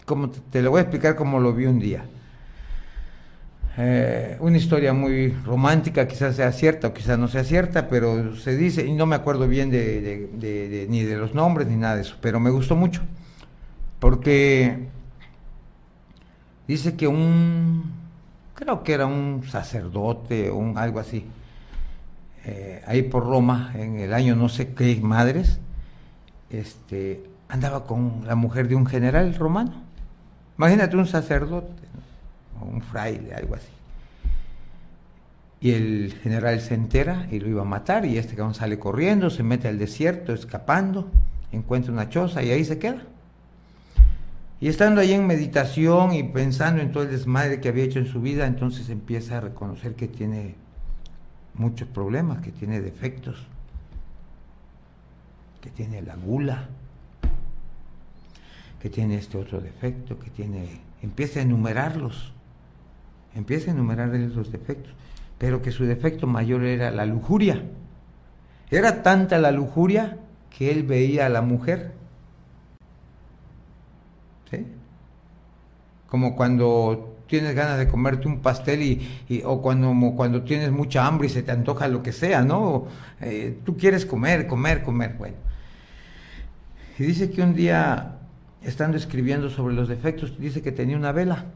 como te lo voy a explicar como lo vi un día. Eh, una historia muy romántica, quizás sea cierta o quizás no sea cierta, pero se dice, y no me acuerdo bien de, ni de los nombres ni nada de eso, pero me gustó mucho, porque dice que un, creo que era un sacerdote o un, algo así, eh, ahí por Roma, en el año no sé qué madres, este, andaba con la mujer de un general romano. Imagínate un sacerdote un fraile, algo así. Y el general se entera y lo iba a matar y este cabrón sale corriendo, se mete al desierto, escapando, encuentra una choza y ahí se queda. Y estando ahí en meditación y pensando en todo el desmadre que había hecho en su vida, entonces empieza a reconocer que tiene muchos problemas, que tiene defectos, que tiene la gula, que tiene este otro defecto, que tiene... Empieza a enumerarlos empieza a enumerar los defectos, pero que su defecto mayor era la lujuria. Era tanta la lujuria que él veía a la mujer. ¿Sí? Como cuando tienes ganas de comerte un pastel y, o cuando, cuando tienes mucha hambre y se te antoja lo que sea, ¿no? Eh, tú quieres comer, comer, comer. Bueno. Y dice que un día, estando escribiendo sobre los defectos, dice que tenía una vela.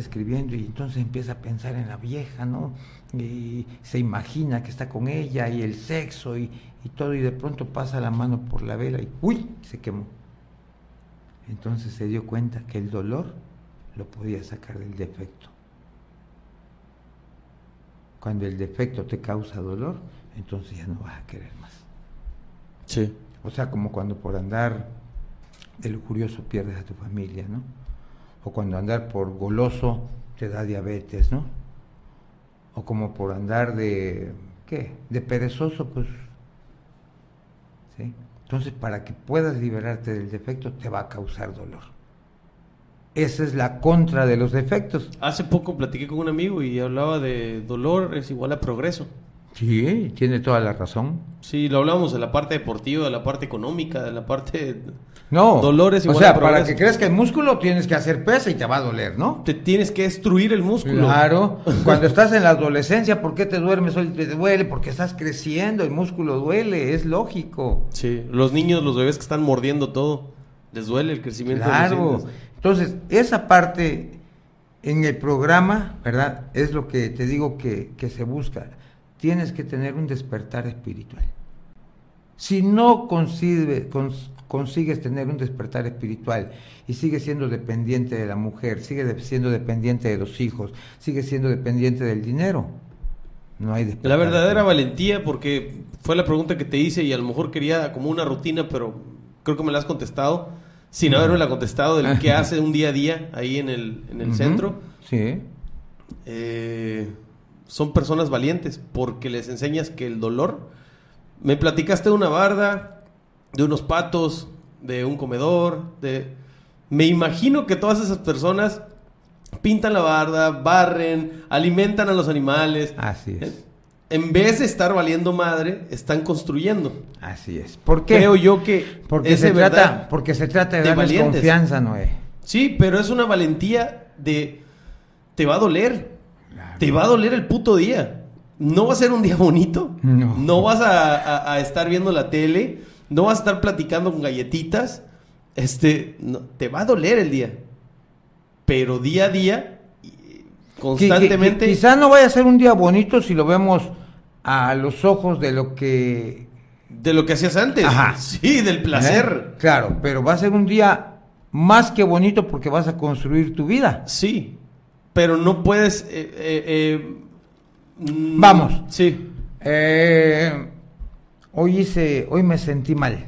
Escribiendo y entonces empieza a pensar en la vieja, ¿no? Y se imagina que está con ella y el sexo y, todo y de pronto pasa la mano por la vela y ¡uy! se quemó. Entonces se dio cuenta que el dolor lo podía sacar del defecto. Cuando el defecto te causa dolor, entonces ya no vas a querer más. Sí. O sea, como cuando por andar de lujurioso pierdes a tu familia, ¿no? O cuando andar por goloso te da diabetes, ¿no? O como por andar de, ¿qué? De perezoso, pues, ¿sí? Entonces, para que puedas liberarte del defecto, te va a causar dolor. Esa es la contra de los defectos. Hace poco platiqué con un amigo y hablaba de dolor es igual a progreso. Sí, tiene toda la razón. Sí, lo hablamos de la parte deportiva, de la parte económica, de la parte... No, Dolores o igual sea, a para que crezca el músculo tienes que hacer pesa y te va a doler, ¿no? Te tienes que destruir el músculo. Claro, [LAUGHS] cuando estás en la adolescencia, ¿por qué te duermes hoy? Te duele porque estás creciendo, el músculo duele, es lógico. Sí, los niños, los bebés que están mordiendo todo, les duele el crecimiento Claro. Entonces, esa parte en el programa, ¿verdad? Es lo que te digo que, que se busca. Tienes que tener un despertar espiritual. Si no consigue- cons- consigues tener un despertar espiritual y sigues siendo dependiente de la mujer, sigues siendo dependiente de los hijos, sigues siendo dependiente del dinero, no hay despertar. La verdadera valentía, porque fue la pregunta que te hice y a lo mejor quería como una rutina, pero creo que me la has contestado, sin haberme la contestado, del que [LAUGHS] hace un día a día ahí en el, en el centro. Sí. Eh, son personas valientes porque les enseñas que el dolor. Me platicaste de una barda, de unos patos, de un comedor, de. Me imagino que todas esas personas pintan la barda, barren, alimentan a los animales. Así es. Eh, En vez de estar valiendo madre, están construyendo. Así es. ¿Por qué? Creo yo que porque es se de trata, porque se trata de, de darles valientes. confianza, Noé. Sí, pero es una valentía de te va a doler. Te va a doler el puto día. No va a ser un día bonito. No. vas a, a- a estar viendo la tele. No vas a estar platicando con galletitas. Este, no, te va a doler el día. Pero día a día, constantemente. Que- que- quizá no vaya a ser un día bonito si lo vemos a los ojos de lo que... De lo que hacías antes. Ajá. Sí, del placer. ¿eh? Claro, pero va a ser un día más que bonito porque vas a construir tu vida. Sí. Pero no puedes. eh, eh, eh, mm, Vamos. Sí. Eh, hoy hice, hoy me sentí mal.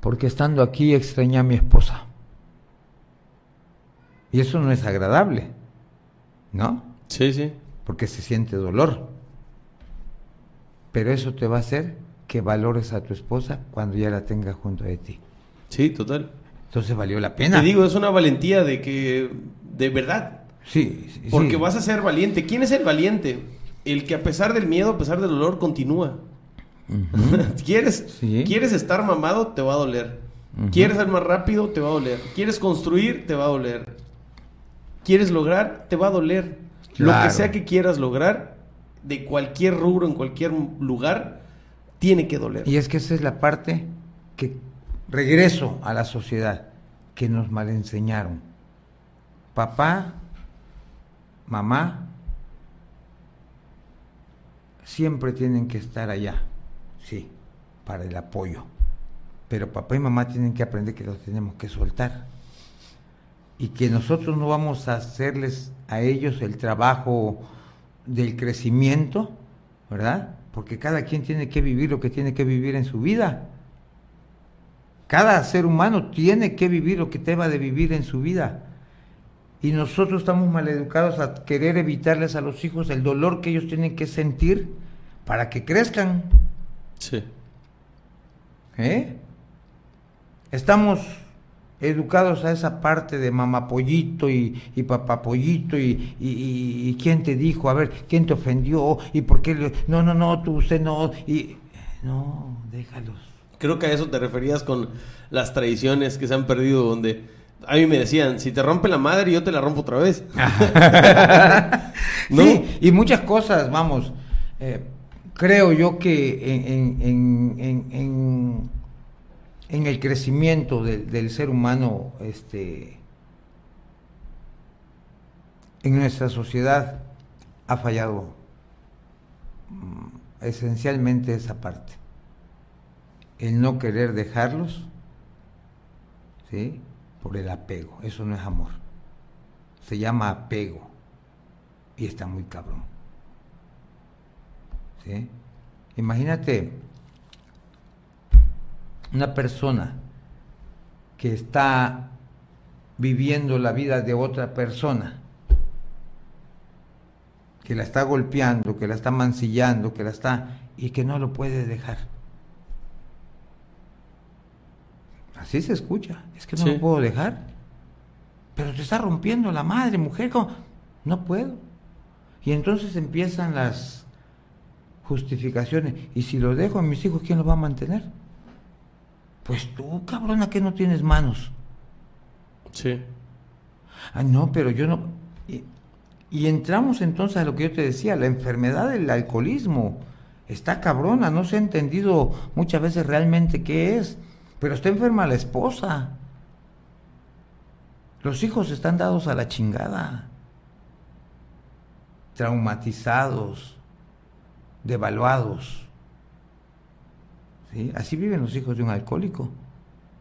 Porque estando aquí extrañé a mi esposa. Y eso no es agradable, ¿no? Sí, sí. Porque se siente dolor. Pero eso te va a hacer que valores a tu esposa cuando ya la tengas junto a ti. Sí, total. Entonces valió la pena. Te digo, es una valentía de que, de verdad, sí, sí, porque sí. vas a ser valiente. ¿Quién es el valiente? El que a pesar del miedo, a pesar del dolor, continúa. [LAUGHS] ¿Quieres, Sí. ¿Quieres estar mamado? Te va a doler. ¿Quieres ser más rápido? Te va a doler. ¿Quieres construir? Te va a doler. ¿Quieres lograr? Te va a doler. Lo que sea que quieras lograr, de cualquier rubro, en cualquier lugar, tiene que doler. Y es que esa es la parte que regreso a la sociedad que nos mal enseñaron. Papá, mamá, siempre tienen que estar allá, sí, para el apoyo. Pero papá y mamá tienen que aprender que los tenemos que soltar. Y que nosotros no vamos a hacerles a ellos el trabajo del crecimiento, ¿verdad? Porque cada quien tiene que vivir lo que tiene que vivir en su vida. Cada ser humano tiene que vivir lo que deba de vivir en su vida. Y nosotros estamos maleducados a querer evitarles a los hijos el dolor que ellos tienen que sentir para que crezcan. Sí. ¿Eh? Estamos educados a esa parte de mamapollito y, y papapollito y, y, y- y quién te dijo, a ver, quién te ofendió y por qué, le- no, no, no, tú, usted no, y no, déjalos. Creo que a eso te referías con las tradiciones que se han perdido, donde a mí me decían, si te rompe la madre, yo te la rompo otra vez. [LAUGHS] ¿No? Sí, y muchas cosas, vamos, eh, creo yo que en, en- en- el crecimiento del- del ser humano, este, en nuestra sociedad ha fallado mm, esencialmente esa parte. El no querer dejarlos, ¿sí? Por el apego. Eso no es amor. Se llama apego. Y está muy cabrón. ¿Sí? Imagínate una persona que está viviendo la vida de otra persona, que la está golpeando, que la está mancillando, que la está y que no lo puede dejar. Así se escucha, es que no Sí. lo puedo dejar. Pero te está rompiendo la madre, mujer, ¿cómo? no puedo. Y entonces empiezan las justificaciones. Y si lo dejo a mis hijos, ¿quién los va a mantener? Pues tú, cabrona, que no tienes manos. Sí. Ah, no, pero yo no. Y, y entramos entonces a lo que yo te decía, la enfermedad del alcoholismo. Está cabrona, no se ha entendido muchas veces realmente qué es. Pero está enferma la esposa. Los hijos están dados a la chingada. Traumatizados, devaluados. ¿Sí? Así viven los hijos de un alcohólico.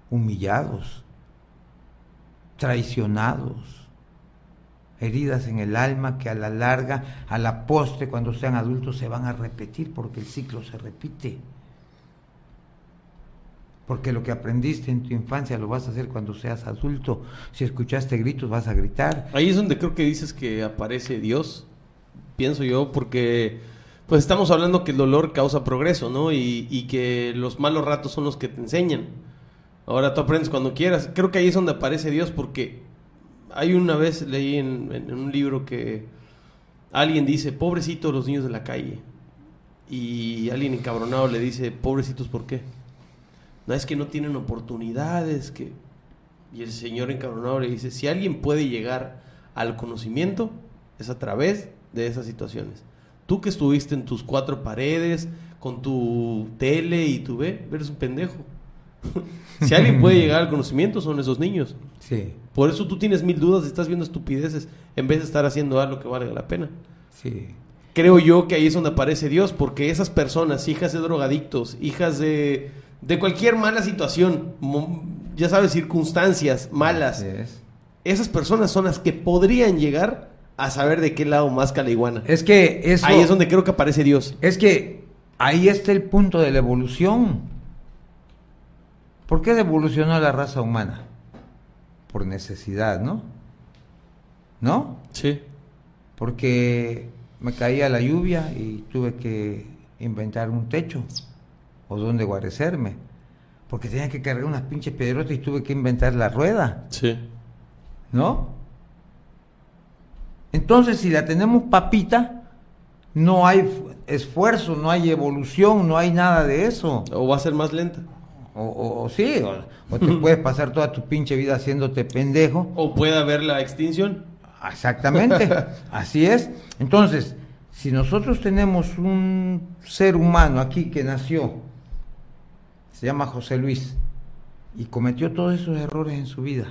Humillados, traicionados, heridas en el alma que a la larga, a la postre, cuando sean adultos, se van a repetir porque el ciclo se repite. Porque lo que aprendiste en tu infancia lo vas a hacer cuando seas adulto. Si escuchaste gritos, vas a gritar. Ahí es donde creo que dices que aparece Dios, pienso yo, porque pues estamos hablando que el dolor causa progreso, ¿no? Y, que los malos ratos son los que te enseñan. Ahora tú aprendes cuando quieras. Creo que ahí es donde aparece Dios, porque hay una vez leí en, en un libro que alguien dice, pobrecitos los niños de la calle. Y alguien encabronado le dice, pobrecitos, ¿por qué? No es que no tienen oportunidades, que... Y el señor encabronado le dice, si alguien puede llegar al conocimiento, es a través de esas situaciones. Tú que estuviste en tus cuatro paredes, con tu tele y tu ve, eres un pendejo. [LAUGHS] si alguien puede llegar al conocimiento, son esos niños. Sí, Por eso tú tienes mil dudas y estás viendo estupideces en vez de estar haciendo algo que valga la pena. sí. Creo yo que ahí es donde aparece Dios, porque esas personas, hijas de drogadictos, hijas de, de cualquier mala situación, ya sabes, circunstancias malas, es. esas personas son las que podrían llegar a saber de qué lado más iguana. Es que eso... Ahí es donde creo que aparece Dios. Es que ahí está el punto de la evolución. ¿Por qué evolucionó la raza humana? Por necesidad, ¿no? ¿No? Sí. Porque me caía la lluvia y tuve que inventar un techo o donde guarecerme. Porque tenía que cargar unas pinches piedrotas y tuve que inventar la rueda, Sí. ¿no? Entonces, si la tenemos papita, no hay fu- esfuerzo, no hay evolución, no hay nada de eso. O va a ser más lenta. O, o- o sí, o, o te [LAUGHS] puedes pasar toda tu pinche vida haciéndote pendejo. O puede haber la extinción. Exactamente, [LAUGHS] así es. Entonces, si nosotros tenemos un ser humano aquí que nació, se llama José Luis, y cometió todos esos errores en su vida,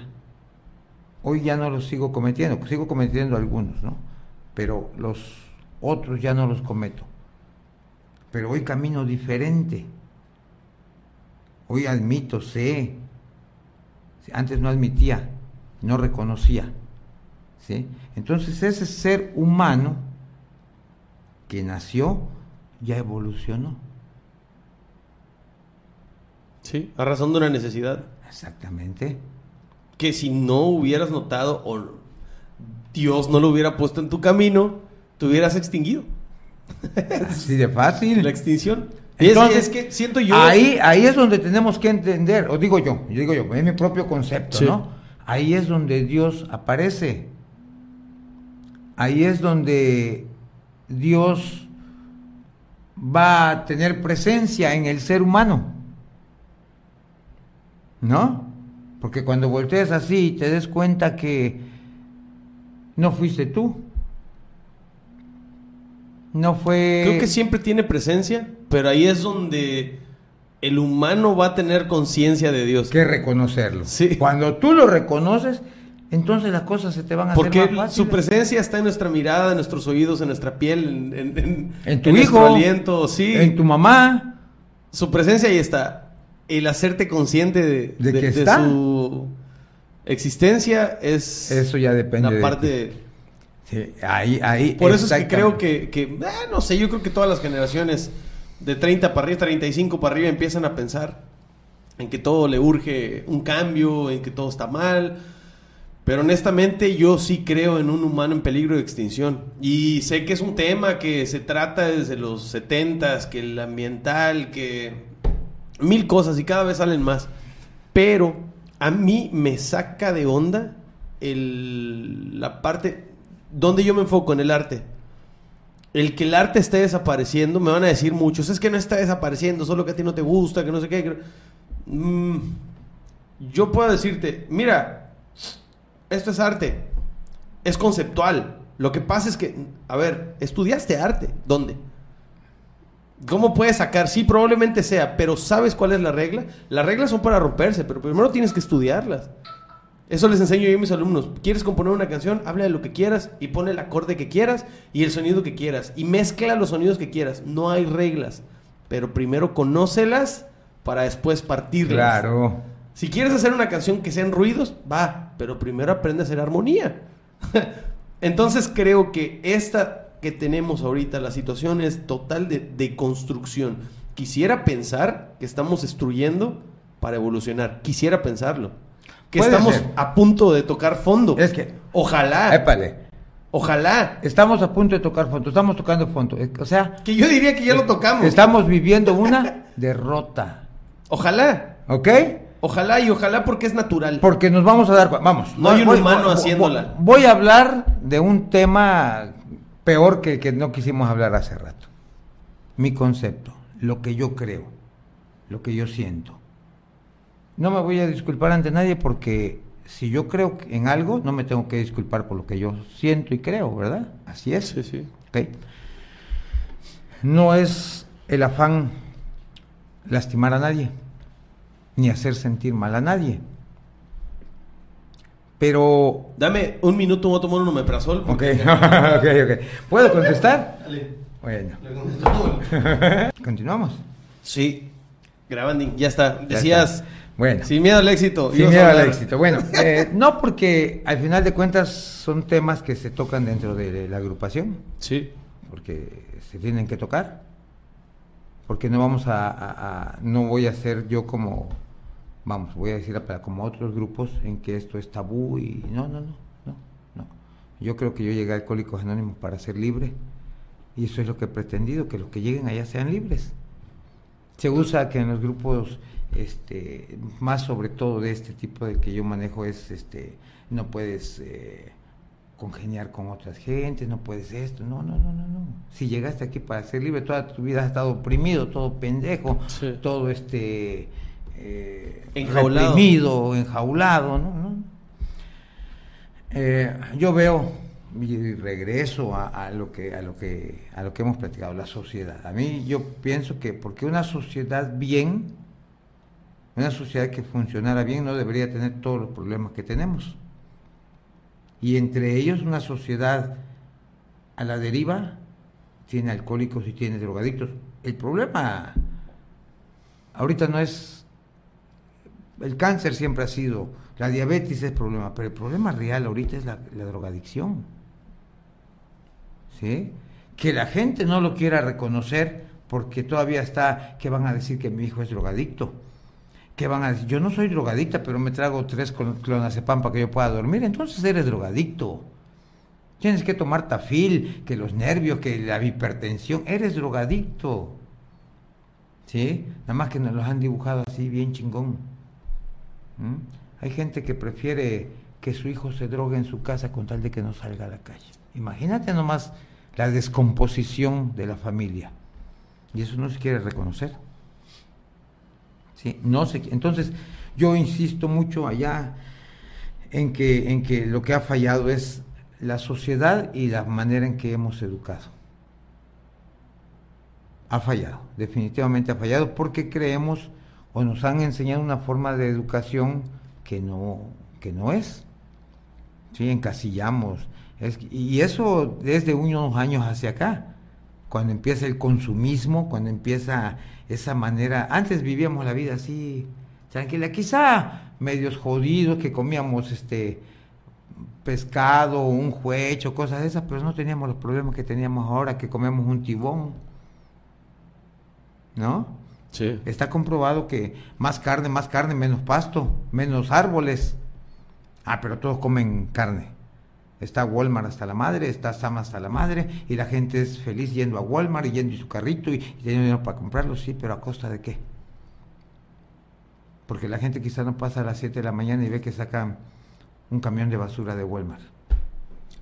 hoy ya no los sigo cometiendo, sigo cometiendo algunos, ¿no? Pero los otros ya no los cometo. Pero hoy camino diferente. Hoy admito, sé. Antes no admitía, no reconocía. ¿sí? Entonces ese ser humano que nació ya evolucionó. Sí. A razón de una necesidad. Exactamente. que si no hubieras notado o Dios no lo hubiera puesto en tu camino, te hubieras extinguido. Así de fácil. La extinción. Es- Entonces, es, que siento yo. Ahí, ahí es donde tenemos que entender, o digo yo, yo digo yo, es mi propio concepto, Sí. ¿no? Ahí es donde Dios aparece. Ahí es donde Dios va a tener presencia en el ser humano. ¿No? Porque cuando volteas así y te des cuenta que no fuiste tú. No fue... Creo que siempre tiene presencia, pero ahí es donde el humano va a tener conciencia de Dios. que reconocerlo. Sí. Cuando tú lo reconoces, entonces las cosas se te van a Porque hacer más su presencia está en nuestra mirada, en nuestros oídos, en nuestra piel, en, en- en- En tu hijo, aliento, sí. en tu mamá, Su presencia ahí está. El hacerte consciente de, De que está. su existencia es eso ya depende la de parte... Sí, ahí, ahí. Por eso es que creo que, que eh, no sé, yo creo que todas las generaciones de 30 para arriba, 35 para arriba empiezan a pensar en que todo le urge un cambio, en que todo está mal. Pero honestamente yo sí creo en un humano en peligro de extinción. Y sé que es un tema que se trata desde los 70s, que el ambiental, que mil cosas y cada vez salen más. Pero a mí me saca de onda el, la parte donde yo me enfoco en el arte. el que el arte esté desapareciendo, me van a decir muchos, es que no está desapareciendo, solo que a ti no te gusta, que no sé qué. Mm, yo puedo decirte, mira, esto es arte, es conceptual. Lo que pasa es que, a ver, estudiaste arte, ¿dónde? ¿Cómo puedes sacar? Sí, probablemente sea, pero ¿sabes cuál es la regla? Las reglas son para romperse, pero primero tienes que estudiarlas. Eso les enseño yo a mis alumnos. ¿Quieres componer una canción? Habla de lo que quieras y pone el acorde que quieras y el sonido que quieras. Y mezcla los sonidos que quieras. No hay reglas. Pero primero conócelas para después partirlas. Claro. Si quieres hacer una canción que sean ruidos, va. Pero primero aprende a hacer armonía. [LAUGHS] Entonces creo que esta que tenemos ahorita, la situación es total de, de construcción. Quisiera pensar que estamos destruyendo para evolucionar. Quisiera pensarlo. Que Puede estamos ser. a punto de tocar fondo. Es que, Ojalá. épale, Ojalá. estamos a punto de tocar fondo, estamos tocando fondo. eh, O sea, Que yo diría que ya lo tocamos. estamos viviendo una [LAUGHS] derrota. Ojalá. ¿Ok? Ojalá y ojalá porque es natural. Porque nos vamos a dar Vamos. No hay un humano haciéndola. Voy a hablar de un tema peor que, que no quisimos hablar hace rato. Mi concepto, lo que yo creo, lo que yo siento. No me voy a disculpar ante nadie porque si yo creo en algo, no me tengo que disculpar por lo que yo siento y creo, ¿verdad? Así es. Sí, sí. ¿ok? No es el afán lastimar a nadie, ni hacer sentir mal a nadie. Pero, Dame un minuto, voy a tomar un omeprazol. ok, porque- [LAUGHS] ok, ok. ¿Puedo contestar? Dale. Bueno, [LAUGHS] continuamos. Sí. Grabando, ya está. Ya Decías, está. Bueno, sin miedo al éxito. sin miedo al éxito. Bueno, [LAUGHS] eh, no porque al final de cuentas son temas que se tocan dentro de la agrupación. Sí. porque se tienen que tocar, porque no vamos a, a- a- no voy a ser yo como, vamos, voy a decir para como otros grupos en que esto es tabú y no, no, no, no, no. Yo creo que yo llegué a Alcohólicos Anónimos para ser libre y eso es lo que he pretendido, que los que lleguen allá sean libres. Se usa que en los grupos, este, más sobre todo de este tipo de que yo manejo es, este, no puedes eh, congeniar con otras gentes, no puedes esto, no, no, no, no, no. Si llegaste aquí para ser libre, toda tu vida has estado oprimido, todo pendejo, Sí. todo este eh, Enjaulado. reprimido, enjaulado, ¿no? ¿no? Eh, yo veo y regreso a, a lo que a lo que a lo que hemos platicado la sociedad a mí yo pienso que porque una sociedad bien una sociedad que funcionara bien no debería tener todos los problemas que tenemos y entre ellos una sociedad a la deriva tiene alcohólicos y tiene drogadictos el problema ahorita no es el cáncer siempre ha sido, la diabetes es problema, pero el problema real ahorita es la, la drogadicción. ¿Sí? Que la gente no lo quiera reconocer porque todavía está, que van a decir que mi hijo es drogadicto. Que van a decir, yo no soy drogadicta, pero me trago tres clon- clonazepam para que yo pueda dormir. Entonces eres drogadicto. Tienes que tomar tafil, que los nervios, que la hipertensión. Eres drogadicto. ¿Sí? Nada más que nos los han dibujado así, bien chingón. ¿Mm? Hay gente que prefiere que su hijo se drogue en su casa con tal de que no salga a la calle. Imagínate nomás la descomposición de la familia. Y eso no se quiere reconocer. ¿Sí? No se, entonces, yo insisto mucho allá en que, en que lo que ha fallado es la sociedad y la manera en que hemos educado. Ha fallado, definitivamente ha fallado porque creemos o nos han enseñado una forma de educación que no, que no es. Sí, encasillamos. Y eso desde unos años hacia acá, cuando empieza el consumismo, cuando empieza esa manera, antes vivíamos la vida así, tranquila, quizá medios jodidos que comíamos este pescado, un juecho, cosas de esas, pero no teníamos los problemas que teníamos ahora, que comemos un tibón, ¿no? Sí. Está comprobado que más carne, más carne, menos pasto, menos árboles. Ah, pero todos comen carne. Está Walmart hasta la madre, está Sam hasta la madre, y la gente es feliz yendo a Walmart y yendo en su carrito y, teniendo dinero para comprarlo, sí, pero a costa de qué? Porque la gente quizá no pasa a las 7 de la mañana y ve que sacan un camión de basura de Walmart.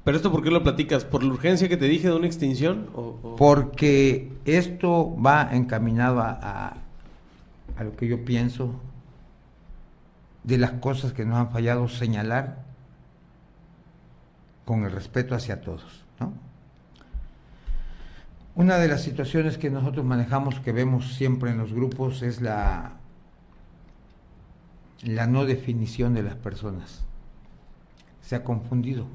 ¿Pero esto por qué lo platicas? ¿Por la urgencia que te dije de una extinción? O, Porque esto va encaminado a, a- a lo que yo pienso de las cosas que nos han fallado señalar con el respeto hacia todos. ¿no? Una de las situaciones que nosotros manejamos, que vemos siempre en los grupos, es la, la no definición de las personas. Se ha confundido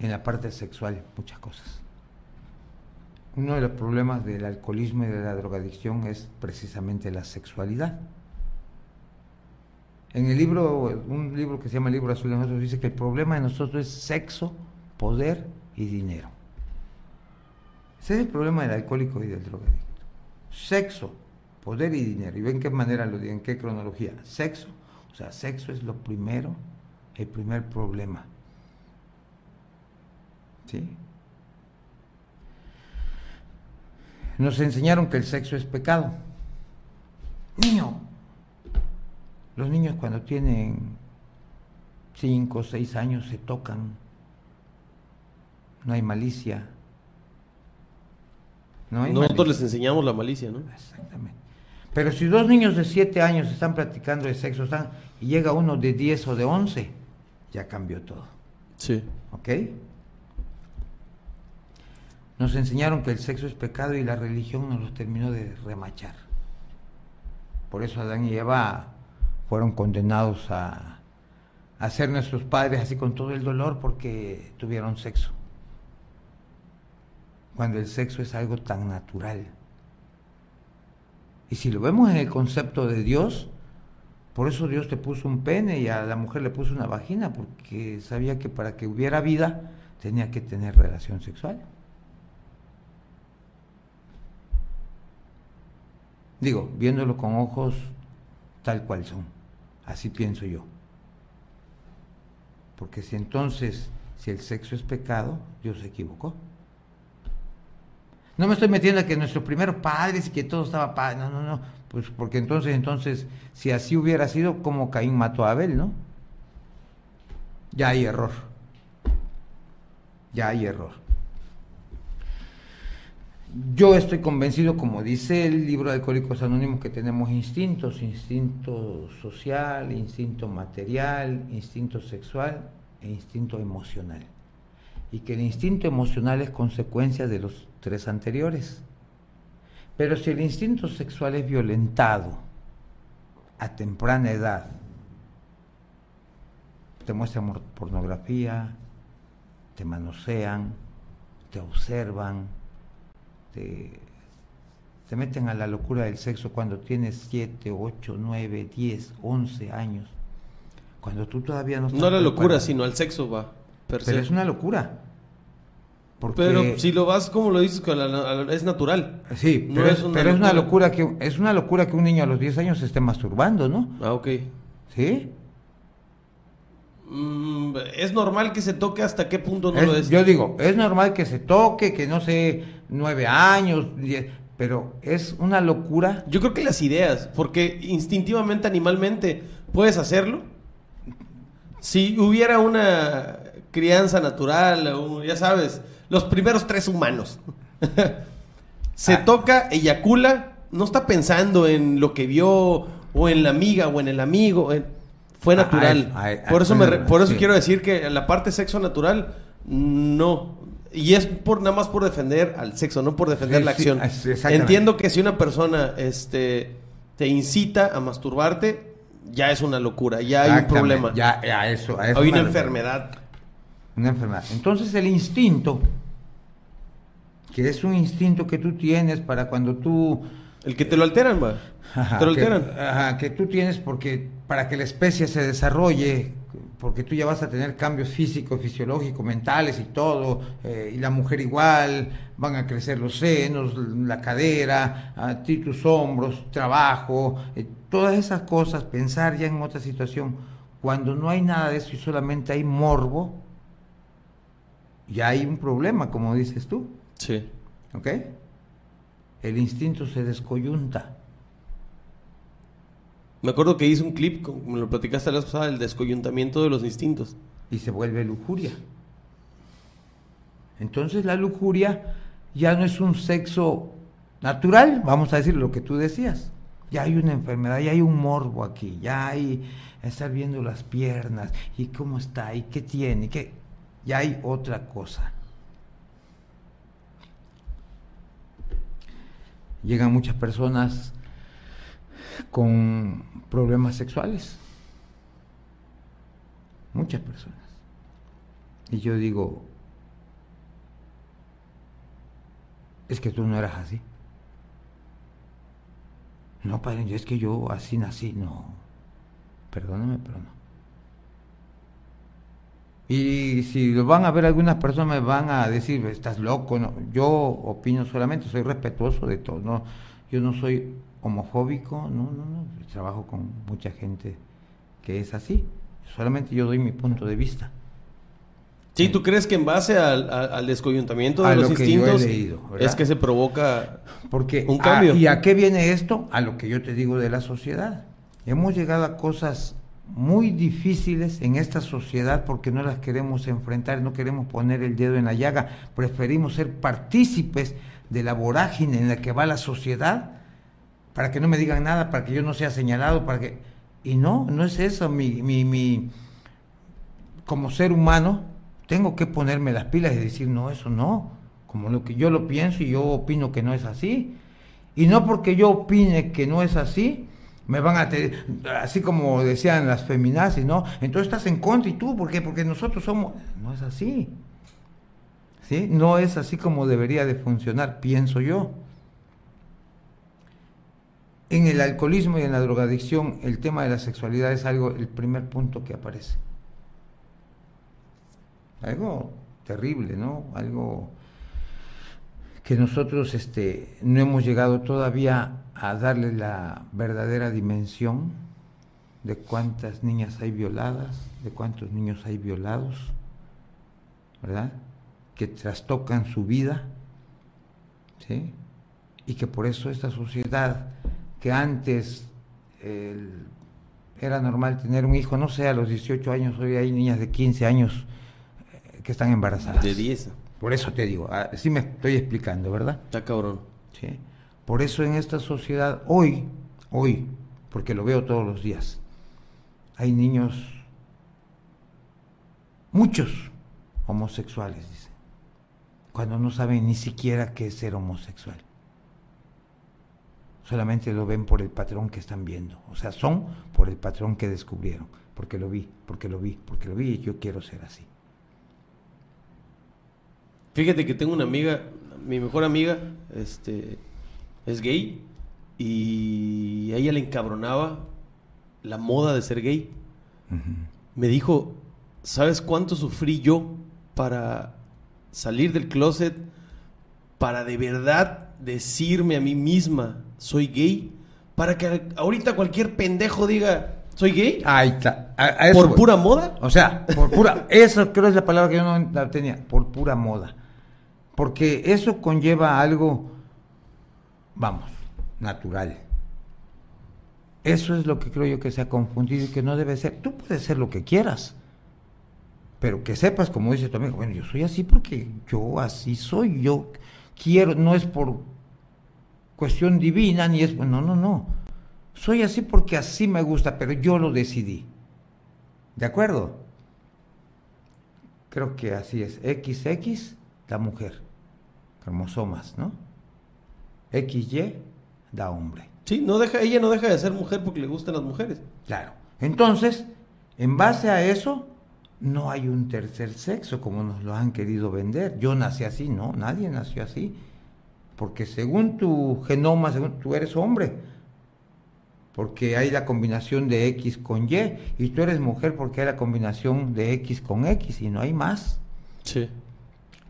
en la parte sexual muchas cosas. Uno de los problemas del alcoholismo y de la drogadicción es precisamente la sexualidad. En el libro, un libro que se llama El libro azul de nosotros, dice que el problema de nosotros es sexo, poder y dinero. Ese es el problema del alcohólico y del drogadicto. Sexo, poder y dinero. ¿Y ven qué manera lo digo, en qué cronología? Sexo, o sea, sexo es lo primero, el primer problema. ¿Sí? Nos enseñaron que el sexo es pecado. Niño, los niños cuando tienen 5 o 6 años se tocan, no hay malicia. No hay Nosotros malicia. les enseñamos la malicia, ¿no? Exactamente. Pero si dos niños de 7 años están platicando de sexo están, y llega uno de 10 o de 11, ya cambió todo. Sí. ¿Ok? Nos enseñaron que el sexo es pecado y la religión nos los terminó de remachar. Por eso Adán y Eva fueron condenados a, a ser nuestros padres así con todo el dolor porque tuvieron sexo. Cuando el sexo es algo tan natural. Y si lo vemos en el concepto de Dios, por eso Dios te puso un pene y a la mujer le puso una vagina, porque sabía que para que hubiera vida tenía que tener relación sexual. Digo, viéndolo con ojos tal cual son. Así pienso yo. Porque si entonces, si el sexo es pecado, Dios se equivocó. No me estoy metiendo a que nuestros primeros padres y que todo estaba pa no, no, no, pues porque entonces, entonces, si así hubiera sido, como Caín mató a Abel, ¿no? Ya hay error. Ya hay error. Yo estoy convencido, como dice el libro de Alcohólicos Anónimos, que tenemos instintos, instinto social, instinto material, instinto sexual e instinto emocional. Y que el instinto emocional es consecuencia de los tres anteriores. Pero si el instinto sexual es violentado a temprana edad, te muestran pornografía, te manosean, te observan, te, te meten a la locura del sexo cuando tienes 7, 8, 9, 10, 11 años. Cuando tú todavía no estás No a la locura, preparado. sino al sexo va. per Pero se. es una locura. Porque, Pero si lo vas como lo dices, es natural. Sí, no pero, es es, una pero es una locura. locura que es una locura que un niño a los 10 años se esté masturbando, ¿no? Ah, ok. ¿Sí? Mm, ¿Es normal que se toque hasta qué punto no Es- lo es? Yo digo, es normal que se toque, que no sé, nueve años, diez, pero es una locura. Yo creo que las ideas, porque instintivamente, animalmente, puedes hacerlo. Si hubiera una crianza natural, o, ya sabes, los primeros tres humanos. [LAUGHS] Se Ah. toca, eyacula, no está pensando en lo que vio, o en la amiga, o en el amigo. en- Fue Ah, natural. ah, ah, por eso, fue me re- natural, por eso sí. quiero decir que la parte sexo natural, no. Y es por nada más por defender al sexo, no por defender Sí, la sí, acción. Entiendo que si una persona este, te incita a masturbarte, ya es una locura, ya hay un problema. Ya, a eso, a eso hay una enfermedad. Una enfermedad. Entonces el instinto, que es un instinto que tú tienes para cuando tú... El que te lo alteran, va. Ajá, te lo que, alteran. ajá, que tú tienes porque para que la especie se desarrolle, porque tú ya vas a tener cambios físicos, fisiológicos, mentales y todo, eh, y la mujer igual, van a crecer los senos, la cadera, a ti tus hombros, trabajo, eh, todas esas cosas, pensar ya en otra situación. Cuando no hay nada de eso y solamente hay morbo, ya hay un problema, como dices tú. Sí. ¿Ok? El instinto se descoyunta. Me acuerdo que hice un clip, como lo platicaste la pasada, el descoyuntamiento de los instintos. y se vuelve lujuria. Entonces la lujuria ya no es un sexo natural, vamos a decir lo que tú decías. Ya hay una enfermedad, ya hay un morbo aquí, ya hay estar viendo las piernas y cómo está y qué tiene, qué ya hay otra cosa. Llegan muchas personas con problemas sexuales. Muchas personas. Y yo digo, es que tú no eras así. No, padre, es que yo así nací. No, perdóname, pero no. Y si lo van a ver algunas personas me van a decir, estás loco. No. Yo opino solamente, soy respetuoso de todo. No, yo no soy homofóbico, no, no, no. Trabajo con mucha gente que es así. Solamente yo doy mi punto de vista. Sí, ¿tú crees que en base al, al descoyuntamiento de los instintos es que se provoca Porque, un cambio? ¿Y a qué viene esto? A lo que yo te digo de la sociedad. Hemos llegado a cosas muy difíciles en esta sociedad porque no las queremos enfrentar, no queremos poner el dedo en la llaga, preferimos ser partícipes de la vorágine en la que va la sociedad para que no me digan nada, para que yo no sea señalado, para que... Y no, no es eso, mi, mi, mi... como ser humano tengo que ponerme las pilas y decir, no, eso no, como lo que yo lo pienso y yo opino que no es así. Y no porque yo opine que no es así, me van a tener, así como decían las feminazis, ¿no? Entonces estás en contra y tú, ¿por qué? Porque nosotros somos, no es así. ¿Sí? No es así como debería de funcionar, pienso yo. En el alcoholismo y en la drogadicción, el tema de la sexualidad es algo, el primer punto que aparece. Algo terrible, ¿no? Algo que nosotros este, no hemos llegado todavía a darle la verdadera dimensión de cuántas niñas hay violadas, de cuántos niños hay violados, ¿verdad? Que trastocan su vida, ¿sí? Y que por eso esta sociedad que antes era normal tener un hijo, no sé, a los 18 años, hoy hay niñas de 15 años eh, que están embarazadas. De 10. Por eso te digo, así me estoy explicando, ¿verdad? Está cabrón. Sí. Por eso en esta sociedad, hoy, hoy, porque lo veo todos los días, hay niños, muchos homosexuales, dice, cuando no saben ni siquiera qué es ser homosexual. Solamente lo ven por el patrón que están viendo. O sea, son por el patrón que descubrieron. Porque lo vi, porque lo vi, porque lo vi y yo quiero ser así. Fíjate que tengo una amiga, mi mejor amiga, este, es gay y a ella le encabronaba la moda de ser gay. Me dijo, ¿sabes cuánto sufrí yo para salir del closet, para de verdad decirme a mí misma, soy gay? Para que ahorita cualquier pendejo diga, ¿soy gay? Ahí está. ¿Por pura moda? O sea, por pura... eso creo es la palabra que yo no tenía, por pura moda porque eso conlleva algo, vamos, natural. Eso es lo que creo yo que se ha confundido y que no debe ser. Tú puedes ser lo que quieras, pero que sepas, como dice tu amigo, bueno, yo soy así porque yo así soy, yo quiero, no es por cuestión divina, ni es, no, no, no. Soy así porque así me gusta, pero yo lo decidí. ¿De acuerdo? Creo que así es. XX, la mujer cromosomas, ¿no? XY da hombre. Sí, no deja, ella no deja de ser mujer porque le gustan las mujeres. Claro. Entonces, en base a eso, no hay un tercer sexo como nos lo han querido vender. Yo nací así, no, nadie nació así. Porque según tu genoma, según tú eres hombre, porque hay la combinación de X con Y, y tú eres mujer porque hay la combinación de X con X y no hay más. Sí.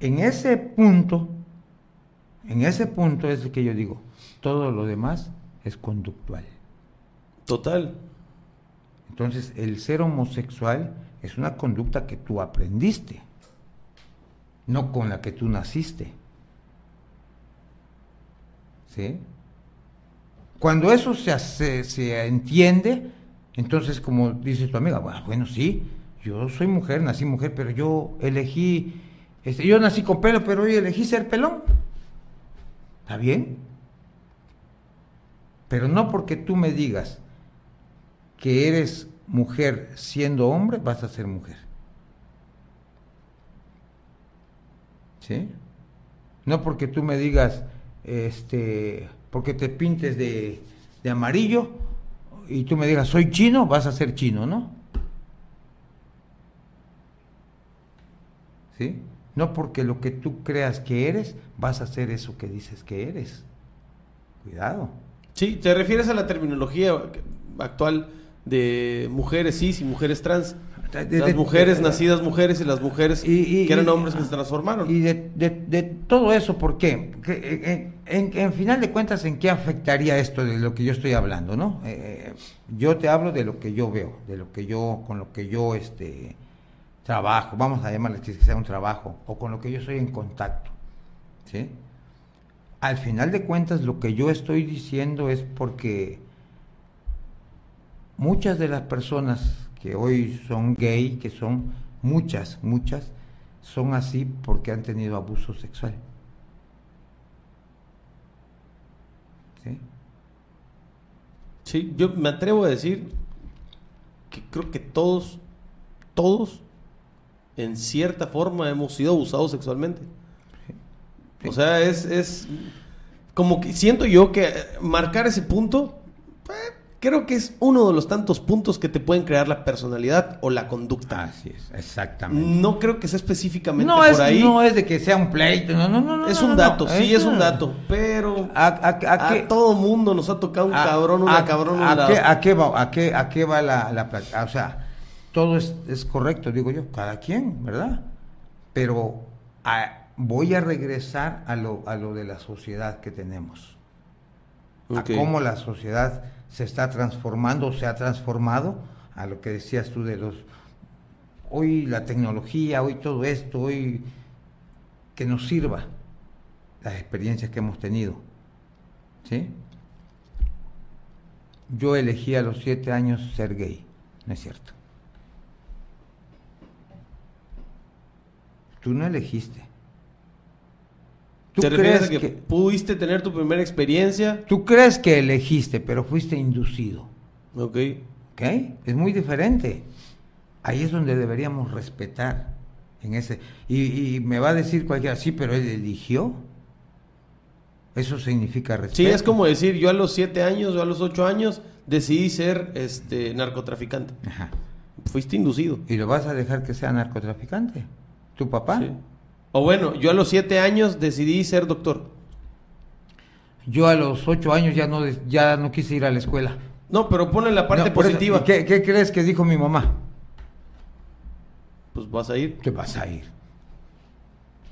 En ese punto, en ese punto es el que yo digo, todo lo demás es conductual. Total. Entonces, el ser homosexual es una conducta que tú aprendiste, no con la que tú naciste. ¿Sí? Cuando eso se, se entiende, entonces, como dice tu amiga, bueno, sí, yo soy mujer, nací mujer, pero yo elegí, este, yo nací con pelo, pero hoy elegí ser pelón. ¿Está bien? Pero no porque tú me digas que eres mujer siendo hombre, vas a ser mujer. ¿Sí? No porque tú me digas, este, porque te pintes de, de amarillo y tú me digas, soy chino, vas a ser chino, ¿no? ¿Sí? No porque lo que tú creas que eres, vas a ser eso que dices que eres. Cuidado. Sí, te refieres a la terminología actual de mujeres cis y mujeres trans. Las mujeres nacidas mujeres y las mujeres que eran hombres que se transformaron. Y de, todo eso, ¿por qué? Eh, en, en, final de cuentas, ¿en qué afectaría esto de lo que yo estoy hablando? ¿no? Eh, yo te hablo de lo que yo veo, de lo que yo, con lo que yo este, trabajo, vamos a llamarle que sea un trabajo, o con lo que yo estoy en contacto. ¿sí? Al final de cuentas, lo que yo estoy diciendo es porque muchas de las personas que hoy son gay, que son muchas, muchas, son así porque han tenido abuso sexual. ¿Sí? Sí, yo me atrevo a decir que creo que todos, todos, en cierta forma hemos sido abusados sexualmente. O sea, es, es como que siento yo que marcar ese punto creo que es uno de los tantos puntos que te pueden crear la personalidad o la conducta. Así es, exactamente. No creo que sea específicamente por ahí. No es de que sea un pleito, no, no, no. Es un dato, sí, es, un dato, pero a, todo mundo nos ha tocado un cabrón, una cabrón, a, qué, a, qué va, a, qué, ¿A qué va la, la O sea, todo es, es correcto, digo yo, cada quien, ¿verdad? Pero voy a regresar a lo, a lo de la sociedad que tenemos. A cómo la sociedad se está transformando, se ha transformado a lo que decías tú de los... Hoy la tecnología, hoy todo esto, hoy que nos sirva las experiencias que hemos tenido. ¿Sí? Yo elegí a los siete años ser gay, ¿no es cierto? Tú no elegiste. ¿Tú crees que, pudiste tener tu primera experiencia? Tú crees que elegiste, pero fuiste inducido. Ok. ¿Ok? Es muy diferente. Ahí es donde deberíamos respetar. En ese. Y, me va a decir cualquiera, sí, pero él eligió. Eso significa respeto. Sí, es como decir, yo a los siete años o a los ocho años decidí ser este narcotraficante. Ajá. Fuiste inducido. ¿Y lo vas a dejar que sea narcotraficante? ¿Tu papá? Sí. O bueno, yo a los siete años decidí ser doctor. Yo a los ocho años ya no, ya no quise ir a la escuela. No, pero pone la parte positiva. ¿qué, ¿qué, crees que dijo mi mamá? Pues vas a ir. ¿Qué vas a ir?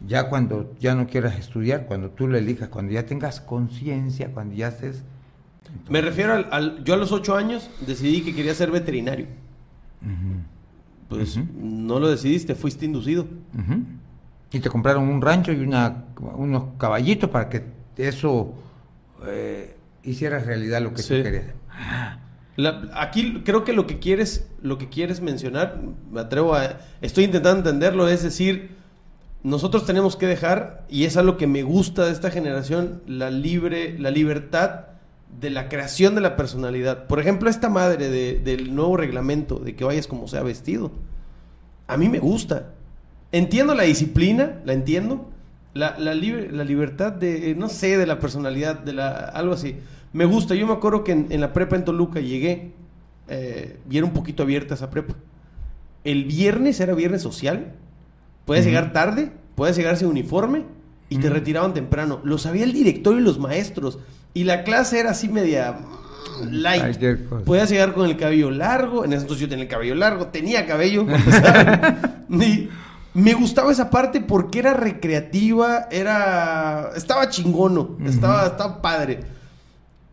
Ya cuando ya no quieras estudiar, cuando tú lo elijas, cuando ya tengas conciencia, cuando ya estés... Me refiero al, Yo a los ocho años decidí que quería ser veterinario. Pues no lo decidiste, fuiste inducido. Y te compraron un rancho y una, unos caballitos para que eso eh, hiciera realidad lo que tú querías. Aquí creo que lo que quieres, lo que quieres mencionar, me atrevo a, estoy intentando entenderlo, es decir, nosotros tenemos que dejar, y es algo que me gusta de esta generación, la libre, la libertad de la creación de la personalidad. Por ejemplo, esta madre del nuevo reglamento de que vayas como sea vestido. A mí me gusta. Entiendo la disciplina, la entiendo. La, la, la libertad de, no sé, de la personalidad, de la, algo así. Me gusta. Yo me acuerdo que en, la prepa en Toluca llegué eh, y era un poquito abierta esa prepa. El viernes era viernes social. Puedes llegar tarde, puedes llegar sin uniforme y te retiraban temprano. Lo sabía el director y los maestros. Y la clase era así media light. Podías llegar con el cabello largo. En ese entonces yo tenía el cabello largo, tenía cabello. [LAUGHS] [LAUGHS] y, me gustaba esa parte porque era recreativa, era. Estaba chingono, estaba, estaba padre.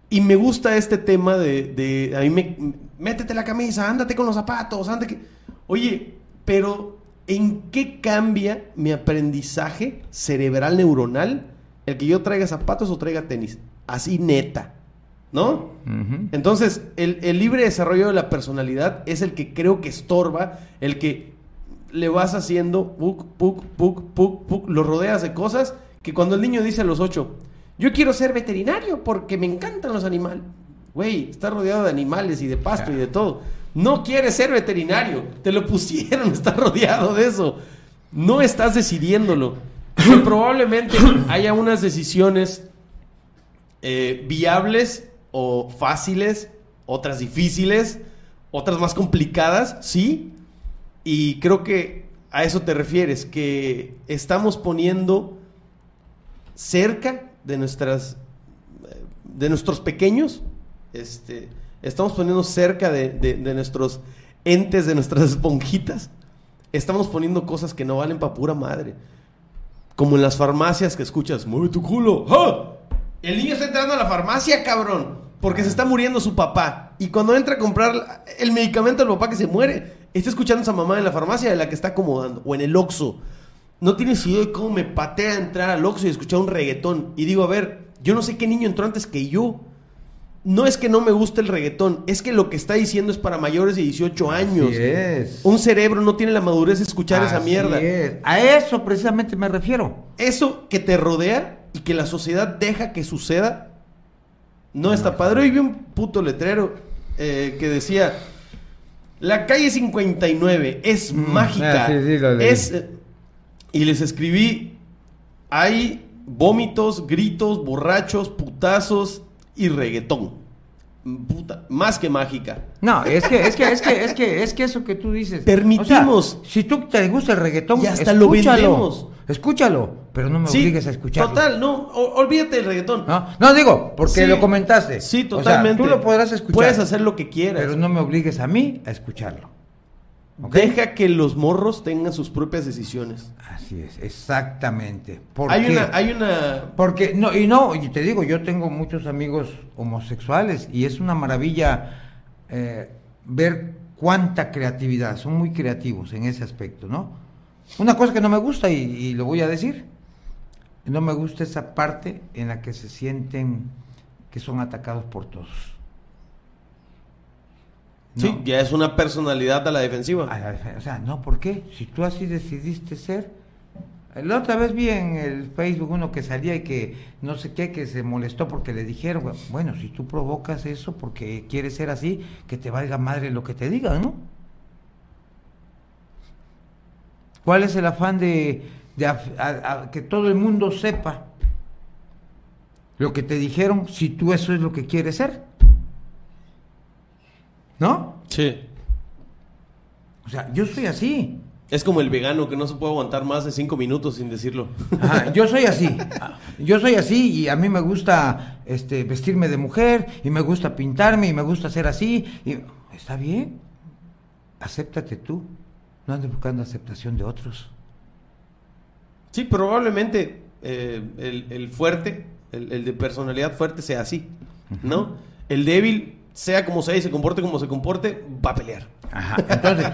Y me gusta este tema de. de a mí me. Métete la camisa, ándate con los zapatos, ándate. Oye, pero ¿en qué cambia mi aprendizaje cerebral neuronal el que yo traiga zapatos o traiga tenis? Así neta. ¿no? Entonces, el, el libre desarrollo de la personalidad es el que creo que estorba, el que le vas haciendo, puk, puk, puk, puk, puk, lo rodeas de cosas que cuando el niño dice a los ocho, yo quiero ser veterinario porque me encantan los animales. Güey, está rodeado de animales y de pasto y de todo. No quieres ser veterinario. Te lo pusieron, [LAUGHS] estás rodeado de eso. No estás decidiéndolo. Que [COUGHS] probablemente haya unas decisiones eh, viables o fáciles, otras difíciles, otras más complicadas, sí. Y creo que a eso te refieres, que estamos poniendo cerca de nuestras de nuestros pequeños, este, estamos poniendo cerca de, de nuestros entes, de nuestras [LAUGHS] esponjitas, estamos poniendo cosas que no valen para pura madre. Como en las farmacias que escuchas, mueve tu culo. ¡Ah! El niño está entrando a la farmacia, cabrón, porque se está muriendo su papá. Y cuando entra a comprar el medicamento del papá que se muere, está escuchando a esa mamá en la farmacia de la que está acomodando, o en el Oxxo. No tienes idea de cómo me patea entrar al Oxxo y escuchar un reggaetón. Y digo, a ver, yo no sé qué niño entró antes que yo. No es que no me guste el reggaetón, es que lo que está diciendo es para mayores de 18 años. Así es. Un cerebro no tiene la madurez de escuchar esa mierda. es. A eso precisamente me refiero. Eso que te rodea y que la sociedad deja que suceda, no está padre. Hoy vi un puto letrero eh, que decía, la calle 59 es Mm, mágica. ah, sí, sí, lo leí. es, y les escribí, hay vómitos, gritos, borrachos, putazos y reggaetón. Puta, más que mágica. No, es que, es que, es que, es que, es que eso que tú dices. Permitimos. O sea, si tú te gusta el reggaetón, Y hasta lo escúchalo. vendemos. Escúchalo, pero no me Sí, obligues a escucharlo. Total, no, o- olvídate del reggaetón. No, no digo, porque Sí. lo comentaste. Sí, O sea, totalmente. tú lo podrás escuchar. Puedes hacer lo que quieras. Pero no me obligues a mí a escucharlo. Deja que los morros tengan sus propias decisiones. Así es, exactamente. ¿Por Hay una, hay una. Porque, no, y no, y te digo, yo tengo muchos amigos homosexuales y es una maravilla eh, ver cuánta creatividad, son muy creativos en ese aspecto, ¿no? Una cosa que no me gusta, y, y lo voy a decir, no me gusta esa parte en la que se sienten que son atacados por todos. Sí, ya es una personalidad a la defensiva. A la defe- O sea, no, ¿por qué? Si tú así decidiste ser. La otra vez vi en el Facebook uno que salía y que no sé qué, que se molestó porque le dijeron, bueno, si tú provocas eso porque quieres ser así, que te valga madre lo que te digan, ¿no? ¿Cuál es el afán de, de a- a- que todo el mundo sepa lo que te dijeron si tú eso es lo que quieres ser? ¿No? Sí. O sea, yo soy así. Es como el vegano que no se puede aguantar más de cinco minutos sin decirlo. Ajá, [LAUGHS] yo soy así. Yo soy así y a mí me gusta este, vestirme de mujer y me gusta pintarme y me gusta ser así. Y, Está bien. Acéptate tú. No andes buscando aceptación de otros. Sí, probablemente eh, el, el fuerte, el, el de personalidad fuerte sea así, ¿no? El débil, sea como sea y se comporte como se comporte, va a pelear. Ajá. [LAUGHS] Entonces,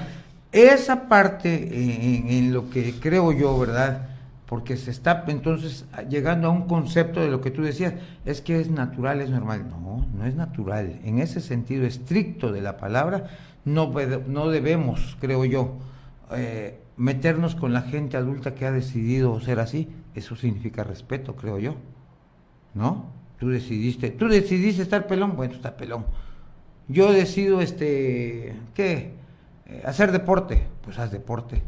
esa parte en, en lo que creo yo, ¿verdad? Porque se está entonces llegando a un concepto de lo que tú decías, es que es natural, es normal. No, no es natural. En ese sentido estricto de la palabra, no, no debemos, creo yo, eh, meternos con la gente adulta que ha decidido ser así. Eso significa respeto, creo yo. ¿No? Tú decidiste, tú decidiste estar pelón, bueno, está pelón. Yo decido, este, ¿qué? Eh, hacer deporte, pues haz deporte.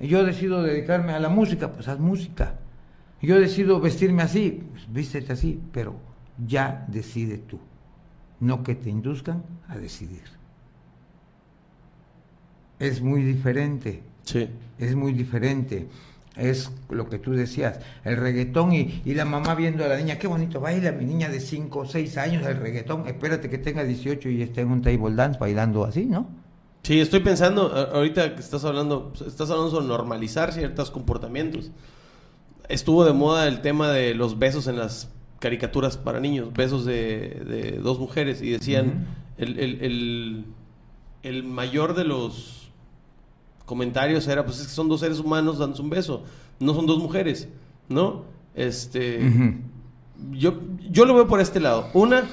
Yo decido dedicarme a la música, pues haz música. Yo decido vestirme así, pues vístete así, pero ya decide tú, no que te induzcan a decidir. Es muy diferente, Sí. Es muy diferente. Es lo que tú decías, el reggaetón y, y la mamá viendo a la niña, qué bonito baila mi niña de 5 o 6 años el reggaetón, espérate que tenga 18 y esté en un table dance bailando así, ¿no? Sí, estoy pensando, ahorita que estás hablando, estás hablando sobre normalizar ciertos comportamientos. Estuvo de moda el tema de los besos en las caricaturas para niños, besos de, de dos mujeres, y decían, el, el- el- el mayor de los comentarios era, pues es que son dos seres humanos dándose un beso, no son dos mujeres, ¿no? Este, yo, yo lo veo por este lado. Una,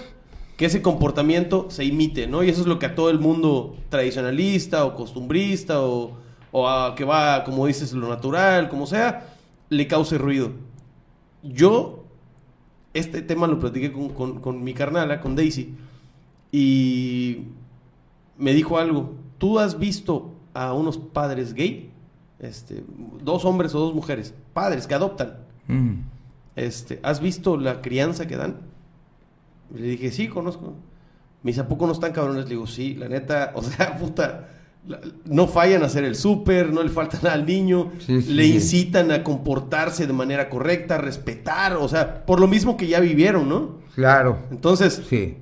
que ese comportamiento se imite, ¿no? Y eso es lo que a todo el mundo tradicionalista o costumbrista o, o a que va, como dices, lo natural, como sea, le cause ruido. Yo, este tema lo platiqué con, con, con mi carnala, con Daisy, y me dijo algo. ¿Tú has visto a unos padres gay? Este, dos hombres o dos mujeres, padres que adoptan. Mm. Este, ¿has visto la crianza que dan? Le dije, sí, conozco. Me dice, ¿a poco no están cabrones? Le digo, sí, la neta, [LAUGHS] o sea, puta, la- no fallan a hacer el súper, no le falta nada al niño, Sí, sí, le sí. incitan a comportarse de manera correcta, a respetar, o sea, por lo mismo que ya vivieron, ¿no? Claro, Entonces, sí.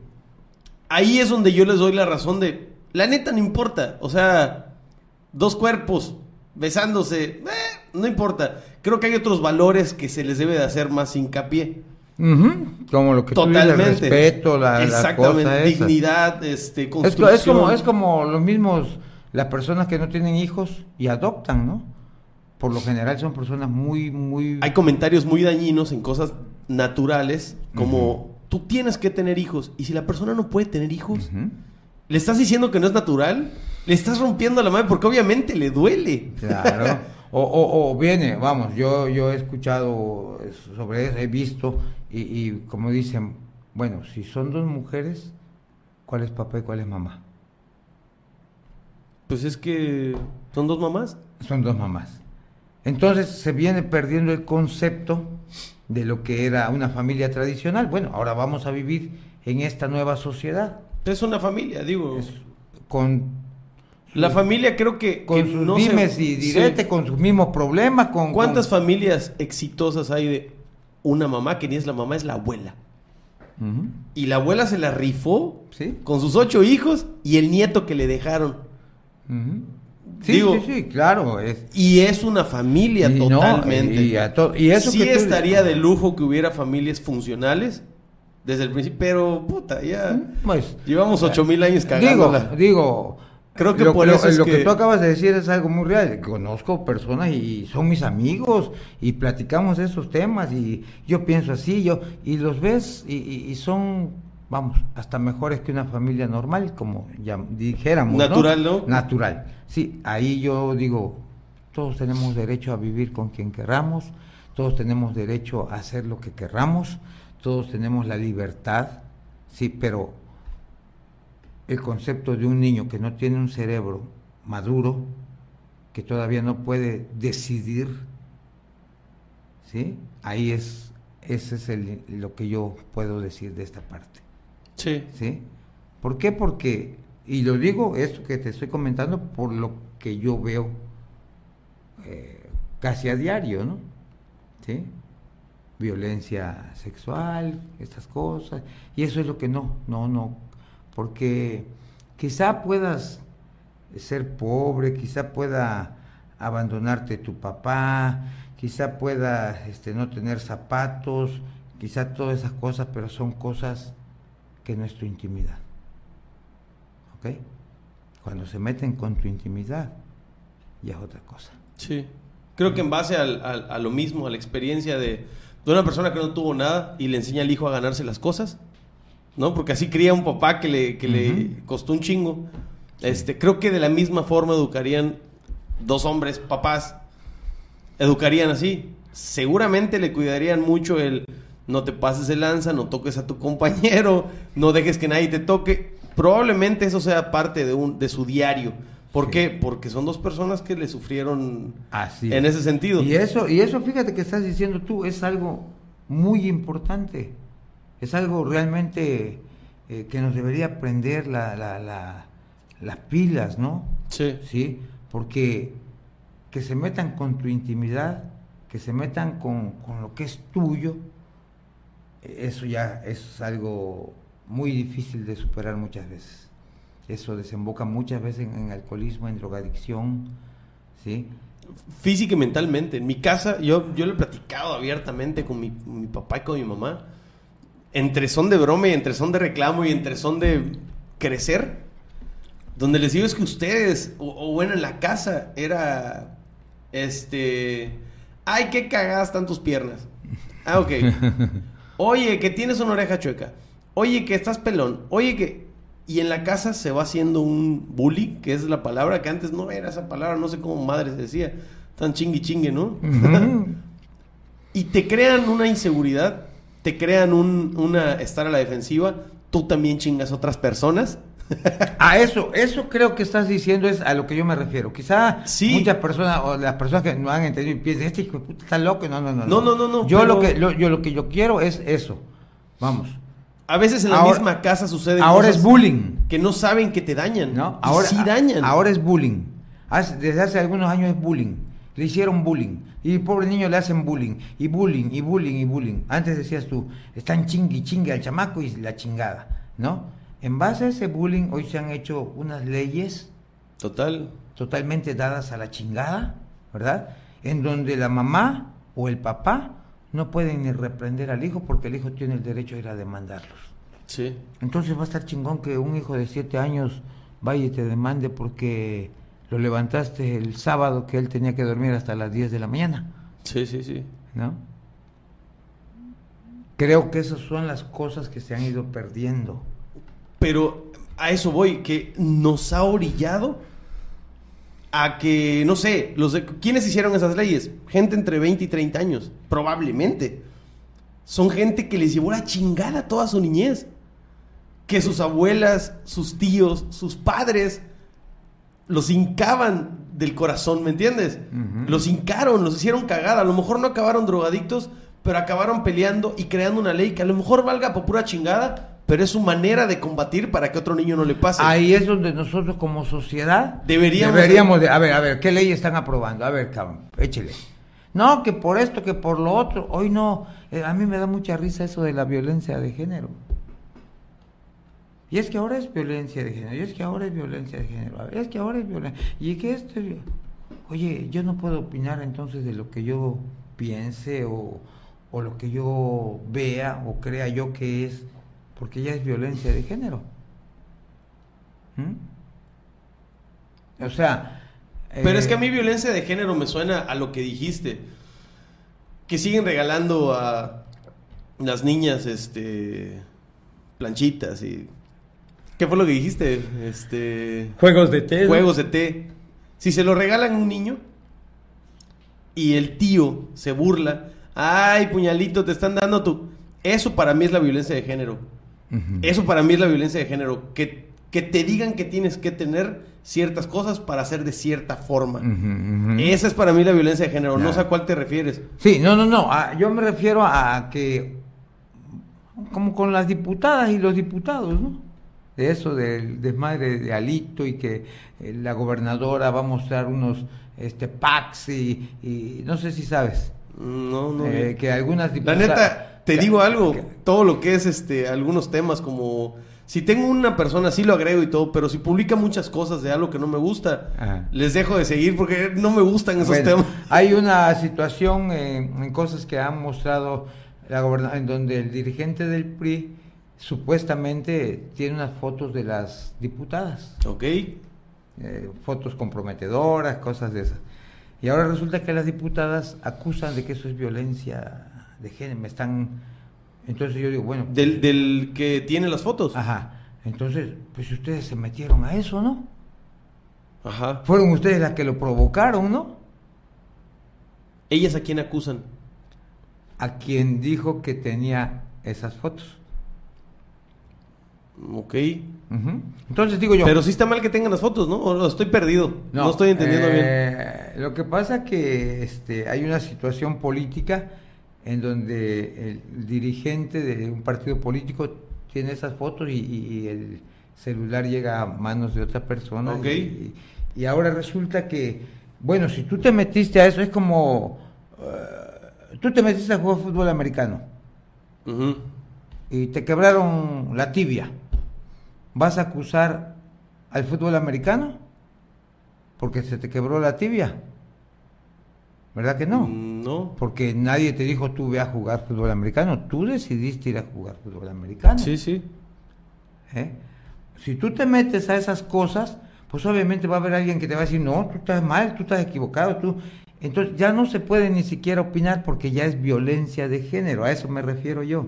ahí es donde yo les doy la razón de, la neta no importa, o sea, dos cuerpos besándose, eh, no importa. Creo que hay otros valores que se les debe de hacer más hincapié. Como lo que tú dices, el Totalmente. respeto, la, la Exactamente. esa. Dignidad, este, Es, co- construcción. es como, es como los mismos, las personas que no tienen hijos y adoptan, ¿no? Por lo general son personas muy, muy... Hay comentarios muy dañinos en cosas naturales, como tú tienes que tener hijos. Y si la persona no puede tener hijos, le estás diciendo que no es natural, le estás rompiendo la madre porque obviamente le duele. Claro. [LAUGHS] O, o, o viene, vamos, yo, yo he escuchado sobre eso, he visto, y, y como dicen, bueno, si son dos mujeres, ¿cuál es papá y cuál es mamá? Pues es que son dos mamás. Son dos mamás. Entonces se viene perdiendo el concepto de lo que era una familia tradicional. Bueno, ahora vamos a vivir en esta nueva sociedad. Es una familia, digo. Es con La familia creo que, con que sus no se- y diretes, Sí. con sus mismos problemas, con ¿Cuántas con- familias exitosas hay de una mamá que ni es la mamá, es la abuela? Y la abuela se la rifó Sí. con sus ocho hijos y el nieto que le dejaron. Sí, Digo- sí, sí, claro. Es, Y es una familia Y no, totalmente. y to- y eso sí que tú- estaría de lujo que hubiera familias funcionales desde el principio, pero puta, ya pues, llevamos ocho mil años digo, cagándola. digo, Creo que lo, por lo- eso es lo que... que- tú acabas de decir es algo muy real. Conozco personas y son mis amigos y platicamos esos temas y yo pienso así, yo y los ves y, y- y son, vamos, hasta mejores que una familia normal, como ya dijéramos. Natural, ¿no? Natural. Sí, ahí yo digo, todos tenemos derecho a vivir con quien querramos, todos tenemos derecho a hacer lo que querramos, todos tenemos la libertad, sí, pero el concepto de un niño que no tiene un cerebro maduro, que todavía no puede decidir, ¿sí? Ahí es, ese es el- lo que yo puedo decir de esta parte, Sí. ¿sí? ¿Por qué? Porque, y lo digo esto que te estoy comentando por lo que yo veo eh, casi a diario, ¿no? ¿Sí? Violencia sexual, estas cosas, y eso es lo que no, no, no, porque quizá puedas ser pobre, quizá pueda abandonarte tu papá, quizá pueda este, no tener zapatos, quizá todas esas cosas, pero son cosas que no es tu intimidad. ¿Ok? Cuando se meten con tu intimidad, ya es otra cosa. Sí. Creo que en base al- a lo mismo, a la experiencia de, de una persona que no tuvo nada y le enseña al hijo a ganarse las cosas, ¿no? Porque así cría un papá que le, que le costó un chingo. Este, creo que de la misma forma educarían dos hombres, papás, educarían así. Seguramente le cuidarían mucho el no te pases de lanza, no toques a tu compañero, no dejes que nadie te toque. Probablemente eso sea parte de un de su diario. ¿Por Sí. qué? Porque son dos personas que le sufrieron Así. en ese sentido. Y eso, y eso, fíjate que estás diciendo tú, es algo muy importante. Es algo realmente eh, que nos debería prender la, la- la- las pilas, ¿no? Sí. Sí, porque que se metan con tu intimidad, que se metan con, con lo que es tuyo, eso ya es algo muy difícil de superar muchas veces. Eso desemboca muchas veces en, en alcoholismo, en drogadicción, ¿sí? Física y mentalmente. En mi casa, yo, yo lo he platicado abiertamente con mi, mi papá y con mi mamá. Entre son de broma y entre son de reclamo y entre son de crecer. Donde les digo es que ustedes, o, o bueno, en la casa era, este, ay, qué cagadas están tus piernas. Ah, ok. [LAUGHS] Oye, que tienes una oreja chueca. oye que estás pelón, oye que... Y en la casa se va haciendo un bully, que es la palabra que antes no era esa palabra, no sé cómo madre se decía, tan chingui chingue, ¿no? [LAUGHS] Y te crean una inseguridad, te crean un, una estar a la defensiva, tú también chingas a otras personas. [LAUGHS] A eso, eso creo que estás diciendo es a lo que yo me refiero. Quizá Sí. muchas personas o las personas que no han entendido y piensan, este hijo está loco. No, no, no. No, no, no, no, Yo pero- lo que lo, yo lo que yo quiero es eso. Vamos. A veces en la Ahora- misma casa suceden Ahora cosas es bullying. que no saben que te dañan. ¿No? Y Ahora, sí dañan. ahora es bullying. Hace- desde hace algunos años es bullying. Le hicieron bullying. Y el pobre niño le hacen bullying. Y bullying, y bullying, y bullying. Antes decías tú, están chingui, chingue al chamaco y la chingada. ¿No? En base a ese bullying, hoy se han hecho unas leyes Total. totalmente dadas a la chingada, ¿verdad? En donde la mamá o el papá no pueden ni reprender al hijo porque el hijo tiene el derecho a ir a demandarlos. Sí. Entonces va a estar chingón que un hijo de siete años vaya y te demande porque lo levantaste el sábado que él tenía que dormir hasta las 10 de la mañana, Sí, sí, sí. ¿no? Creo que esas son las cosas que se han ido perdiendo. Pero a eso voy, que nos ha orillado a que, no sé, los de, ¿quiénes hicieron esas leyes? Gente entre 20 y 30 años, probablemente. Son gente que les llevó la chingada toda su niñez. Que sus abuelas, sus tíos, sus padres los hincaban del corazón, ¿me entiendes? Los hincaron, los hicieron cagada. A lo mejor no acabaron drogadictos, pero acabaron peleando y creando una ley que a lo mejor valga por pura chingada, pero es su manera de combatir para que otro niño no le pase. Ahí es donde nosotros como sociedad Deberíamos- deberíamos de, a ver, a ver, ¿qué ley están aprobando? A ver, cabrón, échele. No, que por esto, que por lo otro. Hoy no, eh, a mí me da mucha risa eso de la violencia de género. Y es que ahora es violencia de género, y es que ahora es violencia de género, ver, es que ahora es violencia. Y que esto... es- Oye, yo no puedo opinar entonces de lo que yo piense o, o lo que yo vea o crea yo que es, porque ya es violencia de género. ¿Mm? O sea... Pero es eh, que a mí violencia de género me suena a lo que dijiste. Que siguen regalando a las niñas este planchitas y ¿Qué fue lo que dijiste? Este Juegos de té. juegos de té. Si se lo regalan a un niño y el tío se burla, "Ay, puñalito, te están dando tu eso para mí es la violencia de género. Eso para mí es la violencia de género, que que te digan que tienes que tener ciertas cosas para hacer de cierta forma. Esa es para mí la violencia de género. No sé a cuál te refieres. Sí, no, no, no. yo me refiero a que, como con las diputadas y los diputados, ¿no? De eso del desmadre de Alito y que eh, la gobernadora va a mostrar unos este packs y, y no sé si sabes. No, no. eh, que algunas la neta, te que- digo algo. que- Todo lo que es este, algunos temas como. Si tengo una persona, sí lo agrego y todo, pero si publica muchas cosas de algo que no me gusta, Ajá. les dejo de seguir porque no me gustan esos Bueno, temas. [LAUGHS] Hay una situación en, en cosas que han mostrado la gobernadora, en donde el dirigente del PRI supuestamente tiene unas fotos de las diputadas, Ok. eh, fotos comprometedoras, cosas de esas. Y ahora resulta que las diputadas acusan de que eso es violencia de género, me están... Entonces yo digo, bueno... Del, del que tiene las fotos. Ajá, entonces, pues ustedes se metieron a eso, ¿no? Ajá. Fueron ustedes las que lo provocaron, ¿no? ¿Ellas a quién acusan? a quien dijo que tenía esas fotos. Ok. Entonces digo yo. Pero sí está mal que tengan las fotos, ¿no? O estoy perdido. No, estoy entendiendo bien. eh, Lo que pasa que este, hay una situación política en donde el dirigente de un partido político tiene esas fotos y, y- y el celular llega a manos de otra persona. Ok. Y, y ahora resulta que, bueno, si tú te metiste a eso, es como, eh, tú te metiste a jugar fútbol americano. Y te quebraron la tibia, ¿vas a acusar al fútbol americano? Porque se te quebró la tibia. ¿Verdad que no? Mm, No. Porque nadie te dijo tú ve a jugar fútbol americano, tú decidiste ir a jugar fútbol americano. Sí, sí. ¿eh? Si tú te metes a esas cosas, pues obviamente va a haber alguien que te va a decir, no, tú estás mal, tú estás equivocado, tú... Entonces ya no se puede ni siquiera opinar porque ya es violencia de género, a eso me refiero yo.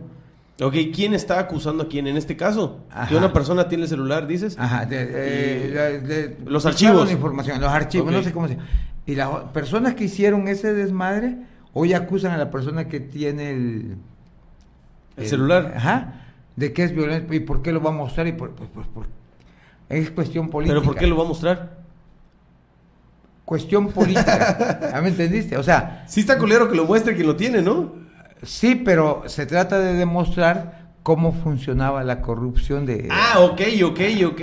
Ok, ¿quién está acusando a quién en este caso? Que Ajá. una persona tiene el celular, dices. Ajá, de- eh, Y- de- de- los archivos. la información, los archivos, no sé cómo se Y las personas que hicieron ese desmadre hoy acusan a la persona que tiene el, El celular. Ajá, de que es violento y por qué lo va a mostrar y por, pues, pues, por- es cuestión política. ¿Pero por qué lo va a mostrar? Cuestión política. [LAUGHS] ¿Ya me entendiste? O sea, Sí está culero que lo muestre quien lo tiene, ¿no? Sí, pero se trata de demostrar cómo funcionaba la corrupción de Ah, ok, ok, ok.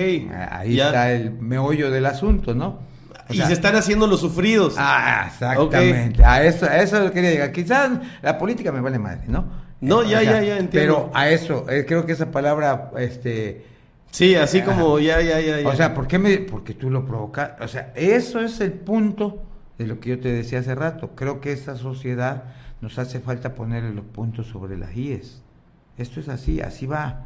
ahí Ya. está el meollo del asunto, ¿no? O y sea, se están haciendo los sufridos. Ah, exactamente. A eso, a eso quería llegar. Quizás la política me vale madre, ¿no? No, ya, o sea, ya, ya, entiendo. Pero a eso, eh, creo que esa palabra, este, sí, así como ya, ya, ya, ya. o sea, ¿por qué me, porque tú lo provocas? O sea, eso es el punto de lo que yo te decía hace rato. Creo que esta sociedad nos hace falta ponerle los puntos sobre las IES. Esto es así, así va.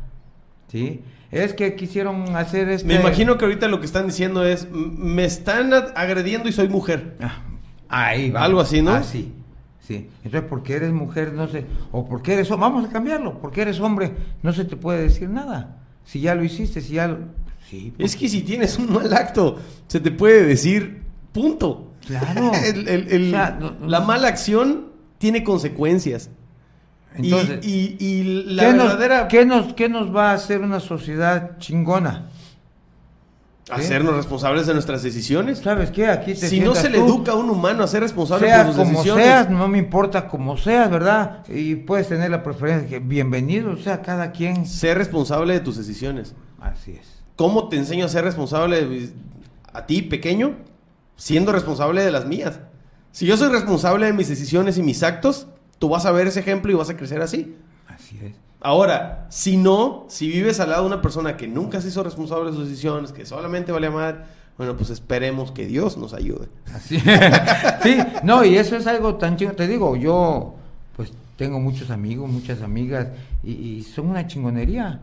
¿Sí? Es que quisieron hacer este... Me imagino que ahorita lo que están diciendo es, "M- me están agrediendo y soy mujer. Ah, Ahí va. Algo así, ¿no? Así. Sí. Entonces, porque eres mujer, no sé, o porque eres hombre, vamos a cambiarlo, porque eres hombre, no se te puede decir nada. Si ya lo hiciste, si ya lo... Sí. Es que si tienes un mal acto, se te puede decir punto. Claro. [LAUGHS] El- el- el- O sea, no- no- la mala acción tiene consecuencias. Y- Entonces, y, y la ¿qué, nos, verdadera... ¿qué, nos, ¿qué nos va a hacer una sociedad chingona? Hacernos responsables de nuestras decisiones. ¿Sabes qué? Aquí te Si no se le tú, educa a un humano a ser responsable por sus como decisiones. seas, no me importa como seas, ¿verdad? Y puedes tener la preferencia que bienvenido, o sea, cada quien. Ser responsable de tus decisiones. Así es. ¿Cómo te enseño a ser responsable de- a ti, pequeño? Siendo responsable de las mías. Si yo soy responsable de mis decisiones y mis actos, tú vas a ver ese ejemplo y vas a crecer así. Así es. Ahora, si no, si vives al lado de una persona que nunca se hizo responsable de sus decisiones, que solamente vale amar, bueno, pues esperemos que Dios nos ayude. Así. [LAUGHS] sí, no, y eso es algo tan chingo. Te digo, yo pues tengo muchos amigos, muchas amigas, y, y son una chingonería.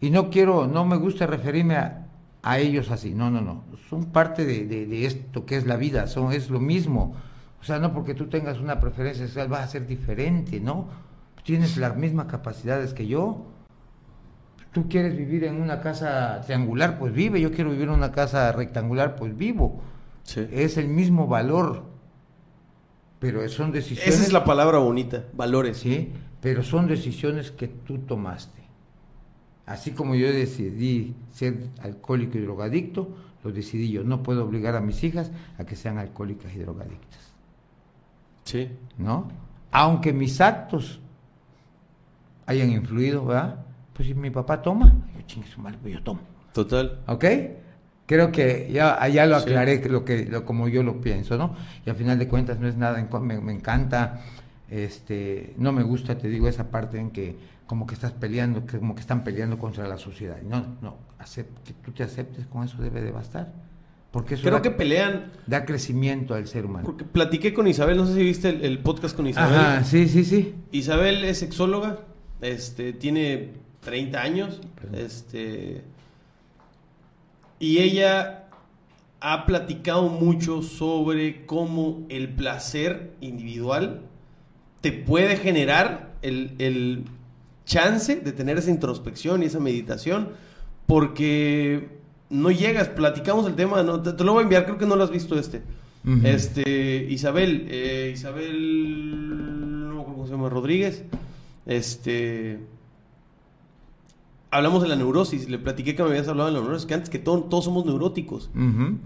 Y no quiero, no me gusta referirme a, a ellos así. No, no, no. Son parte de, de- de esto que es la vida, son, es lo mismo. O sea, no porque tú tengas una preferencia sexual vas a ser diferente, ¿no? Tienes las mismas capacidades que yo. Tú quieres vivir en una casa triangular, pues vive. Yo quiero vivir en una casa rectangular, pues vivo es el mismo valor, pero son decisiones. Esa es la palabra bonita, valores. Sí, pero son decisiones que tú tomaste. Así como yo decidí ser alcohólico y drogadicto, lo decidí yo. No puedo obligar a mis hijas a que sean alcohólicas y drogadictas, Sí. ¿no? Aunque mis actos hayan influido, ¿verdad? Pues si mi papá toma, yo chingue su madre, pues yo tomo. Total. ¿Ok? Creo que ya, ya lo Sí. aclaré lo que, lo, como yo lo pienso, ¿no? Y al final de cuentas no es nada, me, me encanta, este, no me gusta, te digo, esa parte en que como que estás peleando, que como que están peleando contra la sociedad. No, no, acep- que tú te aceptes con eso debe de bastar. Porque eso Creo da, que pelean, da crecimiento al ser humano. porque platiqué con Isabel, no sé si viste el, el podcast con Isabel. Ajá, sí, sí, sí. Isabel es sexóloga, este, tiene 30 años, Perdón. este, y ella ha platicado mucho sobre cómo el placer individual te puede generar el, el chance de tener esa introspección y esa meditación, porque no llegas, platicamos el tema, no, te, te lo voy a enviar, creo que no lo has visto este. Este, Isabel, eh, Isabel, no cómo se llama, Rodríguez, este, hablamos de la neurosis, le platiqué que me habías hablado de la neurosis, que antes que todo, todos somos neuróticos.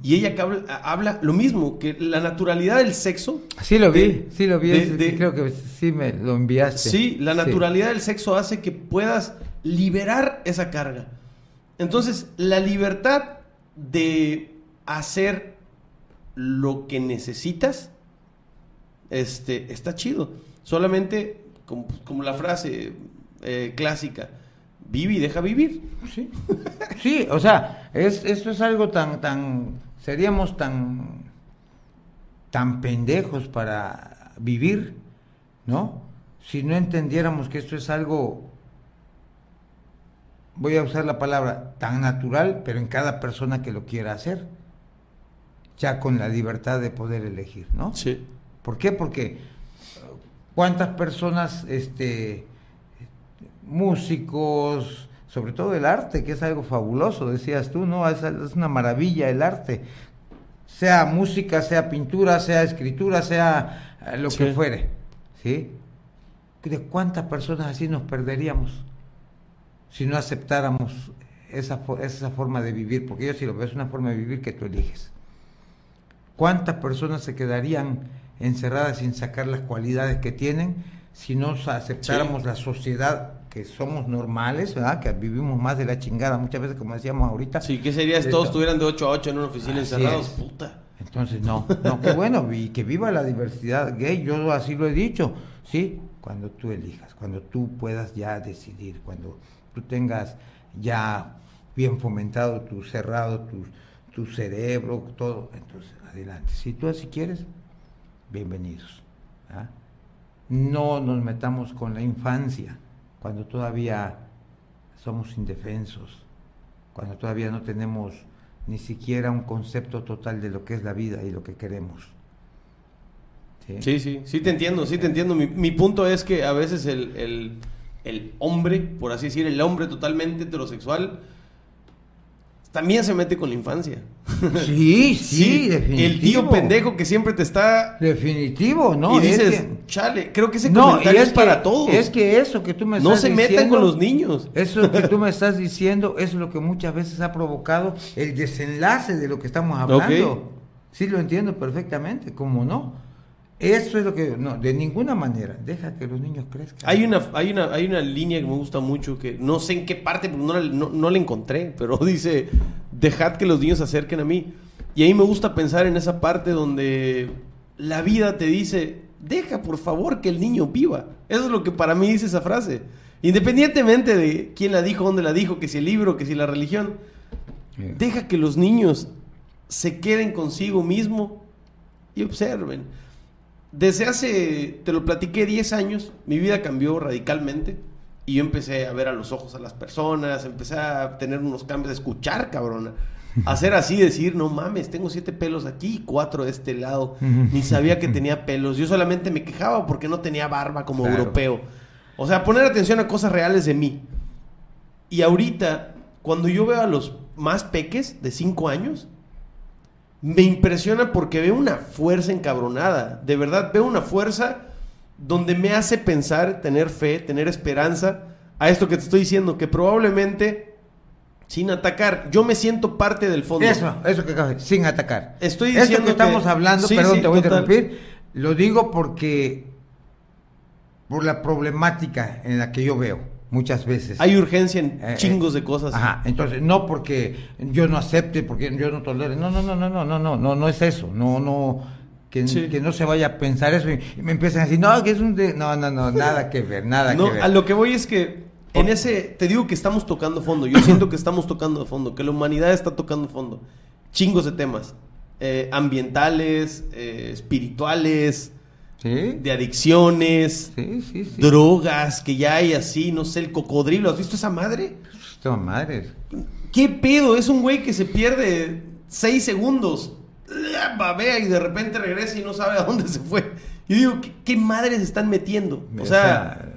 Y ella que habla, habla lo mismo, que la naturalidad del sexo, Sí lo vi, de- sí lo vi, de- es- de- creo que sí me lo enviaste. sí, la naturalidad del sexo hace que puedas liberar esa carga. Entonces, la libertad de hacer lo que necesitas, este, está chido. Solamente, como, la frase eh, clásica, vive y deja vivir. Sí, sí o sea, es, esto es algo tan, tan, seríamos tan, tan pendejos para vivir, ¿no? Si no entendiéramos que esto es algo, voy a usar la palabra, tan natural, pero en cada persona que lo quiera hacer, ya con la libertad de poder elegir, ¿no? Sí. ¿Por qué? Porque eh, cuántas personas este músicos, sobre todo el arte, que es algo fabuloso, decías tú, ¿no? Es, es una maravilla el arte. Sea música, sea pintura, sea escritura, sea eh, lo que fuere. ¿Sí? ¿De cuántas personas así nos perderíamos si no aceptáramos esa, esa forma de vivir? Porque yo sí lo veo, es una forma de vivir que tú eliges. ¿Cuántas personas se quedarían encerradas sin sacar las cualidades que tienen si no aceptáramos Sí. la sociedad que somos normales, ¿verdad? que vivimos más de la chingada muchas veces, como decíamos ahorita? Sí, ¿qué sería si De todos to- estuvieran de 8 a 8 en una oficina Así encerrados? es. Puta. Entonces, no, no, qué bueno, y que viva la diversidad gay, yo así lo he dicho, ¿sí? Cuando tú elijas, cuando tú puedas ya decidir, cuando tú tengas ya bien fomentado tu cerrado, tu, tu cerebro, todo, entonces adelante. Si tú así quieres, bienvenidos. ¿ah? No nos metamos con la infancia, cuando todavía somos indefensos, cuando todavía no tenemos ni siquiera un concepto total de lo que es la vida y lo que queremos. ¿Sí? Sí, sí, te entiendo, sí te entiendo. Mi, mi punto es que a veces el- el hombre, por así decir, el hombre totalmente heterosexual, también se mete con la infancia. Sí, [LAUGHS] sí, definitivo. El tío pendejo que siempre te está... Definitivo, ¿no? y Es dices, que- chale, creo que ese no, comentario es, que- para todos. Es que eso que tú me no estás se metan diciendo, con los niños. Eso que tú [LAUGHS] me estás diciendo es lo que muchas veces ha provocado el desenlace de lo que estamos hablando. Ok. Sí, lo entiendo perfectamente, ¿cómo no? Eso es lo que... No, de ninguna manera. Deja que los niños crezcan. Hay una, hay, una, hay una línea que me gusta mucho que no sé en qué parte, porque no, la- no, no la encontré, pero [LAUGHS] dice, dejad que los niños se acerquen a mí. Y ahí me gusta pensar en esa parte donde la vida te dice, deja por favor que el niño viva. Eso es lo que para mí dice esa frase. Independientemente de quién la dijo, dónde la dijo, que si el libro, que si la religión, deja que los niños se queden consigo mismo y observen. Desde hace, te lo platiqué, 10 años, mi vida cambió radicalmente y yo empecé a ver a los ojos a las personas, empecé a tener unos cambios, a escuchar, cabrona. Hacer así, decir, no mames, tengo siete pelos aquí y cuatro de este lado. Ni sabía que tenía pelos. Yo solamente me quejaba porque no tenía barba como Claro. europeo. O sea, poner atención a cosas reales de mí. Y ahorita, cuando yo veo a los más peques de 5 años, me impresiona porque veo una fuerza encabronada. De verdad, veo una fuerza donde me hace pensar, tener fe, tener esperanza a esto que te estoy diciendo, que probablemente, sin atacar, yo me siento parte del fondo. Eso, eso que acabas de- sin atacar. Estoy Esto diciendo que estamos que- hablando, Sí, perdón, sí, te voy total. a interrumpir, lo digo porque por la problemática en la que yo veo muchas veces. Hay urgencia en Eh, chingos eh, de cosas. Ajá, entonces no porque yo no acepte, porque yo no tolere, no, no, no, no, no, no, no, no, no es eso, no, no, que, Sí. que no se vaya a pensar eso y, y me empiezan a decir, no, que es un, de... no, no, no, [LAUGHS] nada que ver, nada No, que ver. a lo que voy es que en ese, te digo que estamos tocando fondo. Yo siento que estamos tocando fondo, que la humanidad está tocando fondo. Chingos de temas. eh, ambientales, eh, espirituales, Sí, de adicciones, sí, sí, sí. drogas, que ya hay así, no sé, el cocodrilo. ¿Has visto esa madre? Esto, madres. ¿Qué pedo? Es un güey que se pierde seis segundos. Babea y de repente regresa y no sabe a dónde se fue. Y digo, ¿qué, qué madres están metiendo? O sea,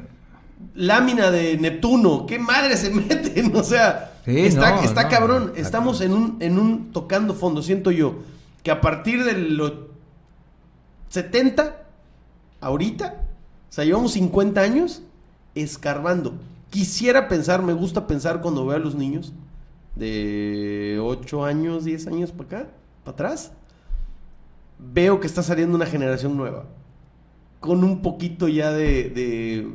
lámina de Neptuno, ¿qué madres se [LAUGHS] meten? O sea, está, no, está no, cabrón. Estamos en un, en un tocando fondo, siento yo, que a partir de los 70, ahorita, o sea, llevamos 50 años escarbando. Quisiera pensar, me gusta pensar cuando veo a los niños de 8 años, 10 años para acá, para atrás, veo que está saliendo una generación nueva, con un poquito ya de, de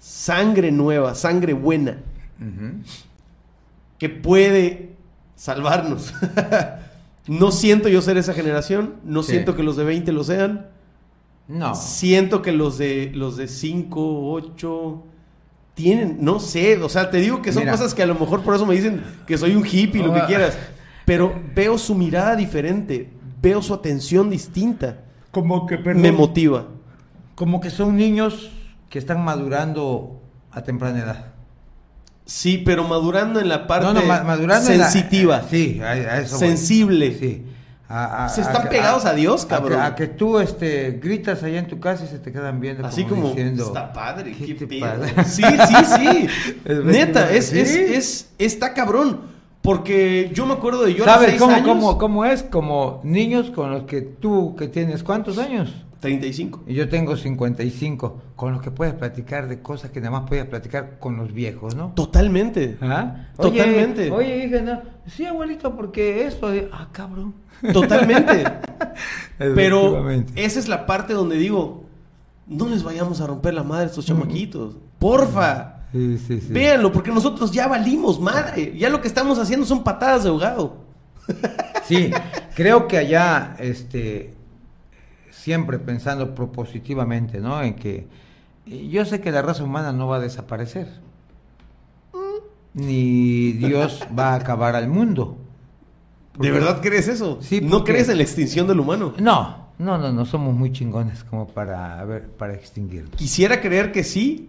sangre nueva, sangre buena, que puede salvarnos. [LAUGHS] no siento yo ser esa generación, no Sí. siento que los de 20 lo sean. No. Siento que los de los de 5, 8 tienen, no sé, o sea, te digo que son Mira. cosas que a lo mejor por eso me dicen que soy un hippie, lo que Ah. quieras, pero veo su mirada diferente, veo su atención distinta, Como que, me motiva. como que son niños que están madurando a temprana edad. Sí, pero madurando en la parte no, no, ma- madurando en la- sensitiva, sí, a, a eso voy. sensible. Sí, a- a- Se están que- pegados a Dios, cabrón. A, que tú este, gritas allá en tu casa y se te quedan viendo Así como, diciendo, está padre, ¿qué qué, pedo. pasa? [LAUGHS] Sí, sí, sí. [LAUGHS] Es Neta, es, es, ¿Sí? es, está cabrón. Porque yo me acuerdo de yo a los ¿Sabes seis cómo, años, cómo, cómo es? Como niños con los que tú, que tienes cuántos años? 35. Y yo tengo 55, con los que puedes platicar de cosas que nada más puedes platicar con los viejos, ¿no? Totalmente. ¿Ah? Totalmente. Oye, hija, no. Sí, abuelito, porque esto. Ah, cabrón. Totalmente. [LAUGHS] [LAUGHS] Pero esa es la parte donde digo, no les vayamos a romper la madre a estos chamaquitos. Porfa. Sí, sí, sí. Véanlo, porque nosotros ya valimos madre. Ya lo que estamos haciendo son patadas de ahogado. Sí, creo que allá, este, siempre pensando propositivamente, ¿no? En que eh, yo sé que la raza humana no va a desaparecer, ni Dios [LAUGHS] va a acabar al mundo. ¿De verdad crees eso? Sí, ¿No crees en la extinción del humano? No, no, no, no somos muy chingones como para, a ver, para extinguirnos. Quisiera creer que sí.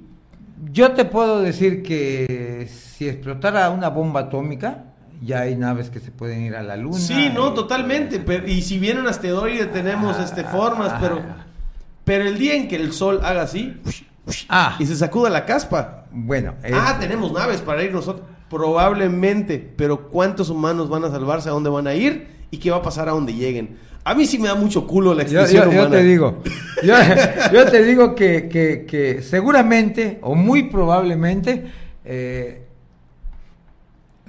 Yo te puedo decir que si explotara una bomba atómica, ya hay naves que se pueden ir a la luna. Sí, no, y- totalmente. pero- y si viene un asteroide tenemos este formas, pero pero el día en que el sol haga así Ah. y se sacuda la caspa. Bueno, Ah, es- tenemos naves para ir nosotros. Probablemente, pero ¿cuántos humanos van a salvarse? ¿A dónde van a ir? ¿Y qué va a pasar a donde lleguen? A mí sí me da mucho culo la Yo, extinción yo- yo humana. te digo, [LAUGHS] yo, yo te digo que, que- que seguramente o muy probablemente eh,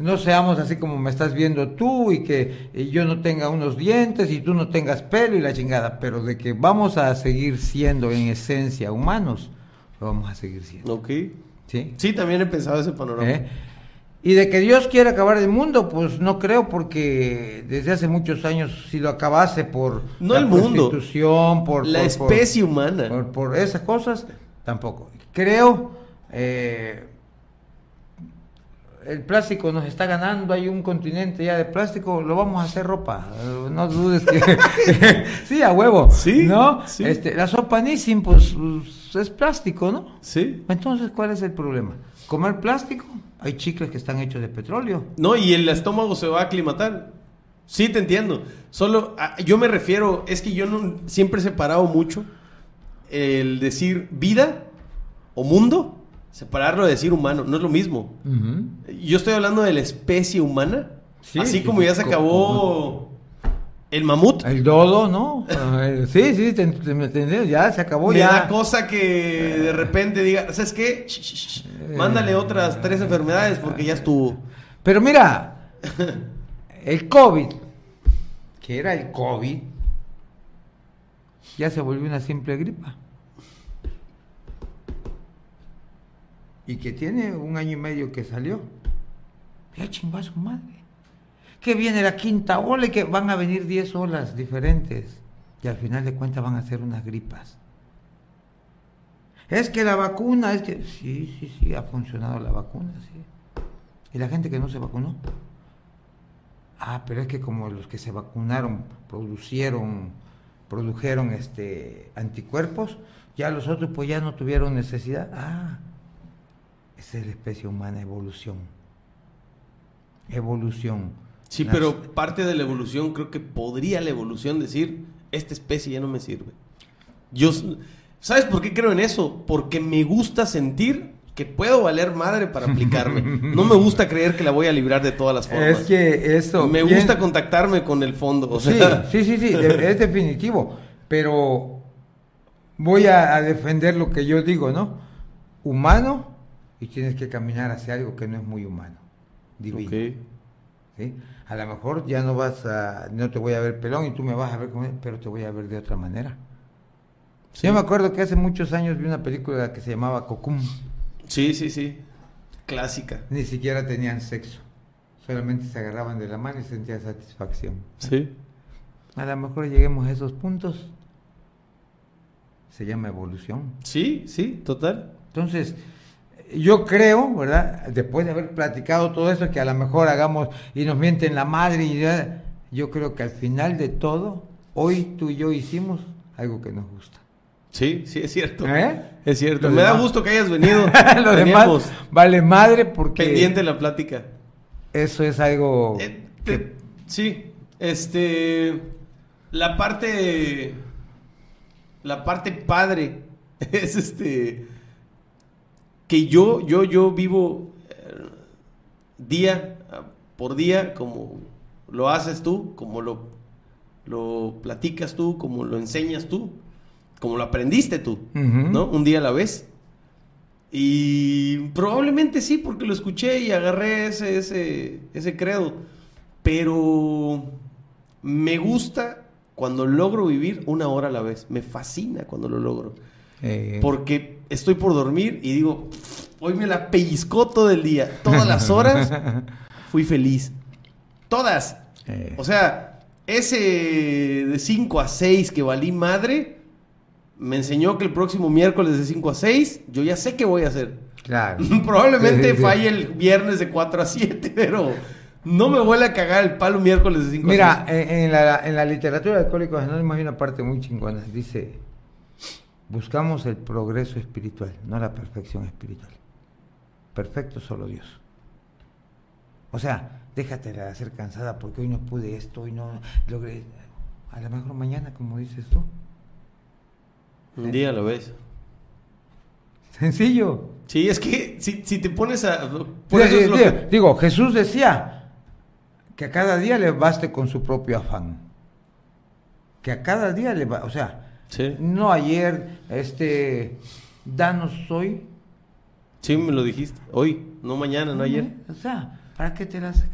no seamos así como me estás viendo tú y que eh, yo no tenga unos dientes y tú no tengas pelo y la chingada, pero de que vamos a seguir siendo en esencia humanos, lo vamos a seguir siendo. Ok. ¿sí? Sí, también he pensado ese panorama. ¿Eh? Y de que Dios quiere acabar el mundo, pues no creo, porque desde hace muchos años, si lo acabase por No la el mundo. por la por- por- especie humana. por, por esas cosas, tampoco. Creo, eh, el plástico nos está ganando, hay un continente ya de plástico, lo vamos a hacer ropa. eh, No dudes que... [LAUGHS] sí, a huevo. Sí, ¿No? sí. Este, la sopa Nissin, pues, pues, es plástico, ¿no? Sí. Entonces, ¿cuál es el problema? ¿Comer plástico? Hay chicles que están hechos de petróleo. No, y el estómago se va a aclimatar. Sí, te entiendo. Solo, a- yo me refiero, es que yo no, siempre he separado mucho el decir vida o mundo, separarlo de decir humano, no es lo mismo. Yo estoy hablando de la especie humana, Sí, así sí, como ya se acabó el mamut. El dodo, ¿no? Ah, el- sí, sí, te, te- ya se acabó, Me ya. da cosa que de repente diga, ¿sabes qué? Sh, sh, sh, Mándale otras tres enfermedades porque ya estuvo. Pero mira, [LAUGHS] el COVID, que era el COVID, ya se volvió una simple gripa. Y que tiene un año y medio que salió. Ya chingó a su madre. Que viene la quinta ola y que van a venir 10 olas diferentes. Y al final de cuentas van a ser unas gripas. Es que la vacuna, es que... Sí, sí, sí, ha funcionado la vacuna, sí. ¿Y la gente que no se vacunó? Ah, pero es que como los que se vacunaron producieron, produjeron este anticuerpos, ya los otros pues ya no tuvieron necesidad. Ah, esa es la especie humana, evolución. Evolución. Sí, pero parte de la evolución, creo que podría la evolución decir, esta especie ya no me sirve. Yo, ¿sabes por qué creo en eso? Porque me gusta sentir que puedo valer madre para aplicarme. [LAUGHS] No me gusta creer que la voy a librar de todas las formas. Es que eso... me bien- gusta contactarme con el fondo. O Sí, sea, sí, sí, es definitivo. Pero voy a, a defender lo que yo digo, ¿no? Humano y tienes que caminar hacia algo que no es muy humano, divino. Ok. ¿sí? A lo mejor ya no vas a, no te voy a ver pelón y tú me vas a ver como pero te voy a ver de otra manera. Sí. Yo me acuerdo que hace muchos años vi una película que se llamaba Cocum. Sí, sí, sí. Clásica. Ni siquiera tenían sexo. Solamente se agarraban de la mano y sentían satisfacción. Sí. A lo mejor lleguemos a esos puntos. Se llama evolución. Sí, sí, total. Entonces, yo creo, ¿verdad? Después de haber platicado todo eso, que a lo mejor hagamos y nos mienten la madre, y ya, yo creo que al final de todo, hoy tú y yo hicimos algo que nos gusta. Sí, sí, es cierto. ¿Eh? Es cierto. Lo me da gusto que hayas [LAUGHS] venido. Lo demás vale madre porque pendiente la plática. eso es algo Eh, que- sí, este. la parte. La parte padre [LAUGHS] es este. Que yo, yo, yo vivo eh, día por día como lo haces tú, como lo, lo platicas tú, como lo enseñas tú, como lo aprendiste tú, ¿no? Un día a la vez. Y probablemente sí, porque lo escuché y agarré ese, ese, ese credo. Pero me gusta cuando logro vivir una hora a la vez. Me fascina cuando lo logro. Eh. Porque estoy por dormir y digo, hoy me la pellizcó todo el día. Todas las horas [LAUGHS] fui feliz. Todas. Eh. O sea, ese de 5 a 6 que valí madre, me enseñó que el próximo miércoles de 5 a 6, yo ya sé qué voy a hacer. Claro. [LAUGHS] Probablemente falle el viernes de 4 a 7, pero no me vuelve a cagar el palo miércoles de 5 Mira, a 6. Mira, en, la, en la literatura de Alcohólicos Anónimos hay una parte muy chingona. Dice, buscamos el progreso espiritual, no la perfección espiritual. Perfecto solo Dios. O sea, déjate de hacer cansada porque hoy no pude esto, hoy no logré. A lo mejor mañana, como dices tú. Un día lo ves. Sencillo. Sí, es que si, te pones a... Digo, Jesús decía que a cada día le baste con su propio afán. Que a cada día le va, o sea, no ayer, este, danos hoy. Sí, me lo dijiste, hoy, no mañana, no ayer. O sea, ¿Para qué te las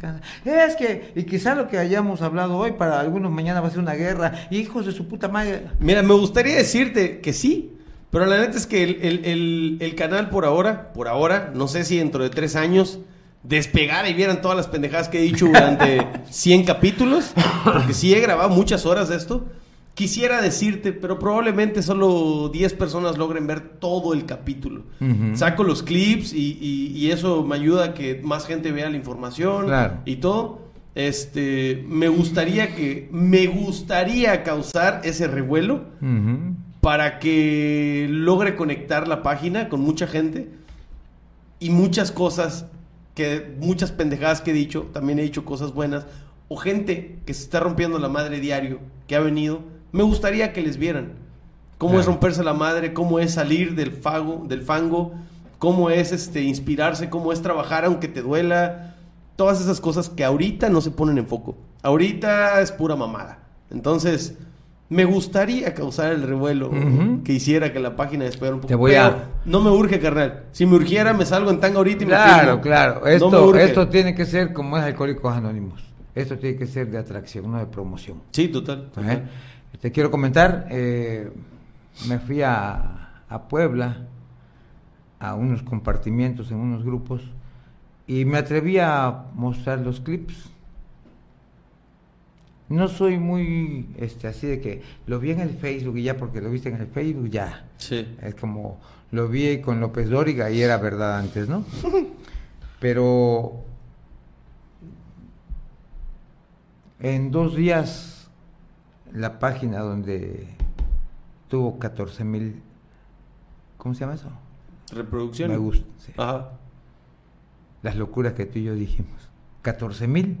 Es que, y quizá lo que hayamos hablado hoy, para algunos mañana va a ser una guerra. Hijos de su puta madre. Mira, me gustaría decirte que sí, pero la neta es que el, canal por ahora, por ahora, no sé si dentro de tres años despegara y vieran todas las pendejadas que he dicho durante [LAUGHS] 100 capítulos, porque sí he grabado muchas horas de esto quisiera decirte, pero probablemente solo 10 personas logren ver todo el capítulo. Saco los clips y, eso me ayuda a que más gente vea la información y todo. Este, me gustaría que, me gustaría causar ese revuelo para que logre conectar la página con mucha gente y muchas cosas que, muchas pendejadas que he dicho, también he dicho cosas buenas, o gente que se está rompiendo la madre diario, que ha venido me gustaría que les vieran cómo es romperse la madre, cómo es salir del fago, del fango, cómo es este inspirarse, cómo es trabajar aunque te duela, todas esas cosas que ahorita no se ponen en foco. Ahorita es pura mamada. Entonces, me gustaría causar el revuelo que hiciera que la página despegara un poco. Te voy a... no me urge, carnal. Si me urgiera, me salgo en tanga ahorita y me Claro, claro. Esto, esto tiene que ser como es Alcohólicos Anónimos. Esto tiene que ser de atracción, no de promoción. Sí, total. ¿Eh? Te quiero comentar, eh, me fui a, a, Puebla a unos compartimientos en unos grupos y me atreví a mostrar los clips. No soy muy este así de que lo vi en el Facebook y ya porque lo viste en el Facebook ya. Sí. Es como lo vi con López Dóriga y era verdad antes, ¿no? [LAUGHS] Pero en dos días la página donde tuvo 14 mil, ¿cómo se llama eso? Reproducciones. Me gusta. Ajá. Las locuras que tú y yo dijimos. 14 mil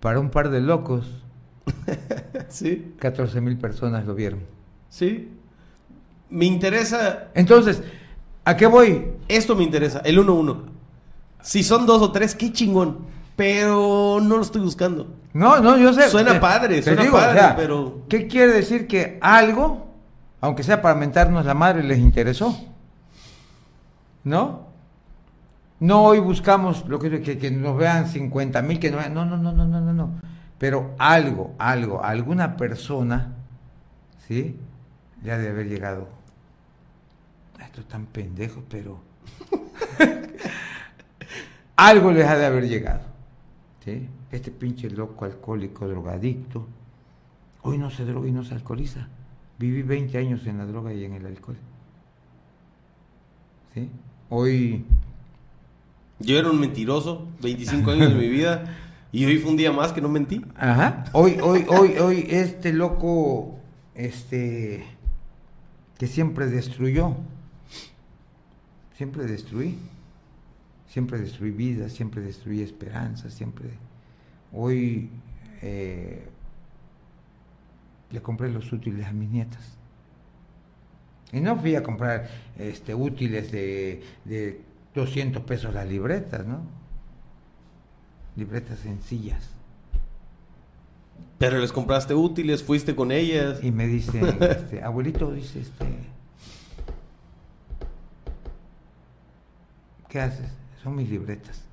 para un par de locos. [LAUGHS] sí. 14 mil personas lo vieron. Sí. Me interesa. Entonces, ¿a qué voy? Esto me interesa, el 1-1. Si son dos o tres, qué chingón. Pero no lo estoy buscando. No, no, yo sé. Suena padre, suena padre, pero. ¿Qué quiere decir que algo, aunque sea para mentarnos la madre, les interesó? ¿No? No hoy buscamos lo que, que, que nos vean 50 mil, que no vean. No, no, no, no, no, no, no. Pero algo, algo, alguna persona, ¿sí? Ya debe haber llegado. Esto es tan pendejo, pero. [LAUGHS] [LAUGHS] algo les ha de haber llegado. Este pinche loco alcohólico, drogadicto, hoy no se droga y no se alcoholiza. Viví 20 años en la droga y en el alcohol. ¿Sí? Hoy... Yo era un mentiroso, 25 años de mi vida, y hoy fue un día más que no mentí. Ajá. Hoy, hoy, hoy, hoy, este loco, este, que siempre destruyó, siempre destruí siempre destruí vidas, siempre destruí esperanzas, siempre... Hoy eh, le compré los útiles a mis nietas. Y no fui a comprar este, útiles de, de 200 pesos las libretas, ¿no? Libretas sencillas. Pero les compraste útiles, fuiste con ellas. Y me dice, [LAUGHS] este, abuelito, dice, este, ¿qué haces? Son mis libretas.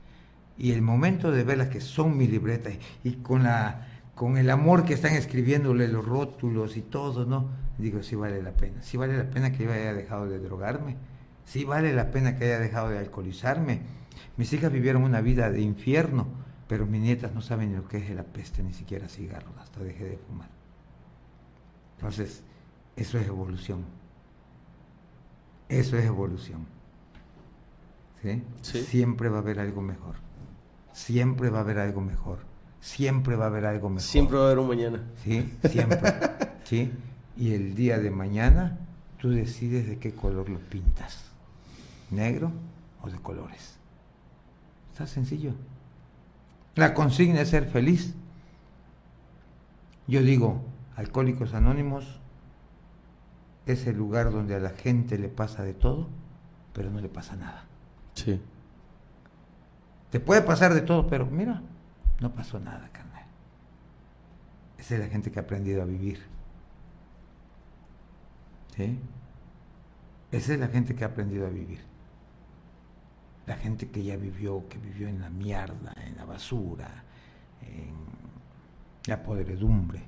Y el momento de verlas que son mis libretas y con la con el amor que están escribiéndole los rótulos y todo, ¿no? Digo, sí vale la pena. Sí vale la pena que yo haya dejado de drogarme. Sí vale la pena que haya dejado de alcoholizarme. Mis hijas vivieron una vida de infierno, pero mis nietas no saben lo que es la peste, ni siquiera cigarros, hasta dejé de fumar. Entonces, eso es evolución. Eso es evolución. ¿Sí? Sí. Siempre va a haber algo mejor. Siempre va a haber algo mejor. Siempre va a haber algo mejor. Siempre va a haber un mañana. Sí, siempre. [LAUGHS] ¿Sí? Y el día de mañana tú decides de qué color lo pintas. ¿Negro o de colores? Está sencillo. La consigna es ser feliz. Yo digo, Alcohólicos Anónimos es el lugar donde a la gente le pasa de todo, pero no le pasa nada. Sí. Te puede pasar de todo, pero mira, no pasó nada, carnal. Esa es la gente que ha aprendido a vivir. ¿Sí? Esa es la gente que ha aprendido a vivir. La gente que ya vivió, que vivió en la mierda, en la basura, en la podredumbre.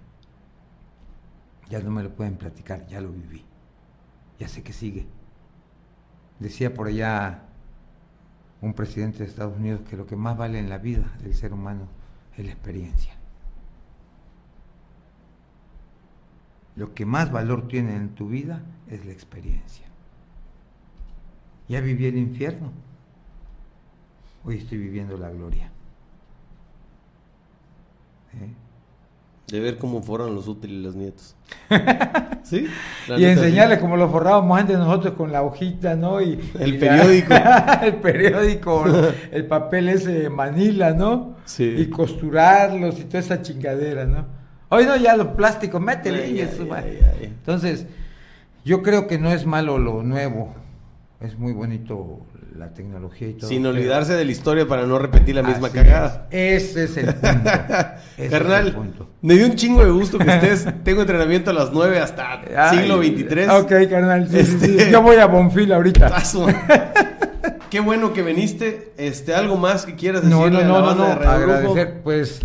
Ya no me lo pueden platicar, ya lo viví. Ya sé que sigue. Decía por allá un presidente de Estados Unidos que lo que más vale en la vida del ser humano es la experiencia. Lo que más valor tiene en tu vida es la experiencia. Ya viví el infierno. Hoy estoy viviendo la gloria. ¿Eh? De ver cómo fueron los útiles los nietos. [LAUGHS] ¿Sí? La y neta, enseñarle como lo forrábamos antes nosotros con la hojita, ¿no? Y, El y periódico. [LAUGHS] el periódico, el papel ese de Manila, ¿no? Sí. Y costurarlos y toda esa chingadera, ¿no? Hoy no, ya los plásticos, métele Ay, y eso, ay. Entonces, yo creo que no es malo lo nuevo. Es muy bonito la tecnología y todo. Sin pero- olvidarse de la historia para no repetir la misma cagada. es. Ese es el punto. [LAUGHS] Ese es el Carnal, punto. me dio un chingo de gusto que estés. [LAUGHS] Tengo entrenamiento a las 9 hasta Ay, siglo 23. Ok, carnal. sí, sí, sí. Este- Yo voy a Bonfil ahorita. Paso. [LAUGHS] Qué bueno que viniste. Este, algo más que quieras No, decirle no, a la no, no, no. Grupo? Agradecer, pues,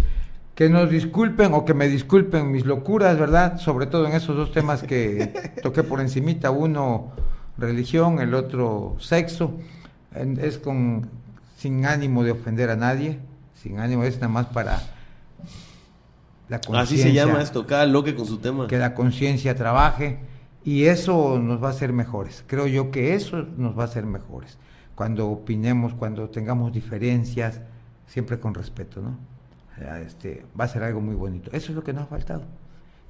que nos disculpen o que me disculpen mis locuras, ¿verdad? Sobre todo en esos dos temas que toqué por encimita. Uno, religión, el otro, sexo. Es con, sin ánimo de ofender a nadie. Sin ánimo, es nada más para la Así conciencia. se llama esto, cada loque con su tema. que la conciencia trabaje y eso nos va a hacer mejores. Creo yo que eso nos va a hacer mejores. Cuando opinemos, cuando tengamos diferencias, siempre con respeto, ¿no? O sea, Este, va a ser algo muy bonito. Eso es lo que nos ha faltado.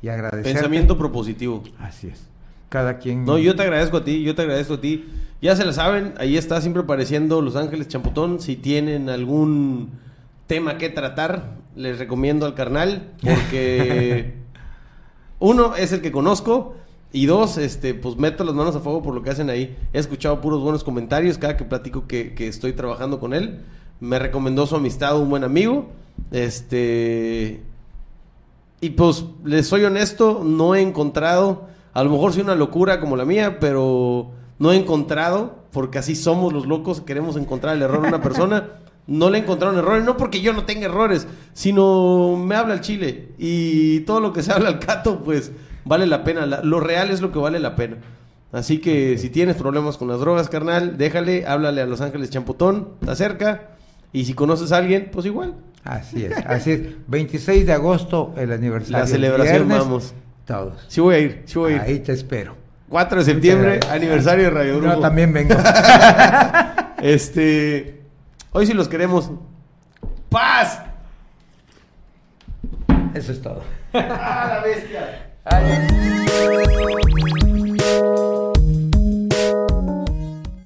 Y agradecer. Pensamiento propositivo. Así es. Cada quien. No, yo te agradezco a ti, yo te agradezco a ti. Ya se la saben, ahí está siempre apareciendo Los Ángeles Champutón. Si tienen algún tema que tratar, les recomiendo al carnal, porque [LAUGHS] uno es el que conozco y dos, este, pues meto las manos a fuego por lo que hacen ahí. He escuchado puros buenos comentarios cada que platico que, que estoy trabajando con él. Me recomendó su amistad un buen amigo. Este, y pues, les soy honesto, no he encontrado, a lo mejor sí una locura como la mía, pero no he encontrado, porque así somos los locos, queremos encontrar el error en una persona. [LAUGHS] No le encontraron errores, no porque yo no tenga errores, sino me habla el chile. Y todo lo que se [LAUGHS] habla al cato, pues vale la pena. La- lo real es lo que vale la pena. Así que si tienes problemas con las drogas, carnal, déjale, háblale a Los Ángeles Champutón, está cerca. Y si conoces a alguien, pues igual. Así es, así es. 26 de agosto, el aniversario. La celebración, viernes, vamos. Todos. Sí voy a ir, sí voy a ir. Ahí te espero. 4 de septiembre, aniversario de Radio Yo Grupo. también vengo. [LAUGHS] Este, hoy sí los queremos. ¡Paz! Eso es todo. [LAUGHS] ¡Ah, la bestia! Ay.